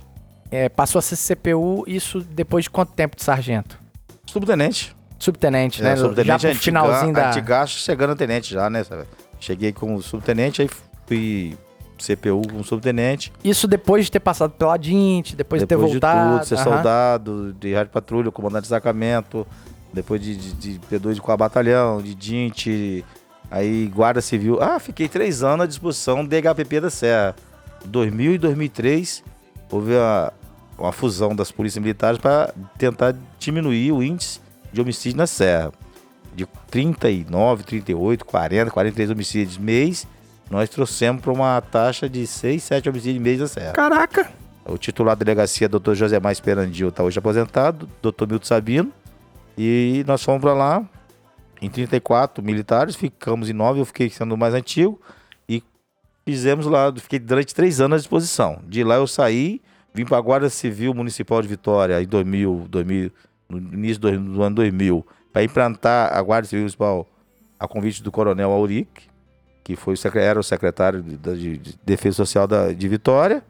é, passou a ser CPU, isso depois de quanto tempo de sargento? Subtenente. Subtenente, né? É, subtenente Já pro antiga- finalzinho da... Antigaço chegando a tenente já, né? Cheguei como subtenente, aí fui CPU como subtenente. Isso depois de ter passado pela DINT, depois, de ter depois voltado. de tudo, ser soldado, de rádio patrulha, comandante de destacamento, depois de, de, de P2 com a batalhão, de DINT, aí guarda civil. Ah, fiquei três anos à disposição do DHPP da Serra. 2000 e 2003 houve a, uma fusão das polícias militares para tentar diminuir o índice de homicídio na Serra. De 39, 38, 40, 43 homicídios mês, nós trouxemos para uma taxa de 6, 7 homicídios mês na Serra. Caraca! O titular da delegacia, Dr. José Mais Perandil, está hoje aposentado, Dr. Milton Sabino. E nós fomos para lá em 34 militares, ficamos em 9, eu fiquei sendo o mais antigo. E fizemos lá, fiquei durante três anos à disposição. De lá eu saí, vim para a Guarda Civil Municipal de Vitória em 2000, 2000 no início do, do ano 2000, para implantar a Guarda Civil Municipal a convite do Coronel Auric, que foi o era o secretário de, de- de Defesa Social da, de Vitória.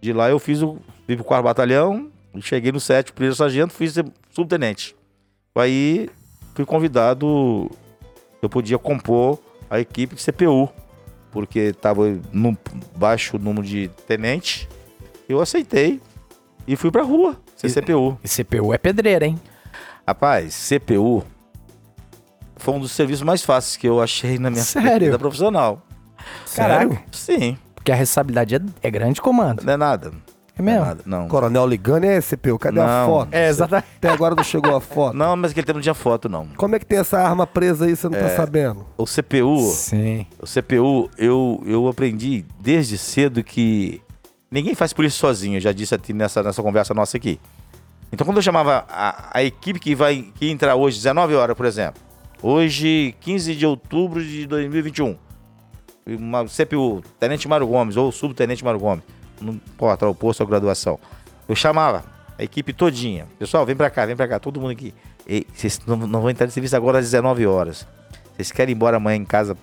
De lá eu fiz o, fui pro quarto batalhão, cheguei no 7, primeiro sargento, fui subtenente. Aí fui convidado, eu podia compor a equipe de CPU, porque estava no baixo número de tenente. Eu aceitei e fui pra rua, ser CPU. E CPU é pedreira, hein? Rapaz, CPU foi um dos serviços mais fáceis que eu achei na minha Sério? vida profissional. Caraca. Sim, Porque a responsabilidade é, é grande, comando. não é nada. É Não é mesmo? nada, não. Coronel ligando é CPU, cadê a Não. foto? É, exatamente. Até agora não chegou a foto. Não, mas aquele tempo não tinha foto, não. Como é que tem essa arma presa aí, você não tá sabendo? O CPU, Sim. o CPU, eu, eu aprendi desde cedo que ninguém faz polícia sozinho, eu já disse aqui nessa, nessa conversa nossa aqui. Então quando eu chamava a, a equipe que vai que entrar hoje, 19 horas, por exemplo, hoje, 15 de outubro de 2021, uma CPU, Tenente Mário Gomes ou Subtenente Mário Gomes, não importa o posto ou graduação, eu chamava a equipe todinha, pessoal, vem pra cá, vem pra cá, todo mundo aqui. Ei, vocês não, não vão entrar de serviço agora às 19 horas. Vocês querem ir embora amanhã em casa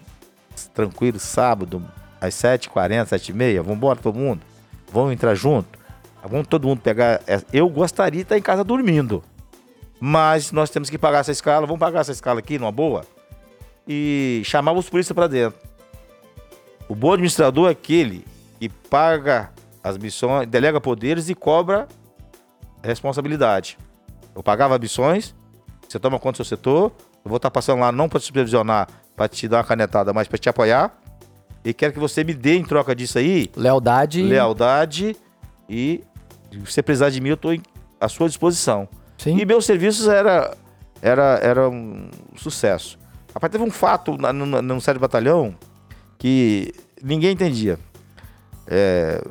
tranquilo, sábado, às 7h40, 7h30? Vamos embora todo mundo? Vamos entrar junto? Vamos todo mundo pegar. é, Eu gostaria de estar em casa dormindo. Mas nós temos que pagar essa escala. Vamos pagar essa escala aqui, numa boa? E chamava os polícias para dentro. O bom administrador é aquele que paga as missões, delega poderes e cobra responsabilidade. Eu pagava missões, você toma conta do seu setor, eu vou estar passando lá não para te supervisionar, para te dar uma canetada, mas para te apoiar. E quero que você me dê em troca disso aí Lealdade. lealdade e se você precisar de mim, eu estou à sua disposição. Sim. E meus serviços era, era, era um sucesso. Rapaz, teve um fato na- no, sério batalhão que ninguém entendia. É,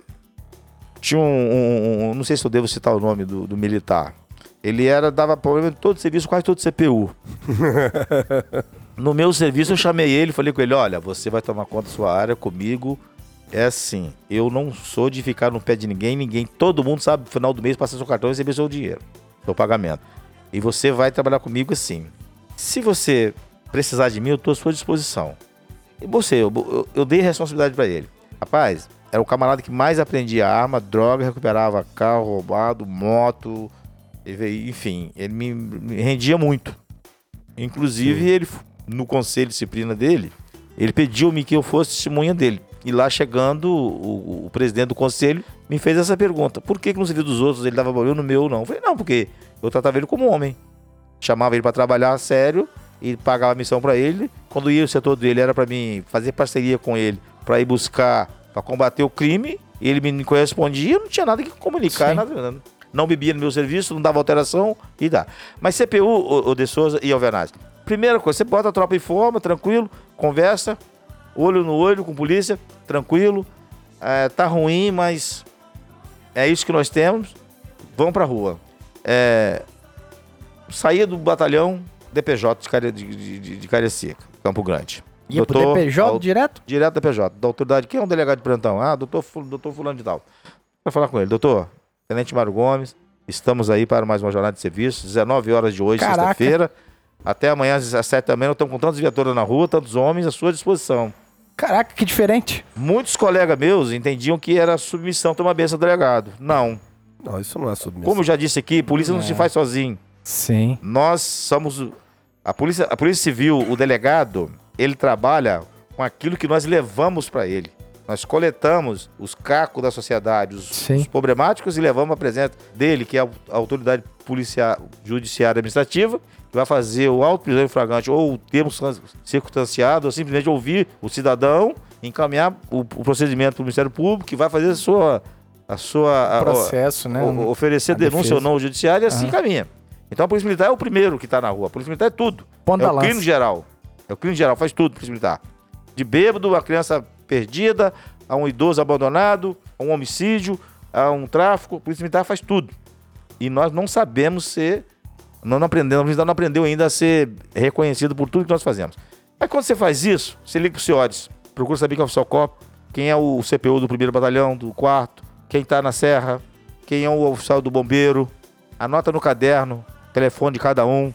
tinha um, um- um- Não sei se eu devo citar o nome do, do militar. Ele era, dava problema em todo serviço, quase todo CPU. No meu serviço, eu chamei ele, falei com ele: olha, você vai tomar conta da sua área comigo. É assim, eu não sou de ficar no pé de ninguém, ninguém, todo mundo sabe, no final do mês, passar seu cartão e receber seu dinheiro, seu pagamento. E você vai trabalhar comigo assim. Se você precisar de mim, eu estou à sua disposição. E você, eu, eu- eu dei responsabilidade para ele. Rapaz, era o camarada que mais aprendia arma, droga, recuperava carro roubado, moto, enfim, ele me, me rendia muito. Inclusive, ele, no conselho de disciplina dele, ele pediu-me que eu fosse testemunha dele. E lá chegando, o, o presidente do conselho me fez essa pergunta: por que, que no serviço dos outros ele dava valor no meu não? Eu falei: não, porque eu tratava ele como homem. Chamava ele para trabalhar sério e pagava a missão para ele. Quando ia o setor dele, era para mim fazer parceria com ele para ir buscar, para combater o crime. E ele me correspondia, não tinha nada que comunicar, Sim. nada, não bebia no meu serviço, não dava alteração e dá. Mas CPU, o, o De Souza e Alvernaz, primeira coisa, você bota a tropa em forma, tranquilo, conversa, olho no olho com polícia, tranquilo. É, tá ruim, mas é isso que nós temos. Vamos pra rua. É, saía do batalhão DPJ de, Care, de, de, de, Campo Grande. Ia pro DPJ ao- direto? Direto da PJ, da autoridade. Quem é um delegado de plantão? Ah, doutor, doutor fulano de tal. Vai falar com ele. Doutor, Tenente Mário Gomes, estamos aí para mais uma jornada de serviço. 19 horas de hoje, sexta-feira. Até amanhã às 17 da manhã. Estamos com tantas viaturas na rua, tantos homens à sua disposição. Caraca, que diferente. Muitos colegas meus entendiam que era submissão tomar benção do delegado. Não. Não, isso não é submissão. Como eu já disse aqui, polícia É. não se faz sozinho. Sim. Nós somos. A polícia, a polícia Civil, o delegado, ele trabalha com aquilo que nós levamos para ele. Nós coletamos os cacos da sociedade, os, os problemáticos, e levamos a presença dele, que é a a autoridade policial, judiciária administrativa, que vai fazer o auto prisão em flagrante ou o termo cir- circunstanciado, ou simplesmente ouvir o cidadão, encaminhar o, o procedimento para o Ministério Público, que vai fazer a sua. A sua a- Processo, né? o- oferecer a denúncia defesa. ou não ao judiciário e assim Aham. caminha. Então a Polícia Militar é o primeiro que está na rua. A Polícia Militar é tudo. Ponta é o lança. crime geral. É o crime geral, faz tudo, Polícia Militar. De bêbado, a criança perdida, a um idoso abandonado, a um homicídio, a um tráfico. A Polícia Militar faz tudo. E nós não sabemos ser. Não, não aprendemos, a não aprendeu ainda a ser reconhecido por tudo que nós fazemos. Mas quando você faz isso, você liga pro CIODES, procura saber quem é o oficial COP, quem é o CPU do primeiro batalhão, do quarto, quem está na serra, quem é o oficial do bombeiro, anota no caderno, telefone de cada um,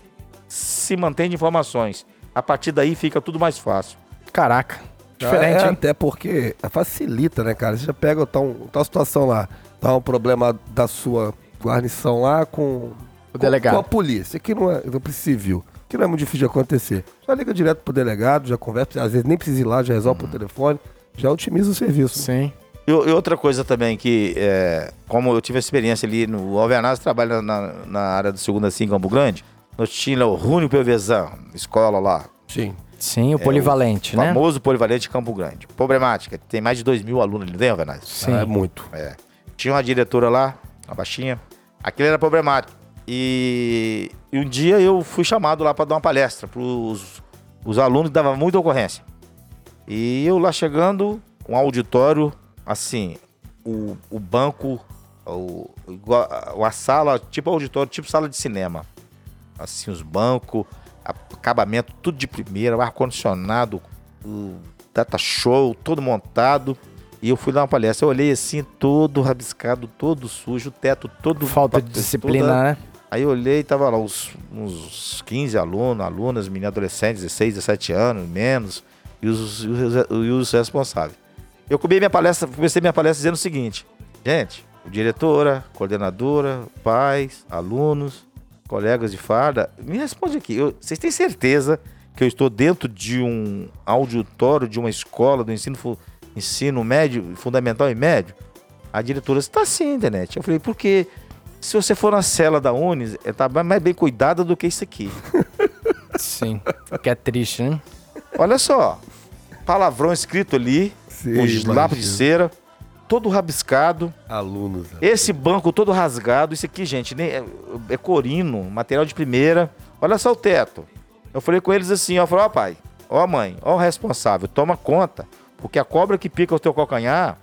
se mantém de informações. A partir daí fica tudo mais fácil. Caraca. Diferente, é, hein? Até porque facilita, né, cara? Você já pega tá um, tá uma situação lá, tá um problema da sua guarnição lá com O delegado. Com a polícia, que não é polícia civil. que não é muito difícil de acontecer. Já liga direto pro delegado, já conversa, às vezes nem precisa ir lá, já resolve por telefone, já otimiza o serviço. Sim. E, e outra coisa também que, é, como eu tive a experiência ali no Alvernaz, trabalha na, na área do segunda assim, em Campo Grande, nós tinha o Rúnio Pelvezan, escola lá, Sim. Sim, o polivalente, né? famoso polivalente de Campo Grande. Problemática, tem mais de 2 mil alunos ali, não tem, Alvernaz? Sim. Ah, é muito. É. Tinha uma diretora lá, uma baixinha. Aquilo era problemático. E, e um dia eu fui chamado lá para dar uma palestra para os alunos que davam muita ocorrência. E eu lá chegando, um auditório, assim, o, o banco, o, igual- a sala, tipo auditório, tipo sala de cinema. Assim, os bancos, acabamento, tudo de primeira, o ar-condicionado, o data show, todo montado. E eu fui dar uma palestra. Eu olhei assim, todo rabiscado, todo sujo, o teto todo. Falta de toda- disciplina, né? Aí eu olhei e tava lá uns, uns 15 alunos, alunas, meninas adolescentes, 16, 17 anos, menos, e os, e os, e os responsáveis. Eu comecei minha palestra, comecei minha palestra dizendo o seguinte, gente, diretora, coordenadora, pais, alunos, colegas de farda, me responde aqui, eu- vocês têm certeza que eu estou dentro de um auditório de uma escola do ensino, ensino médio, fundamental e médio? A diretora está sim, internet. Eu falei, por quê? Se você for na cela da Unis, é, tá mais bem cuidada do que isso aqui. Sim. Que é triste, né? Olha só, palavrão escrito ali, Sim, lápis de cera, todo rabiscado, Alunos. né? esse banco todo rasgado, isso aqui, gente, nem- é, é corino, material de primeira. Olha só o teto. Eu falei com eles assim, ó, eu falei, ó pai, ó mãe, ó o responsável, toma conta, porque a cobra que pica o teu calcanhar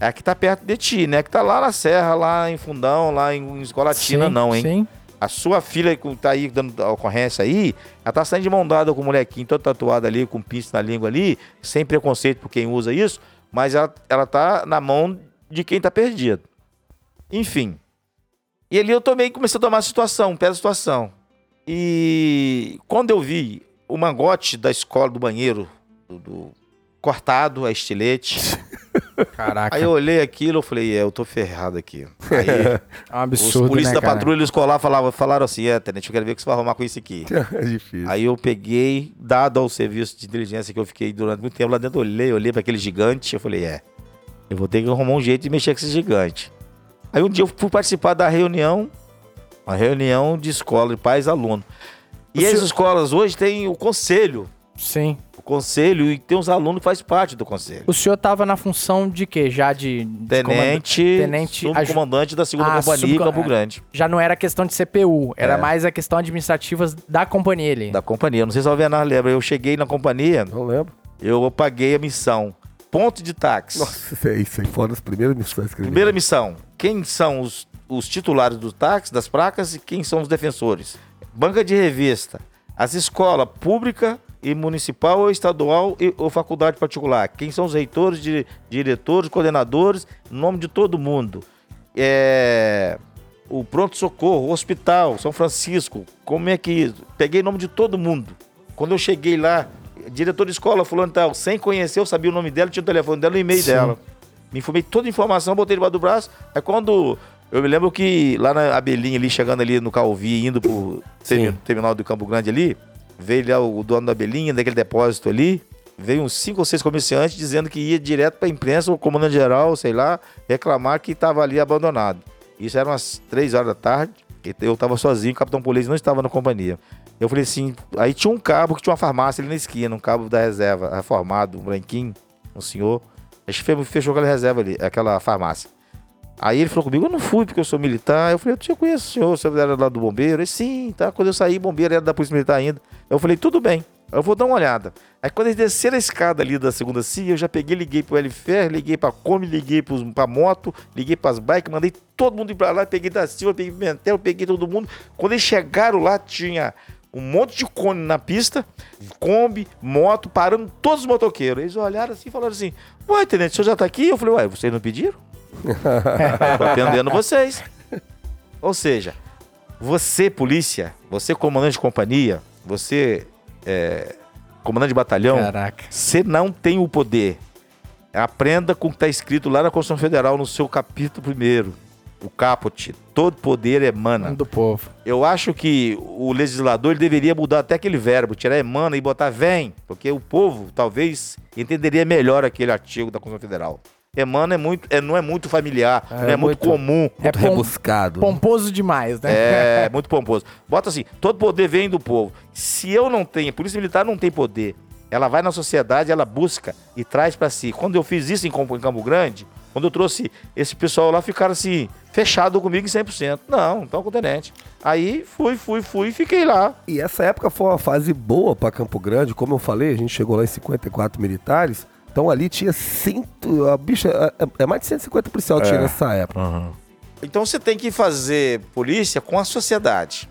é a que tá perto de ti, né? Que tá lá na serra, lá em Fundão, lá em, Escolatina, Sim, não, hein? Sim. A sua filha que tá aí dando ocorrência aí, ela tá saindo de mão dada com o molequinho todo tatuado ali, com pince na língua ali, sem preconceito por quem usa isso, mas ela, ela tá na mão de quem tá perdido. Enfim. E ali eu também comecei a tomar a situação, pé da situação. E quando eu vi o mangote da escola do banheiro, do, do- cortado, a estilete, Caraca. aí eu olhei aquilo, eu falei, é, eu tô ferrado aqui. Aí é um os absurdo, polícias né, da cara? patrulha escolar falavam, falaram assim, é, tenente, eu quero ver o que você vai arrumar com isso aqui. É difícil. Aí eu peguei, dado ao serviço de inteligência que eu fiquei durante muito tempo lá dentro, olhei, olhei para aquele gigante, eu falei, é, eu vou ter que arrumar um jeito de mexer com esse gigante. Aí um dia eu fui participar da reunião, uma reunião de escola de pais e alunos. E O as senhor- escolas hoje têm o conselho, Sim. O conselho, e tem os alunos que fazem parte do conselho. O senhor tava na função de quê? Já de... de Tenente, comanda- Tenente... subcomandante da segunda Ah, companhia em subco- Campo Grande. Já não era questão de CPU, era É. mais a questão administrativa da companhia ali. Da companhia. Não sei se o Alvenar lembra. Eu cheguei na companhia, Não lembro. eu paguei a missão. Ponto de táxi. Nossa, isso aí, isso aí foi uma das primeiras missões que eu. Primeira missão. Quem são os, os titulares do táxi, das placas e quem são os defensores? Banca de revista. As escolas pública e municipal ou estadual e, ou faculdade particular. Quem são os reitores, dire- diretores, coordenadores, nome de todo mundo. É, o pronto-socorro, o hospital, São Francisco, como é que... Peguei o nome de todo mundo. Quando eu cheguei lá, diretor de escola fulano tal, sem conhecer, eu sabia o nome dela, tinha o telefone dela e o e-mail Sim. dela. Me informei toda a informação, botei debaixo do braço. Aí quando. Eu me lembro que lá na Abelinha, ali, chegando ali no Calvi, indo pro Sim. terminal do Campo Grande ali, veio lá o dono da Abelinha, daquele depósito ali. Veio uns cinco ou seis comerciantes dizendo que ia direto pra imprensa, o comandante geral, sei lá, reclamar que tava ali abandonado. Isso era umas três horas da tarde. Eu tava sozinho, o capitão polícia não estava na companhia. Eu falei assim, aí tinha um cabo que tinha uma farmácia ali na esquina, um cabo da reserva, reformado, um branquinho, um senhor. A gente fe- fechou aquela reserva ali, aquela farmácia. Aí ele falou comigo, eu não fui porque eu sou militar. Eu falei, eu te conheço o senhor, o senhor era lá do bombeiro. Ele, sim, tá. Quando eu saí, bombeiro era da polícia militar ainda. Eu falei, tudo bem, eu vou dar uma olhada. Aí quando eles desceram a escada ali da segunda CIA, eu já peguei, liguei pro LFR, liguei pra Kombi, liguei pros, pra moto, liguei pras bikes, mandei todo mundo ir pra lá, peguei da Silva, peguei Pimentel, peguei todo mundo. Quando eles chegaram lá, tinha um monte de cone na pista, Kombi, moto, parando todos os motoqueiros. Eles olharam assim e falaram assim: Uai, tenente, o senhor já tá aqui? Eu falei, uai, vocês não pediram? Tô atendendo vocês. Ou seja, você, polícia, você, comandante de companhia, você, é, comandante de batalhão, Caraca. você não tem o poder. Aprenda com o que está escrito lá na Constituição Federal, no seu capítulo primeiro. o caput, todo poder emana. Do povo. Eu acho que o legislador ele deveria mudar até aquele verbo, tirar emana e botar vem, porque o povo talvez entenderia melhor aquele artigo da Constituição Federal. Emana é muito, é, não é muito familiar, não é muito, muito- comum. É Muito pom- rebuscado. pomposo demais, né? É, muito pomposo. Bota assim, todo poder vem do povo. Se eu não tenho, a Polícia Militar não tem poder. Ela vai na sociedade, ela busca e traz pra si. Quando eu fiz isso em Campo, em Campo Grande, quando eu trouxe esse pessoal lá, ficaram assim, fechado comigo em 100%. Não, então com o tenente. Aí fui, fui, fui e fiquei lá. E essa época foi uma fase boa para Campo Grande, como eu falei, a gente chegou lá em 54 militares, então ali tinha cento, a bicha, é, é mais de 150 policial tinha nessa época. Então você tem que fazer polícia com a sociedade.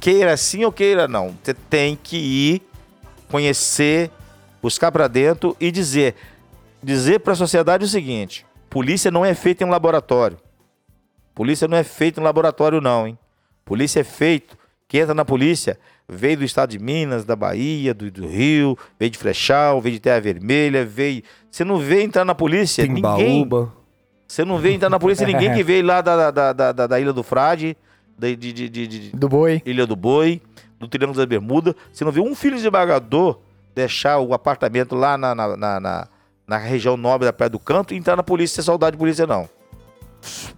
Queira sim ou queira não. Você tem que ir conhecer, buscar pra dentro e dizer, dizer para a sociedade o seguinte: polícia não é feita em um laboratório. Polícia não é feita em um laboratório não, hein? Polícia é feito. Quem entra na polícia veio do estado de Minas, da Bahia, do, do Rio, veio de Frechal, veio de Terra Vermelha, veio. Você não vê entrar na polícia ninguém. Timbaúba. Você não vê entrar na polícia ninguém que veio lá da, da, da, da, da Ilha do Frade, da, de, de, de, de- Do boi. Ilha do Boi, do Triângulo da Bermuda. Você não vê um filho de desembargador deixar o apartamento lá na, na, na, na- na região nobre da Praia do Canto e entrar na polícia ser soldado de polícia, não.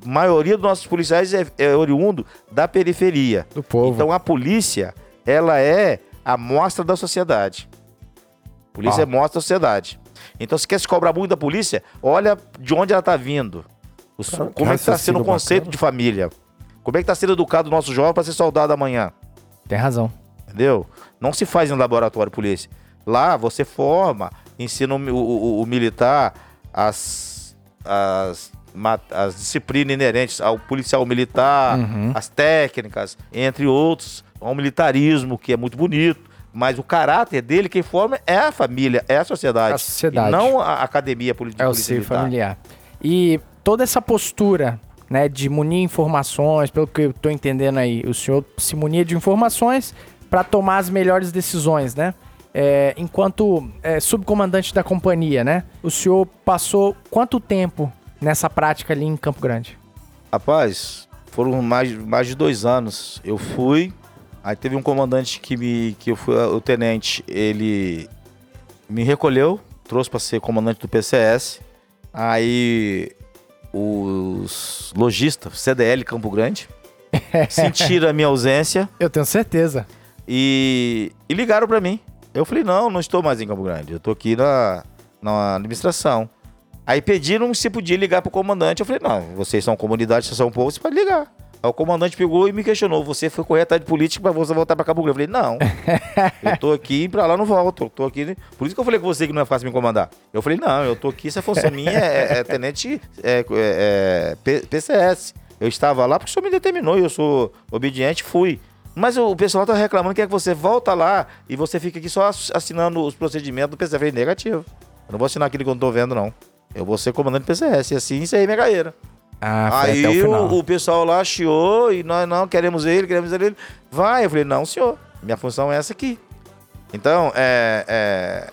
A maioria dos nossos policiais é, é oriundo da periferia. Do povo. Então a polícia, ela é a mostra da sociedade. Polícia Ah. é mostra da sociedade. Então se quer se cobrar muito da polícia, olha de onde ela está vindo. O- Cara, como é que está sendo o conceito bacana. de família? Como é que está sendo educado o nosso jovem para ser soldado amanhã? Tem razão. Entendeu? Não se faz em laboratório polícia. Lá você forma, ensina o, o- o- militar as, as, as disciplinas inerentes ao policial militar, Uhum. as técnicas, entre outros, ao militarismo, que é muito bonito. Mas o caráter dele, quem forma é a família, é a sociedade. A sociedade. E não a academia de É o militar. familiar. E toda essa postura, né, de munir informações, pelo que eu tô entendendo aí, o senhor se munia de informações para tomar as melhores decisões, né? É, enquanto é, subcomandante da companhia, né? O senhor passou quanto tempo nessa prática ali em Campo Grande? Rapaz, foram mais, mais de dois anos. Eu fui, aí teve um comandante que me. que eu fui, o tenente, ele me recolheu, trouxe para ser comandante do PCS. Aí os lojistas, CDL Campo Grande, sentiram a minha ausência Eu tenho certeza. e, e ligaram para mim. Eu falei, não, não estou mais em Campo Grande, eu tô aqui na, na administração. Aí pediram se podia ligar pro comandante. Eu falei, não, vocês são comunidade, vocês são povo, você pode ligar. Aí o comandante pegou e me questionou, você foi correr atrás de política pra você voltar pra Campo Grande? Eu falei, não, eu tô aqui e pra lá não volto, eu tô aqui... Por isso que eu falei com você que não é fácil me comandar. Eu falei, não, eu tô aqui, essa função minha é, é tenente é, é, é, PCS. Eu estava lá porque o senhor me determinou e eu sou obediente, fui. Mas o pessoal tá reclamando que é que você volta lá e você fica aqui só ass- assinando os procedimentos do falei, negativo. Eu não vou assinar aquilo que eu não tô vendo, não. Eu vou ser comandante do PCS. E assim encerrei minha carreira. Ah, Aí o, o pessoal lá chiou e nós não queremos ele, queremos ele. Vai. Eu falei, não, senhor. Minha função é essa aqui. Então, é, é,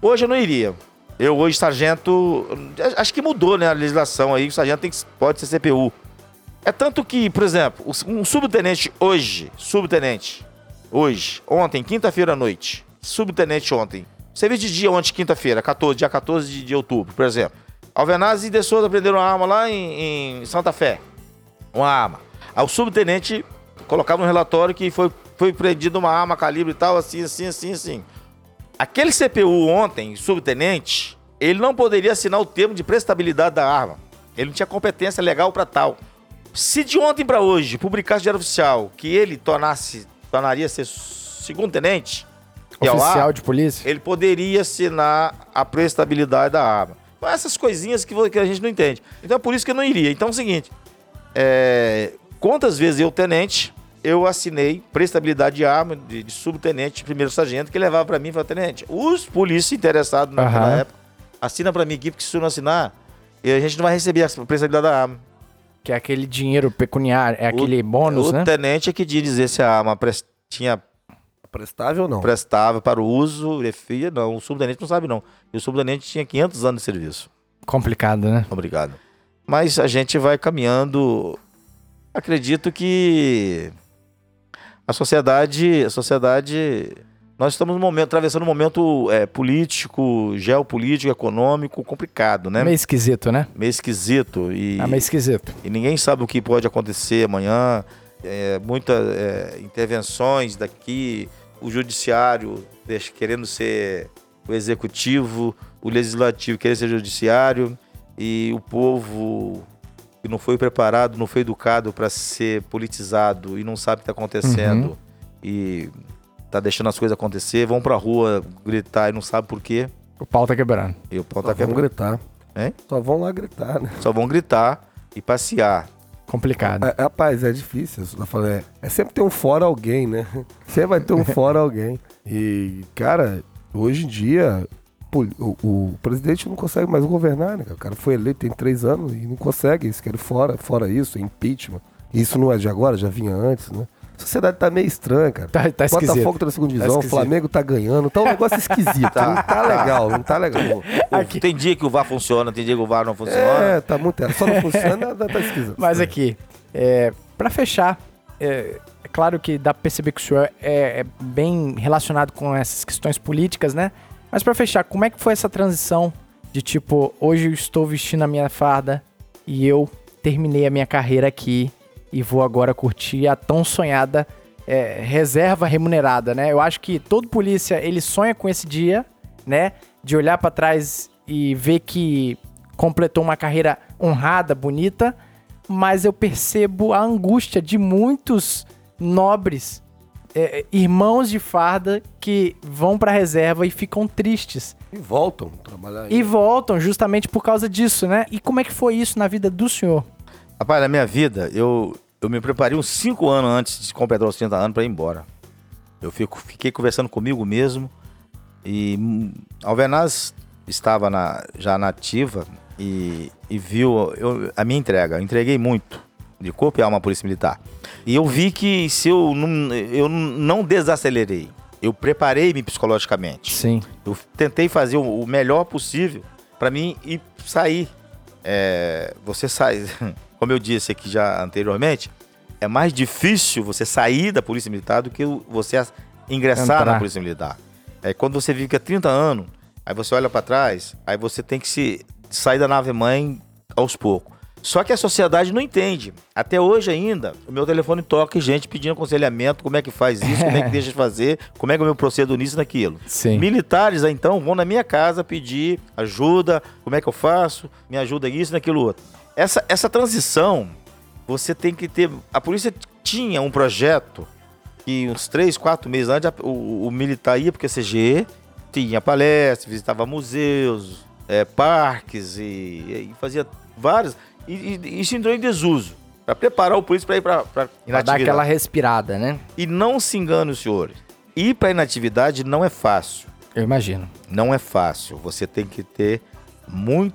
Hoje eu não iria. Eu hoje, sargento. Acho que mudou, né? A legislação aí. O sargento tem que, pode ser CPU. É tanto que, por exemplo, um subtenente hoje, subtenente, hoje, ontem, quinta-feira à noite, subtenente ontem, serviço de dia ontem, quinta-feira, 14, dia 14 de, de outubro, por exemplo. Alvenaz e De Souza prenderam uma arma lá em, em Santa Fé. Uma arma. Aí o subtenente colocava no relatório que foi, foi prendida uma arma calibre e tal, assim, assim, assim, assim. Aquele CPU ontem, subtenente, ele não poderia assinar o termo de prestabilidade da arma. Ele não tinha competência legal para tal. Se de ontem para hoje publicasse o Diário Oficial que ele tornasse, tornaria ser segundo tenente, Oficial de polícia? ele poderia assinar a prestabilidade da arma. Então, essas coisinhas que, que a gente não entende. Então, é por isso que eu não iria. Então, é o seguinte: é, quantas vezes eu, tenente, eu assinei prestabilidade de arma de, de subtenente, primeiro sargento, que levava para mim e falava, tenente, os polícias interessados naquela Aham. época, assina para mim aqui, porque se eu não assinar, a gente não vai receber a prestabilidade da arma. Que é aquele dinheiro pecuniário, é aquele o, bônus, o né? tenente é que diz dizer se a arma tinha Prestável ou não? prestável para o uso, refia, não. O subtenente não sabe, não. E o subtenente tinha 500 anos de serviço. Complicado, né? Obrigado. Mas a gente vai caminhando. Acredito que a sociedade, a sociedade, nós estamos num momento, atravessando um momento é, político, geopolítico, econômico complicado, né? Meio esquisito, né? Meio esquisito e, É meio esquisito. e ninguém sabe o que pode acontecer amanhã. É, Muitas é, intervenções daqui, o judiciário querendo ser o executivo, o legislativo querendo ser o judiciário e o povo que não foi preparado, não foi educado para ser politizado e não sabe o que está acontecendo Uhum. e tá deixando as coisas acontecer, vão pra rua gritar e não sabe por quê. O pau tá quebrando. E o pau Só tá vão quebrando. gritar. Hein? Só vão lá gritar, né? Só vão gritar e passear. Complicado. É, rapaz, é difícil. Eu falando, é, é sempre ter um fora alguém, né? Sempre vai ter um fora alguém. E, cara, hoje em dia, o, o presidente não consegue mais governar, né? O cara foi eleito tem três anos e não consegue. Eles querem fora, fora isso, é impeachment. Isso não é de agora, já vinha antes, né? A sociedade tá meio estranha, cara. Tá, tá esquisito. Botafogo tá na segunda divisão, o esquisito. Flamengo tá ganhando. Tá um negócio esquisito. Tá, não tá legal, não tá legal. O- Tem dia que o VAR funciona, tem dia que o VAR não funciona. É, tá muito. Só não funciona, tá esquisito. Mas aqui, é, para fechar, é, é claro que dá pra perceber que o senhor é, é bem relacionado com essas questões políticas, né? Mas pra fechar, como é que foi essa transição de tipo, hoje eu estou vestindo a minha farda e eu terminei a minha carreira aqui e vou agora curtir a tão sonhada é, reserva remunerada, né? Eu acho que todo polícia ele sonha com esse dia, né? De olhar pra trás e ver que completou uma carreira honrada, bonita, mas eu percebo a angústia de muitos nobres é, irmãos de farda que vão pra reserva e ficam tristes E voltam a trabalhar. e voltam justamente por causa disso, né? E como é que foi isso na vida do senhor? Rapaz, na minha vida, eu, eu me preparei uns 5 anos antes de completar os 30 anos pra ir embora. Eu fico, fiquei conversando comigo mesmo e hum, Alvenaz estava na, já na ativa e, e viu eu- a minha entrega. Eu entreguei muito de corpo e alma à Polícia Militar. E eu vi que se eu não, eu não desacelerei, eu preparei-me psicologicamente. Sim. Eu tentei fazer o melhor possível pra mim e sair. É, você sai, como eu disse aqui já anteriormente, é mais difícil você sair da Polícia Militar do que você ingressar Entrar. na Polícia Militar. É quando você vive que há 30 anos, aí você olha pra trás, aí você tem que se sair da nave mãe aos poucos. Só que a sociedade não entende. Até hoje ainda, o meu telefone toca e gente pedindo aconselhamento, como é que faz isso, como é que deixa de fazer, como é que eu me procedo nisso e naquilo. Sim. Militares, então, vão na minha casa pedir ajuda, como é que eu faço, me ajuda isso, naquilo outro. Essa, essa transição, você tem que ter... A polícia tinha um projeto que uns três, quatro meses antes, a- o, o militar ia porque CGE, tinha palestra, visitava museus, é, parques e, e fazia vários... E, e isso entrou em desuso. Para preparar o polícia para ir para Pra dar inatividade. aquela respirada, né? E não se engane os senhores. Ir para inatividade não é fácil. Eu imagino. Não é fácil. Você tem que ter muito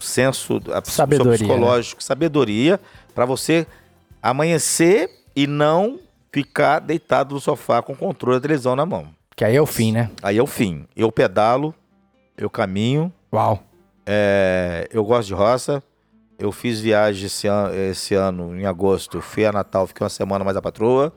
senso a- Sabedoria, psicológico, sabedoria, para você amanhecer e não ficar deitado no sofá com o controle da televisão na mão. Que aí é o fim, né? Aí é o fim. Eu pedalo, eu caminho, Uau. é, eu gosto de roça. Eu fiz viagem esse ano, esse ano, em agosto. Fui a Natal, fiquei uma semana mais a patroa.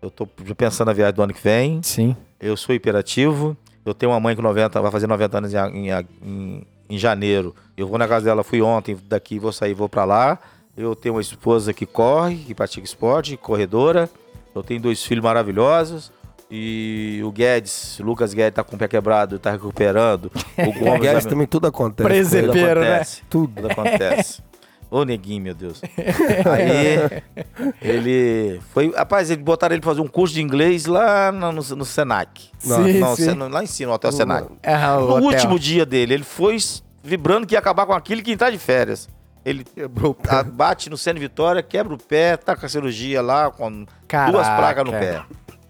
Eu tô pensando na viagem do ano que vem. Sim. Eu sou hiperativo. Eu tenho uma mãe com 90, vai fazer 90 anos em, em, em- em janeiro. Eu vou na casa dela, fui ontem, daqui vou sair, vou pra lá. Eu tenho uma esposa que corre, que pratica esporte, corredora. Eu tenho dois filhos maravilhosos. E o Guedes, o Lucas Guedes tá com o pé quebrado, tá recuperando. O O Gomes Guedes vai- também tudo acontece. Presepeiro, né? Tudo acontece. Ô, neguinho, meu Deus. Aí, ele foi... Rapaz, eles botaram ele pra fazer um curso de inglês lá no, no, no Senac. Sim, não, sim. Sen- lá em cima, no Hotel Senac. É, o No hotel. último dia dele, ele foi vibrando que ia acabar com aquilo e que ia entrar de férias. Ele Quebrou o bate no Centro Vitória, quebra o pé, tá com a cirurgia lá, com duas Caraca. placas no pé.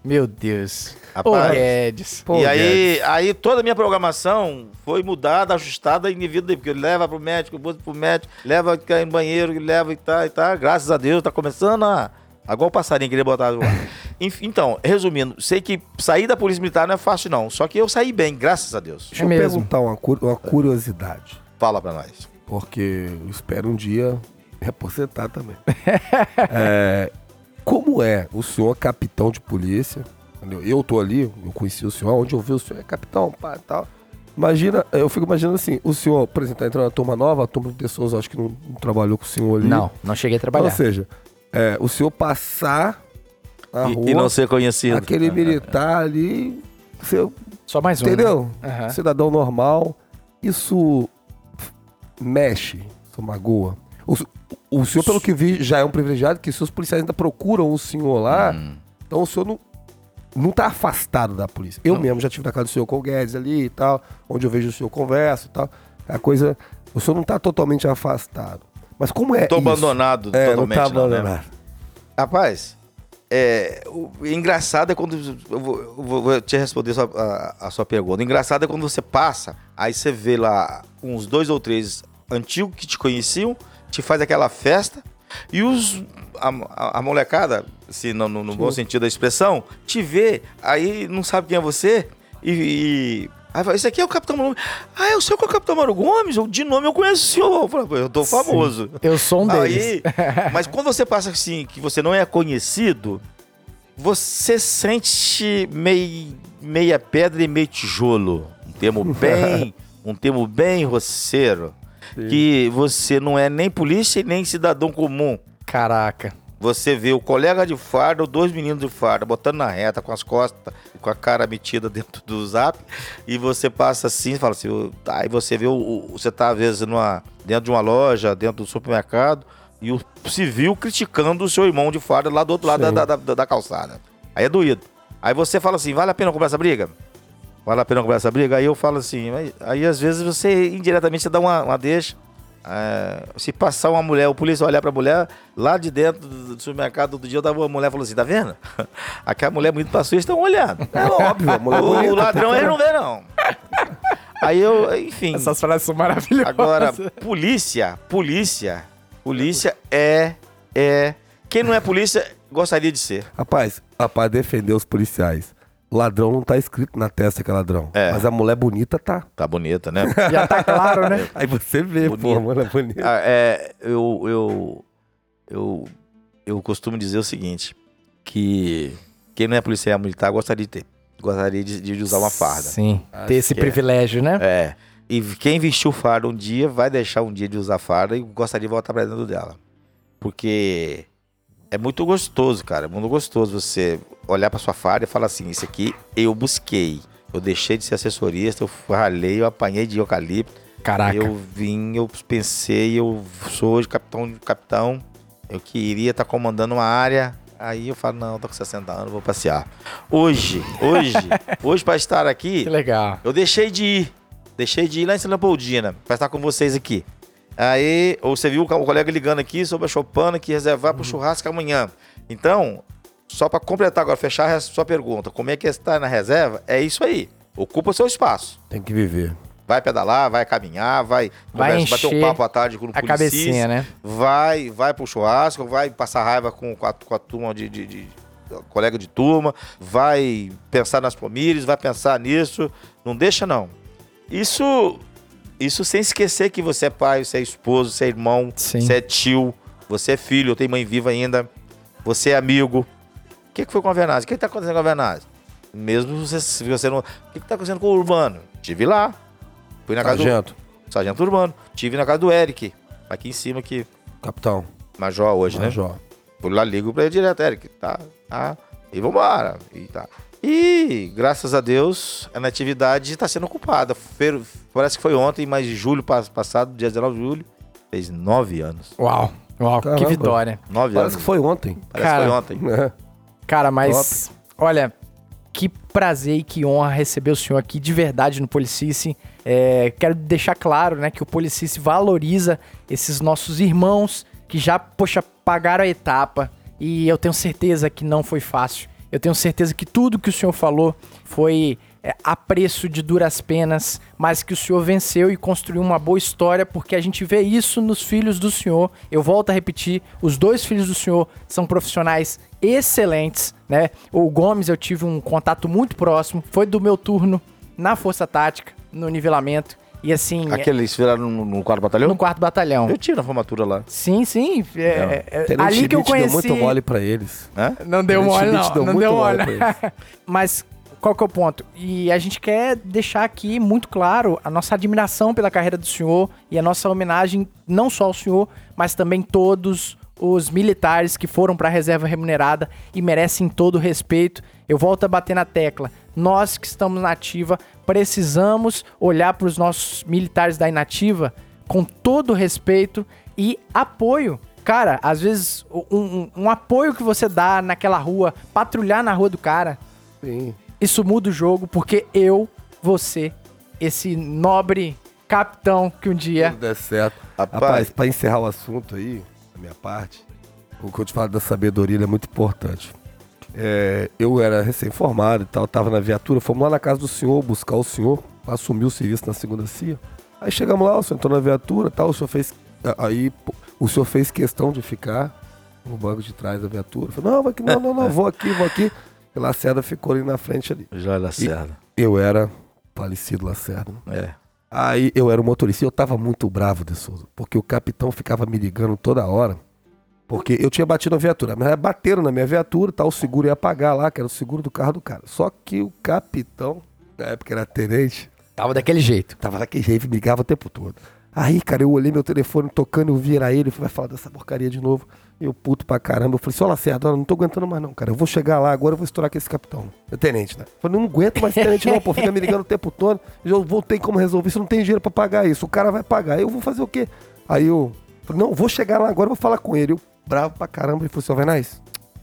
Meu Deus. Rapaz, Guedes. Pô, e aí, aí toda a minha programação foi mudada, ajustada em devido porque ele leva pro médico, bota pro médico, leva no banheiro, leva e tá, e tá. Graças a Deus, tá começando a. Agora o passarinho queria botar lá. Enfim, Então, resumindo, sei que sair da polícia militar não é fácil, não. Só que eu saí bem, graças a Deus. Deixa eu mesmo. perguntar uma, uma curiosidade. Fala pra nós. porque eu espero um dia me aposentar também. É, como é o senhor capitão de polícia? Entendeu? Eu tô ali, eu conheci o senhor, onde eu vi o senhor é capitão, pá, e tal. Imagina, eu fico imaginando assim, o senhor, por exemplo, tá entrando na turma nova, a turma de pessoas acho que não, não trabalhou com o senhor ali. Não, não cheguei a Então, trabalhar. ou seja, é, o senhor passar na rua, E, e não ser conhecido. aquele militar ali, você, Só mais um. entendeu? né? Aham. Cidadão normal, isso mexe, isso magoa. O, o senhor, pelo que vi, já é um privilegiado, que seus policiais ainda procuram o senhor lá, Hum. então o senhor não, não tá afastado da polícia. Eu mesmo já tive na casa do senhor com o Guedes ali e tal, onde eu vejo o senhor conversa e tal. A coisa. O senhor não tá totalmente afastado. Mas como é Tô isso? abandonado É, totalmente, não tá não, né? abandonado. Rapaz, é, o engraçado é quando. Eu vou, eu vou- te responder a sua, a, a sua pergunta. O engraçado é quando você passa, aí você vê lá uns dois ou três antigos que te conheciam, te faz aquela festa, e os. A, a- a molecada, se no, no- no bom sentido da expressão, te vê, aí não sabe quem é você, e. e Aí fala, esse aqui é o Capitão Mauro Gomes. Ah, é o seu que é o Capitão Mauro Gomes? De nome eu conheço o senhor. Eu, falo, "Pô, eu tô famoso. Eu sou um deles. Aí, mas quando você passa assim, que você não é conhecido, você sente meio, meia pedra e meio tijolo. Um termo bem, um termo bem roceiro. Que você não é nem polícia e nem cidadão comum. Caraca. Você vê o colega de farda, ou dois meninos de farda, botando na reta, com as costas, com a cara metida dentro do zap, e você passa assim, fala assim, o- aí você vê o, você tá às vezes numa, dentro de uma loja, dentro do supermercado, e o civil criticando o seu irmão de farda lá do outro lado da, da, da- da calçada. Aí é doído. Aí você fala assim, vale a pena comprar essa briga? Vale a pena comprar essa briga? Aí eu falo assim, aí, aí às vezes você indiretamente você dá uma, uma deixa. É, se passar uma mulher, o polícia olhar pra mulher, lá de dentro do do supermercado, outro dia eu tava uma mulher falou assim: tá vendo? Aquela mulher muito passou, eles estão olhando. É óbvio, a mulher o, bonita, o ladrão ele não vê, não. Aí eu, enfim. Essas frases são maravilhosas. Agora, polícia, polícia, polícia é, é. Quem não é polícia gostaria de ser. Rapaz, rapaz, defender os policiais. Ladrão não tá escrito na testa que é ladrão. É. Mas a mulher bonita tá. Tá bonita, né? Já tá claro, né? Aí você vê, pô, Bonita. mano, é bonita. Ah, é, eu, eu, eu, eu costumo dizer o seguinte, que quem não é policial militar gostaria de ter, gostaria de, de usar uma farda. Sim. Acho Ter esse é. privilégio, né? É. E quem vestiu farda um dia vai deixar um dia de usar farda e gostaria de voltar pra dentro dela. Porque é muito gostoso, cara. É muito gostoso você olhar pra sua farda e falar assim: Isso aqui eu busquei. Eu deixei de ser assessorista, eu ralei, eu apanhei de eucalipto. Caraca. Eu vim, eu pensei, eu sou hoje capitão, capitão. Eu queria estar comandando uma área. Aí eu falo, não, tô com 60 anos, vou passear. Hoje, hoje, hoje para estar aqui, Que legal. eu deixei de ir. Deixei de ir lá em Leopoldina para estar com vocês aqui. Aí, ou você viu o colega ligando aqui sobre a Chopana que reservar pro churrasco amanhã. Então, só para completar agora, fechar a sua pergunta, como é que está na reserva? É isso aí. Ocupa o seu espaço. Tem que viver. Vai pedalar, vai caminhar, vai, Vai conversa, bater um papo à tarde com o A cabecinha, né? vai, vai pro churrasco, vai passar raiva com, com, a, com a turma de, de- de- colega de turma, vai pensar nas famílias, vai pensar nisso. Não deixa, não. Isso, isso sem esquecer que você é pai, você é esposo, você é irmão, Sim. você é tio, você é filho, eu tenho mãe viva ainda, você é amigo. O que, que foi com a Vernazzi? O que, que tá acontecendo com a Vernazzi? Mesmo você, se você não. O que, que tá acontecendo com o Urbano? Tive lá. Fui na casa do Sargento, Sargento Urbano. Tive na casa do Eric, aqui em cima, aqui. capitão, Major hoje, né? major. Fui lá, ligo pra ele direto, Eric. Tá, tá. E vambora. E tá. E, graças a Deus, a natividade tá sendo ocupada. Fer- Parece que foi ontem, mas de julho pas- passado, dia 19 de julho, fez nove anos. Uau. Uau, que Caramba. vitória. Nove Parece anos. que foi ontem. Parece Cara, que foi ontem. É. Cara, mas olha, que prazer e que honra receber o senhor aqui de verdade no Policice. É, quero deixar claro, né, que o Policice valoriza esses nossos irmãos que já, poxa, pagaram a etapa e eu tenho certeza que não foi fácil. Eu tenho certeza que tudo que o senhor falou foi é, a preço de duras penas, mas que o senhor venceu e construiu uma boa história, porque a gente vê isso nos filhos do senhor. Eu volto a repetir, os dois filhos do senhor são profissionais excelentes, né? O Gomes eu tive um contato muito próximo, foi do meu turno na Força Tática, no nivelamento. E assim, Aqueles viraram no, no quarto batalhão? no quarto batalhão. Eu tinha na formatura lá. Sim, sim. é- é- Tenente ali que eu Schmidt deu conheci. muito mole pra eles. Hã? Não deu Tenente mole, Schmidt não. deu não muito deu mole mole. pra Mas qual que é o ponto? E a gente quer deixar aqui muito claro a nossa admiração pela carreira do senhor e a nossa homenagem não só ao senhor, mas também todos os militares que foram para a reserva remunerada e merecem todo o respeito. Eu volto a bater na tecla. Nós que estamos na ativa precisamos olhar para os nossos militares da inativa com todo o respeito e apoio. Cara, às vezes um, um- um apoio que você dá naquela rua, patrulhar na rua do cara, Sim. Isso muda o jogo porque eu, você, esse nobre capitão que um dia. Tudo der certo. Rapaz. Rapaz, pra encerrar o assunto aí, da minha parte, o que eu te falo da sabedoria ele é muito importante. É, eu era recém-formado e tal, tava na viatura, fomos lá na casa do senhor buscar o senhor, assumir o serviço na segunda CIA. Aí chegamos lá, o senhor entrou na viatura tal, o senhor fez. Aí o senhor fez questão de ficar no banco de trás da viatura. Falei, não, vai aqui, não, não, não, vou aqui, vou aqui. E Lacerda ficou ali na frente ali. Já Lacerda. Eu era falecido Lacerda. É. Aí eu era o motorista e eu tava muito bravo de Souza, porque o capitão ficava me ligando toda hora. Porque eu tinha batido na viatura, mas bateram na minha viatura, tá, o seguro ia pagar lá, que era o seguro do carro do cara. Só que o capitão, na época era tenente, Tava daquele jeito. tava daquele jeito, me ligava o tempo todo. Aí, cara, eu olhei meu telefone tocando, eu vi era ele, vai falar dessa porcaria de novo. Eu puto pra caramba, eu falei, só Lacerda, eu não tô aguentando mais não, cara. Eu vou chegar lá agora, eu vou estourar com esse capitão. É tenente, né? Eu falei, não aguento mais tenente não, pô, fica me ligando o tempo todo. Eu vou ter como resolver isso, não tenho dinheiro pra pagar isso. O cara vai pagar, eu vou fazer o quê? Aí eu falei, não, vou chegar lá agora, vou falar com ele. Eu, bravo pra caramba, ele falou, seu Venaz,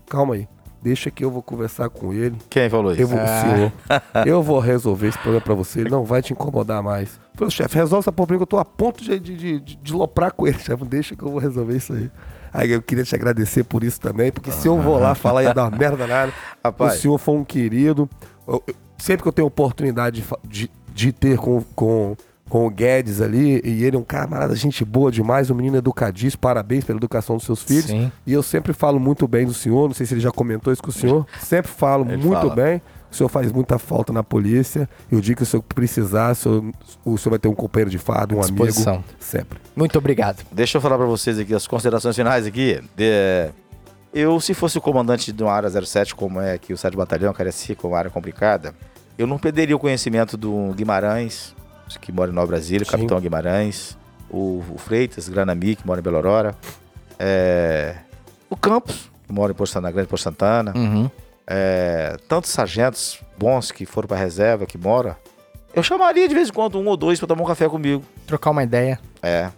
calma aí. Deixa que eu vou conversar com ele. Quem falou isso? Eu vou, senhor, eu vou resolver esse problema pra você, ele não vai te incomodar mais. Eu Falei, chefe, resolve essa problema que eu tô a ponto de, de, de, de, de loprar com ele, chefe, deixa que eu vou resolver isso aí. Aí eu queria te agradecer por isso também, porque se eu vou lá falar ia dar uma merda nada. Rapaz. O senhor foi um querido. Eu- eu- sempre que eu tenho oportunidade de, de ter com, com, com o Guedes ali, e ele é um camarada, gente boa demais, um menino educadíssimo, parabéns pela educação dos seus filhos. Sim. E eu sempre falo muito bem do senhor, não sei se ele já comentou isso com o senhor. Sempre falo Ele muito fala. bem. O senhor faz muita falta na polícia. E o dia que o senhor precisar, o senhor, o senhor vai ter um companheiro de fardo, um amigo. Disposição. Sempre. Muito obrigado. Deixa eu falar pra vocês aqui as considerações finais aqui. De- Eu, se fosse o comandante de uma área 07, como é aqui o 7 Batalhão, Cariacica, uma área complicada, eu não perderia o conhecimento do Guimarães, que mora em Nova Brasília, o Sim. capitão Guimarães, o, o Freitas, Granami, que mora em Belo Aurora, é, o Campos, que mora em Posto Santana, Grande Posto Santana, Uhum. É, tantos sargentos bons que foram pra reserva, que mora. Eu chamaria de vez em quando um ou dois pra tomar um café comigo. Trocar uma ideia. É.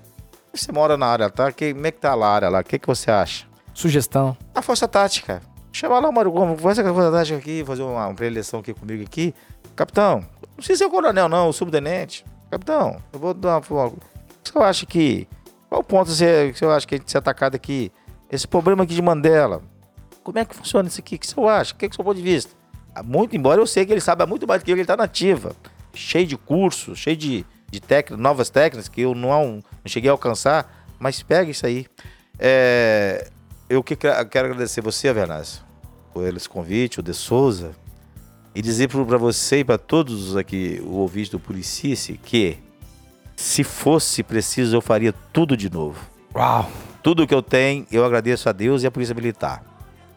Você mora na área, tá? Que, como é que tá a área lá? O que, que você acha? Sugestão. A Força Tática. Chama lá o Mário Gomes, faz a Força Tática aqui, fazer uma, uma pré-eleição aqui comigo aqui. Capitão, não precisa ser o coronel não, o subtenente. Capitão, eu vou dar uma... O que você acha que... Qual o ponto você, que você acha que a gente ser atacado aqui? Esse problema aqui de Mandela. Como é que funciona isso aqui? O que você acha? O que é o seu ponto de vista? Ah, Muito, embora eu sei que ele sabe muito mais do que eu, que ele tá nativa. Cheio de cursos, cheio de, de técnicas, novas técnicas que eu não, não cheguei a alcançar, mas pega isso aí. É, eu que quero quero agradecer você, Avernaz, por esse convite, o De Souza, e dizer para você e para todos aqui, o ouvinte do Policice, que se fosse preciso, eu faria tudo de novo. Uau. Tudo que eu tenho, eu agradeço a Deus e a Polícia Militar.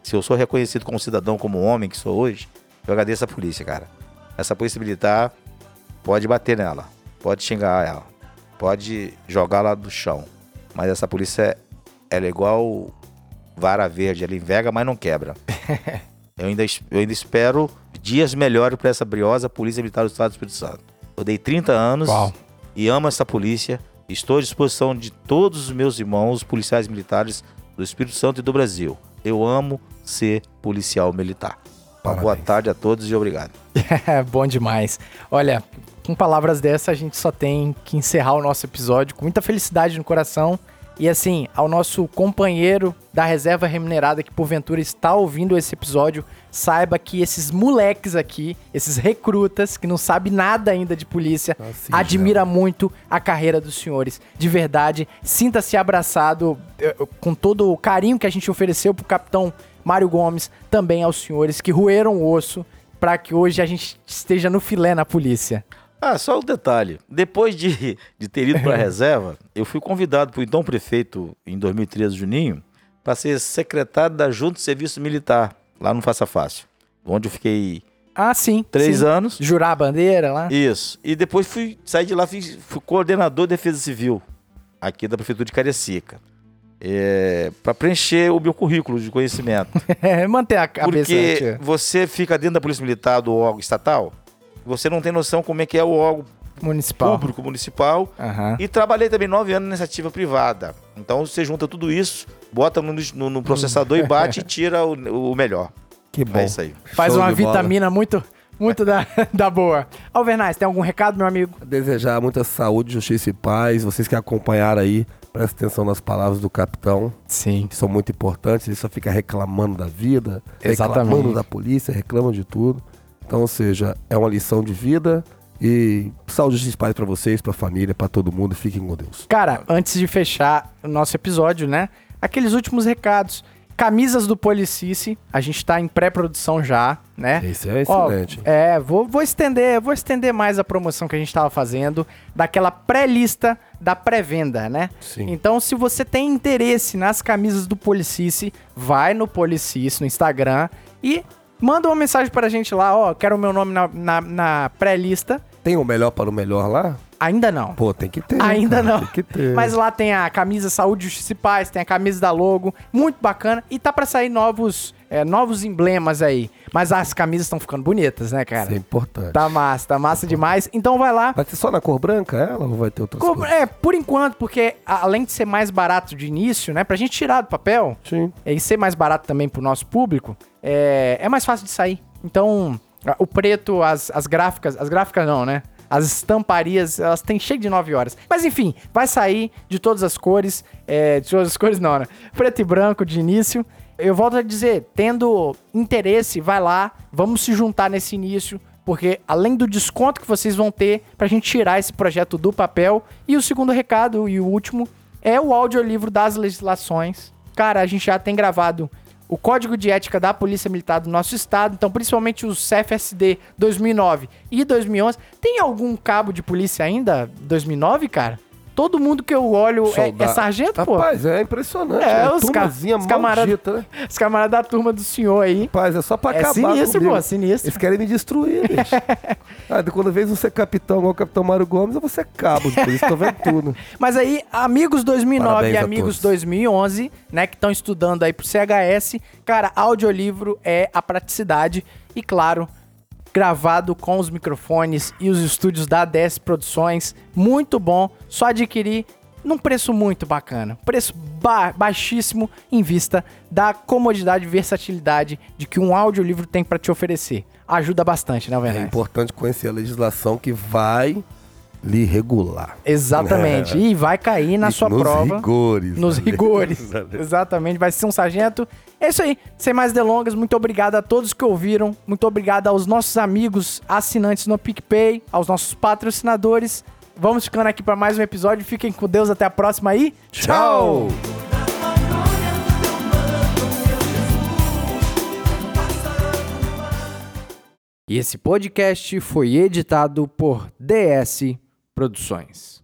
Se eu sou reconhecido como cidadão, como homem que sou hoje, eu agradeço a polícia, cara. Essa Polícia Militar pode bater nela, pode xingar ela, pode jogar lá do chão. Mas essa polícia, ela é igual vara verde, ela enverga, mas não quebra. eu, ainda, eu ainda espero dias melhores para essa briosa Polícia Militar do Estado do Espírito Santo. Eu dei 30 anos Uau. e amo essa polícia. Estou à disposição de todos os meus irmãos policiais militares do Espírito Santo e do Brasil. Eu amo ser policial militar. Uma boa tarde a todos e obrigado. Bom demais. Olha, com palavras dessa, a gente só tem que encerrar o nosso episódio com muita felicidade no coração. E assim, ao nosso companheiro da reserva remunerada que porventura está ouvindo esse episódio, saiba que esses moleques aqui, esses recrutas que não sabem nada ainda de polícia, Assim, admira muito a carreira dos senhores. De verdade, sinta-se abraçado eh, com todo o carinho que a gente ofereceu pro capitão Mário Gomes, também aos senhores que roeram o osso para que hoje a gente esteja no filé na polícia. Ah, só um detalhe. Depois de, de ter ido para a reserva, eu fui convidado por então prefeito, em 2013, Juninho, para ser secretário da Junta de Serviço Militar, lá no Faça Fácil, onde eu fiquei Ah, sim. três sim. anos. Jurar a bandeira lá. Isso. E depois fui sair de lá, fiz, fui coordenador de defesa civil aqui da prefeitura de Cariacica. É, para preencher o meu currículo de conhecimento. É, manter a cabeça. Porque você fica dentro da Polícia Militar do órgão estatal, você não tem noção como é que é o órgão Municipal. público municipal. Aham. E trabalhei também nove anos nessa ativa privada. Então você junta tudo isso, bota no, no- no processador e bate e tira o, o melhor. Que bom. É isso aí. Faz Show uma de bola. vitamina muito, muito da, da boa. Alvernaz, tem algum recado, meu amigo? Desejar muita saúde, justiça e paz. Vocês que acompanharam aí, prestem atenção nas palavras do capitão, Sim. que são muito importantes. Ele só fica reclamando da vida, Exatamente. reclamando da polícia, reclamam de tudo. Então, ou seja, é uma lição de vida. E saúde, justiça e paz pra vocês, pra família, pra todo mundo. Fiquem com Deus. Cara, antes de fechar o nosso episódio, né? Aqueles últimos recados. Camisas do Policice, a gente tá em pré-produção já, né? Esse é Ó, excelente. é, vou, vou estender, vou estender mais a promoção que a gente tava fazendo, daquela pré-lista da pré-venda, né? Sim. Então, se você tem interesse nas camisas do Policice, vai no Policice no Instagram e manda uma mensagem pra gente lá, ó, quero o meu nome na, na, na pré-lista. Tem o melhor para o melhor lá? Ainda não. Pô, tem que ter. Ainda cara, não. Tem que ter. Mas lá tem a camisa Saúde Justiça e Paz, tem a camisa da logo, muito bacana. E tá pra sair novos, é, novos emblemas aí. Mas as camisas estão ficando bonitas, né, cara? Isso é importante. Tá massa, tá massa demais. Então vai lá. Vai ter só na cor branca ela ou vai ter outras Co- cores? É, por enquanto, porque além de ser mais barato de início, né, pra gente tirar do papel Sim. é, e ser mais barato também pro nosso público, é, é mais fácil de sair. Então, o preto, as, as gráficas, as gráficas não, né? As estamparias, elas têm cheio de 9 horas. Mas enfim, vai sair de todas as cores. é, de todas as cores não, né? Preto e branco de início. Eu volto a dizer, tendo interesse, vai lá, vamos se juntar nesse início. Porque além do desconto que vocês vão ter pra gente tirar esse projeto do papel. E o segundo recado e o último é o audiolivro das legislações. Cara, a gente já tem gravado o Código de Ética da Polícia Militar do nosso estado, então principalmente os CFSD 2009 e 2011. Tem algum cabo de polícia ainda 2009, cara? Todo mundo que eu olho é, é sargento, pô. Rapaz, é impressionante. É, né? os ca- os camarada- maldita, né? Os camaradas da turma do senhor aí. Rapaz, é só pra É acabar sinistro, comigo. pô, sinistro. Eles querem me destruir, bicho. ah, quando vez você é capitão igual o capitão Mário Gomes, eu vou ser cabo, por isso tô vendo tudo. Mas aí, amigos 2009 Parabéns e amigos todos. 2011, né, que estão estudando aí pro CHS, cara, audiolivro é a praticidade e, claro, gravado com os microfones e os estúdios da ADS Produções, muito bom, só adquirir num preço muito bacana, preço ba- baixíssimo em vista da comodidade e versatilidade de que um audiolivro tem para te oferecer. Ajuda bastante, né, É Werner? importante conhecer a legislação que vai lhe regular. Exatamente. E vai cair na sua nos prova. rigores. Nos né? rigores. Exatamente. Vai ser um sargento. É isso aí. Sem mais delongas, muito obrigado a todos que ouviram. Muito obrigado aos nossos amigos assinantes no PicPay, aos nossos patrocinadores. Vamos ficando aqui para mais um episódio. Fiquem com Deus. Até a próxima aí. Tchau! E esse podcast foi editado por DS Produções.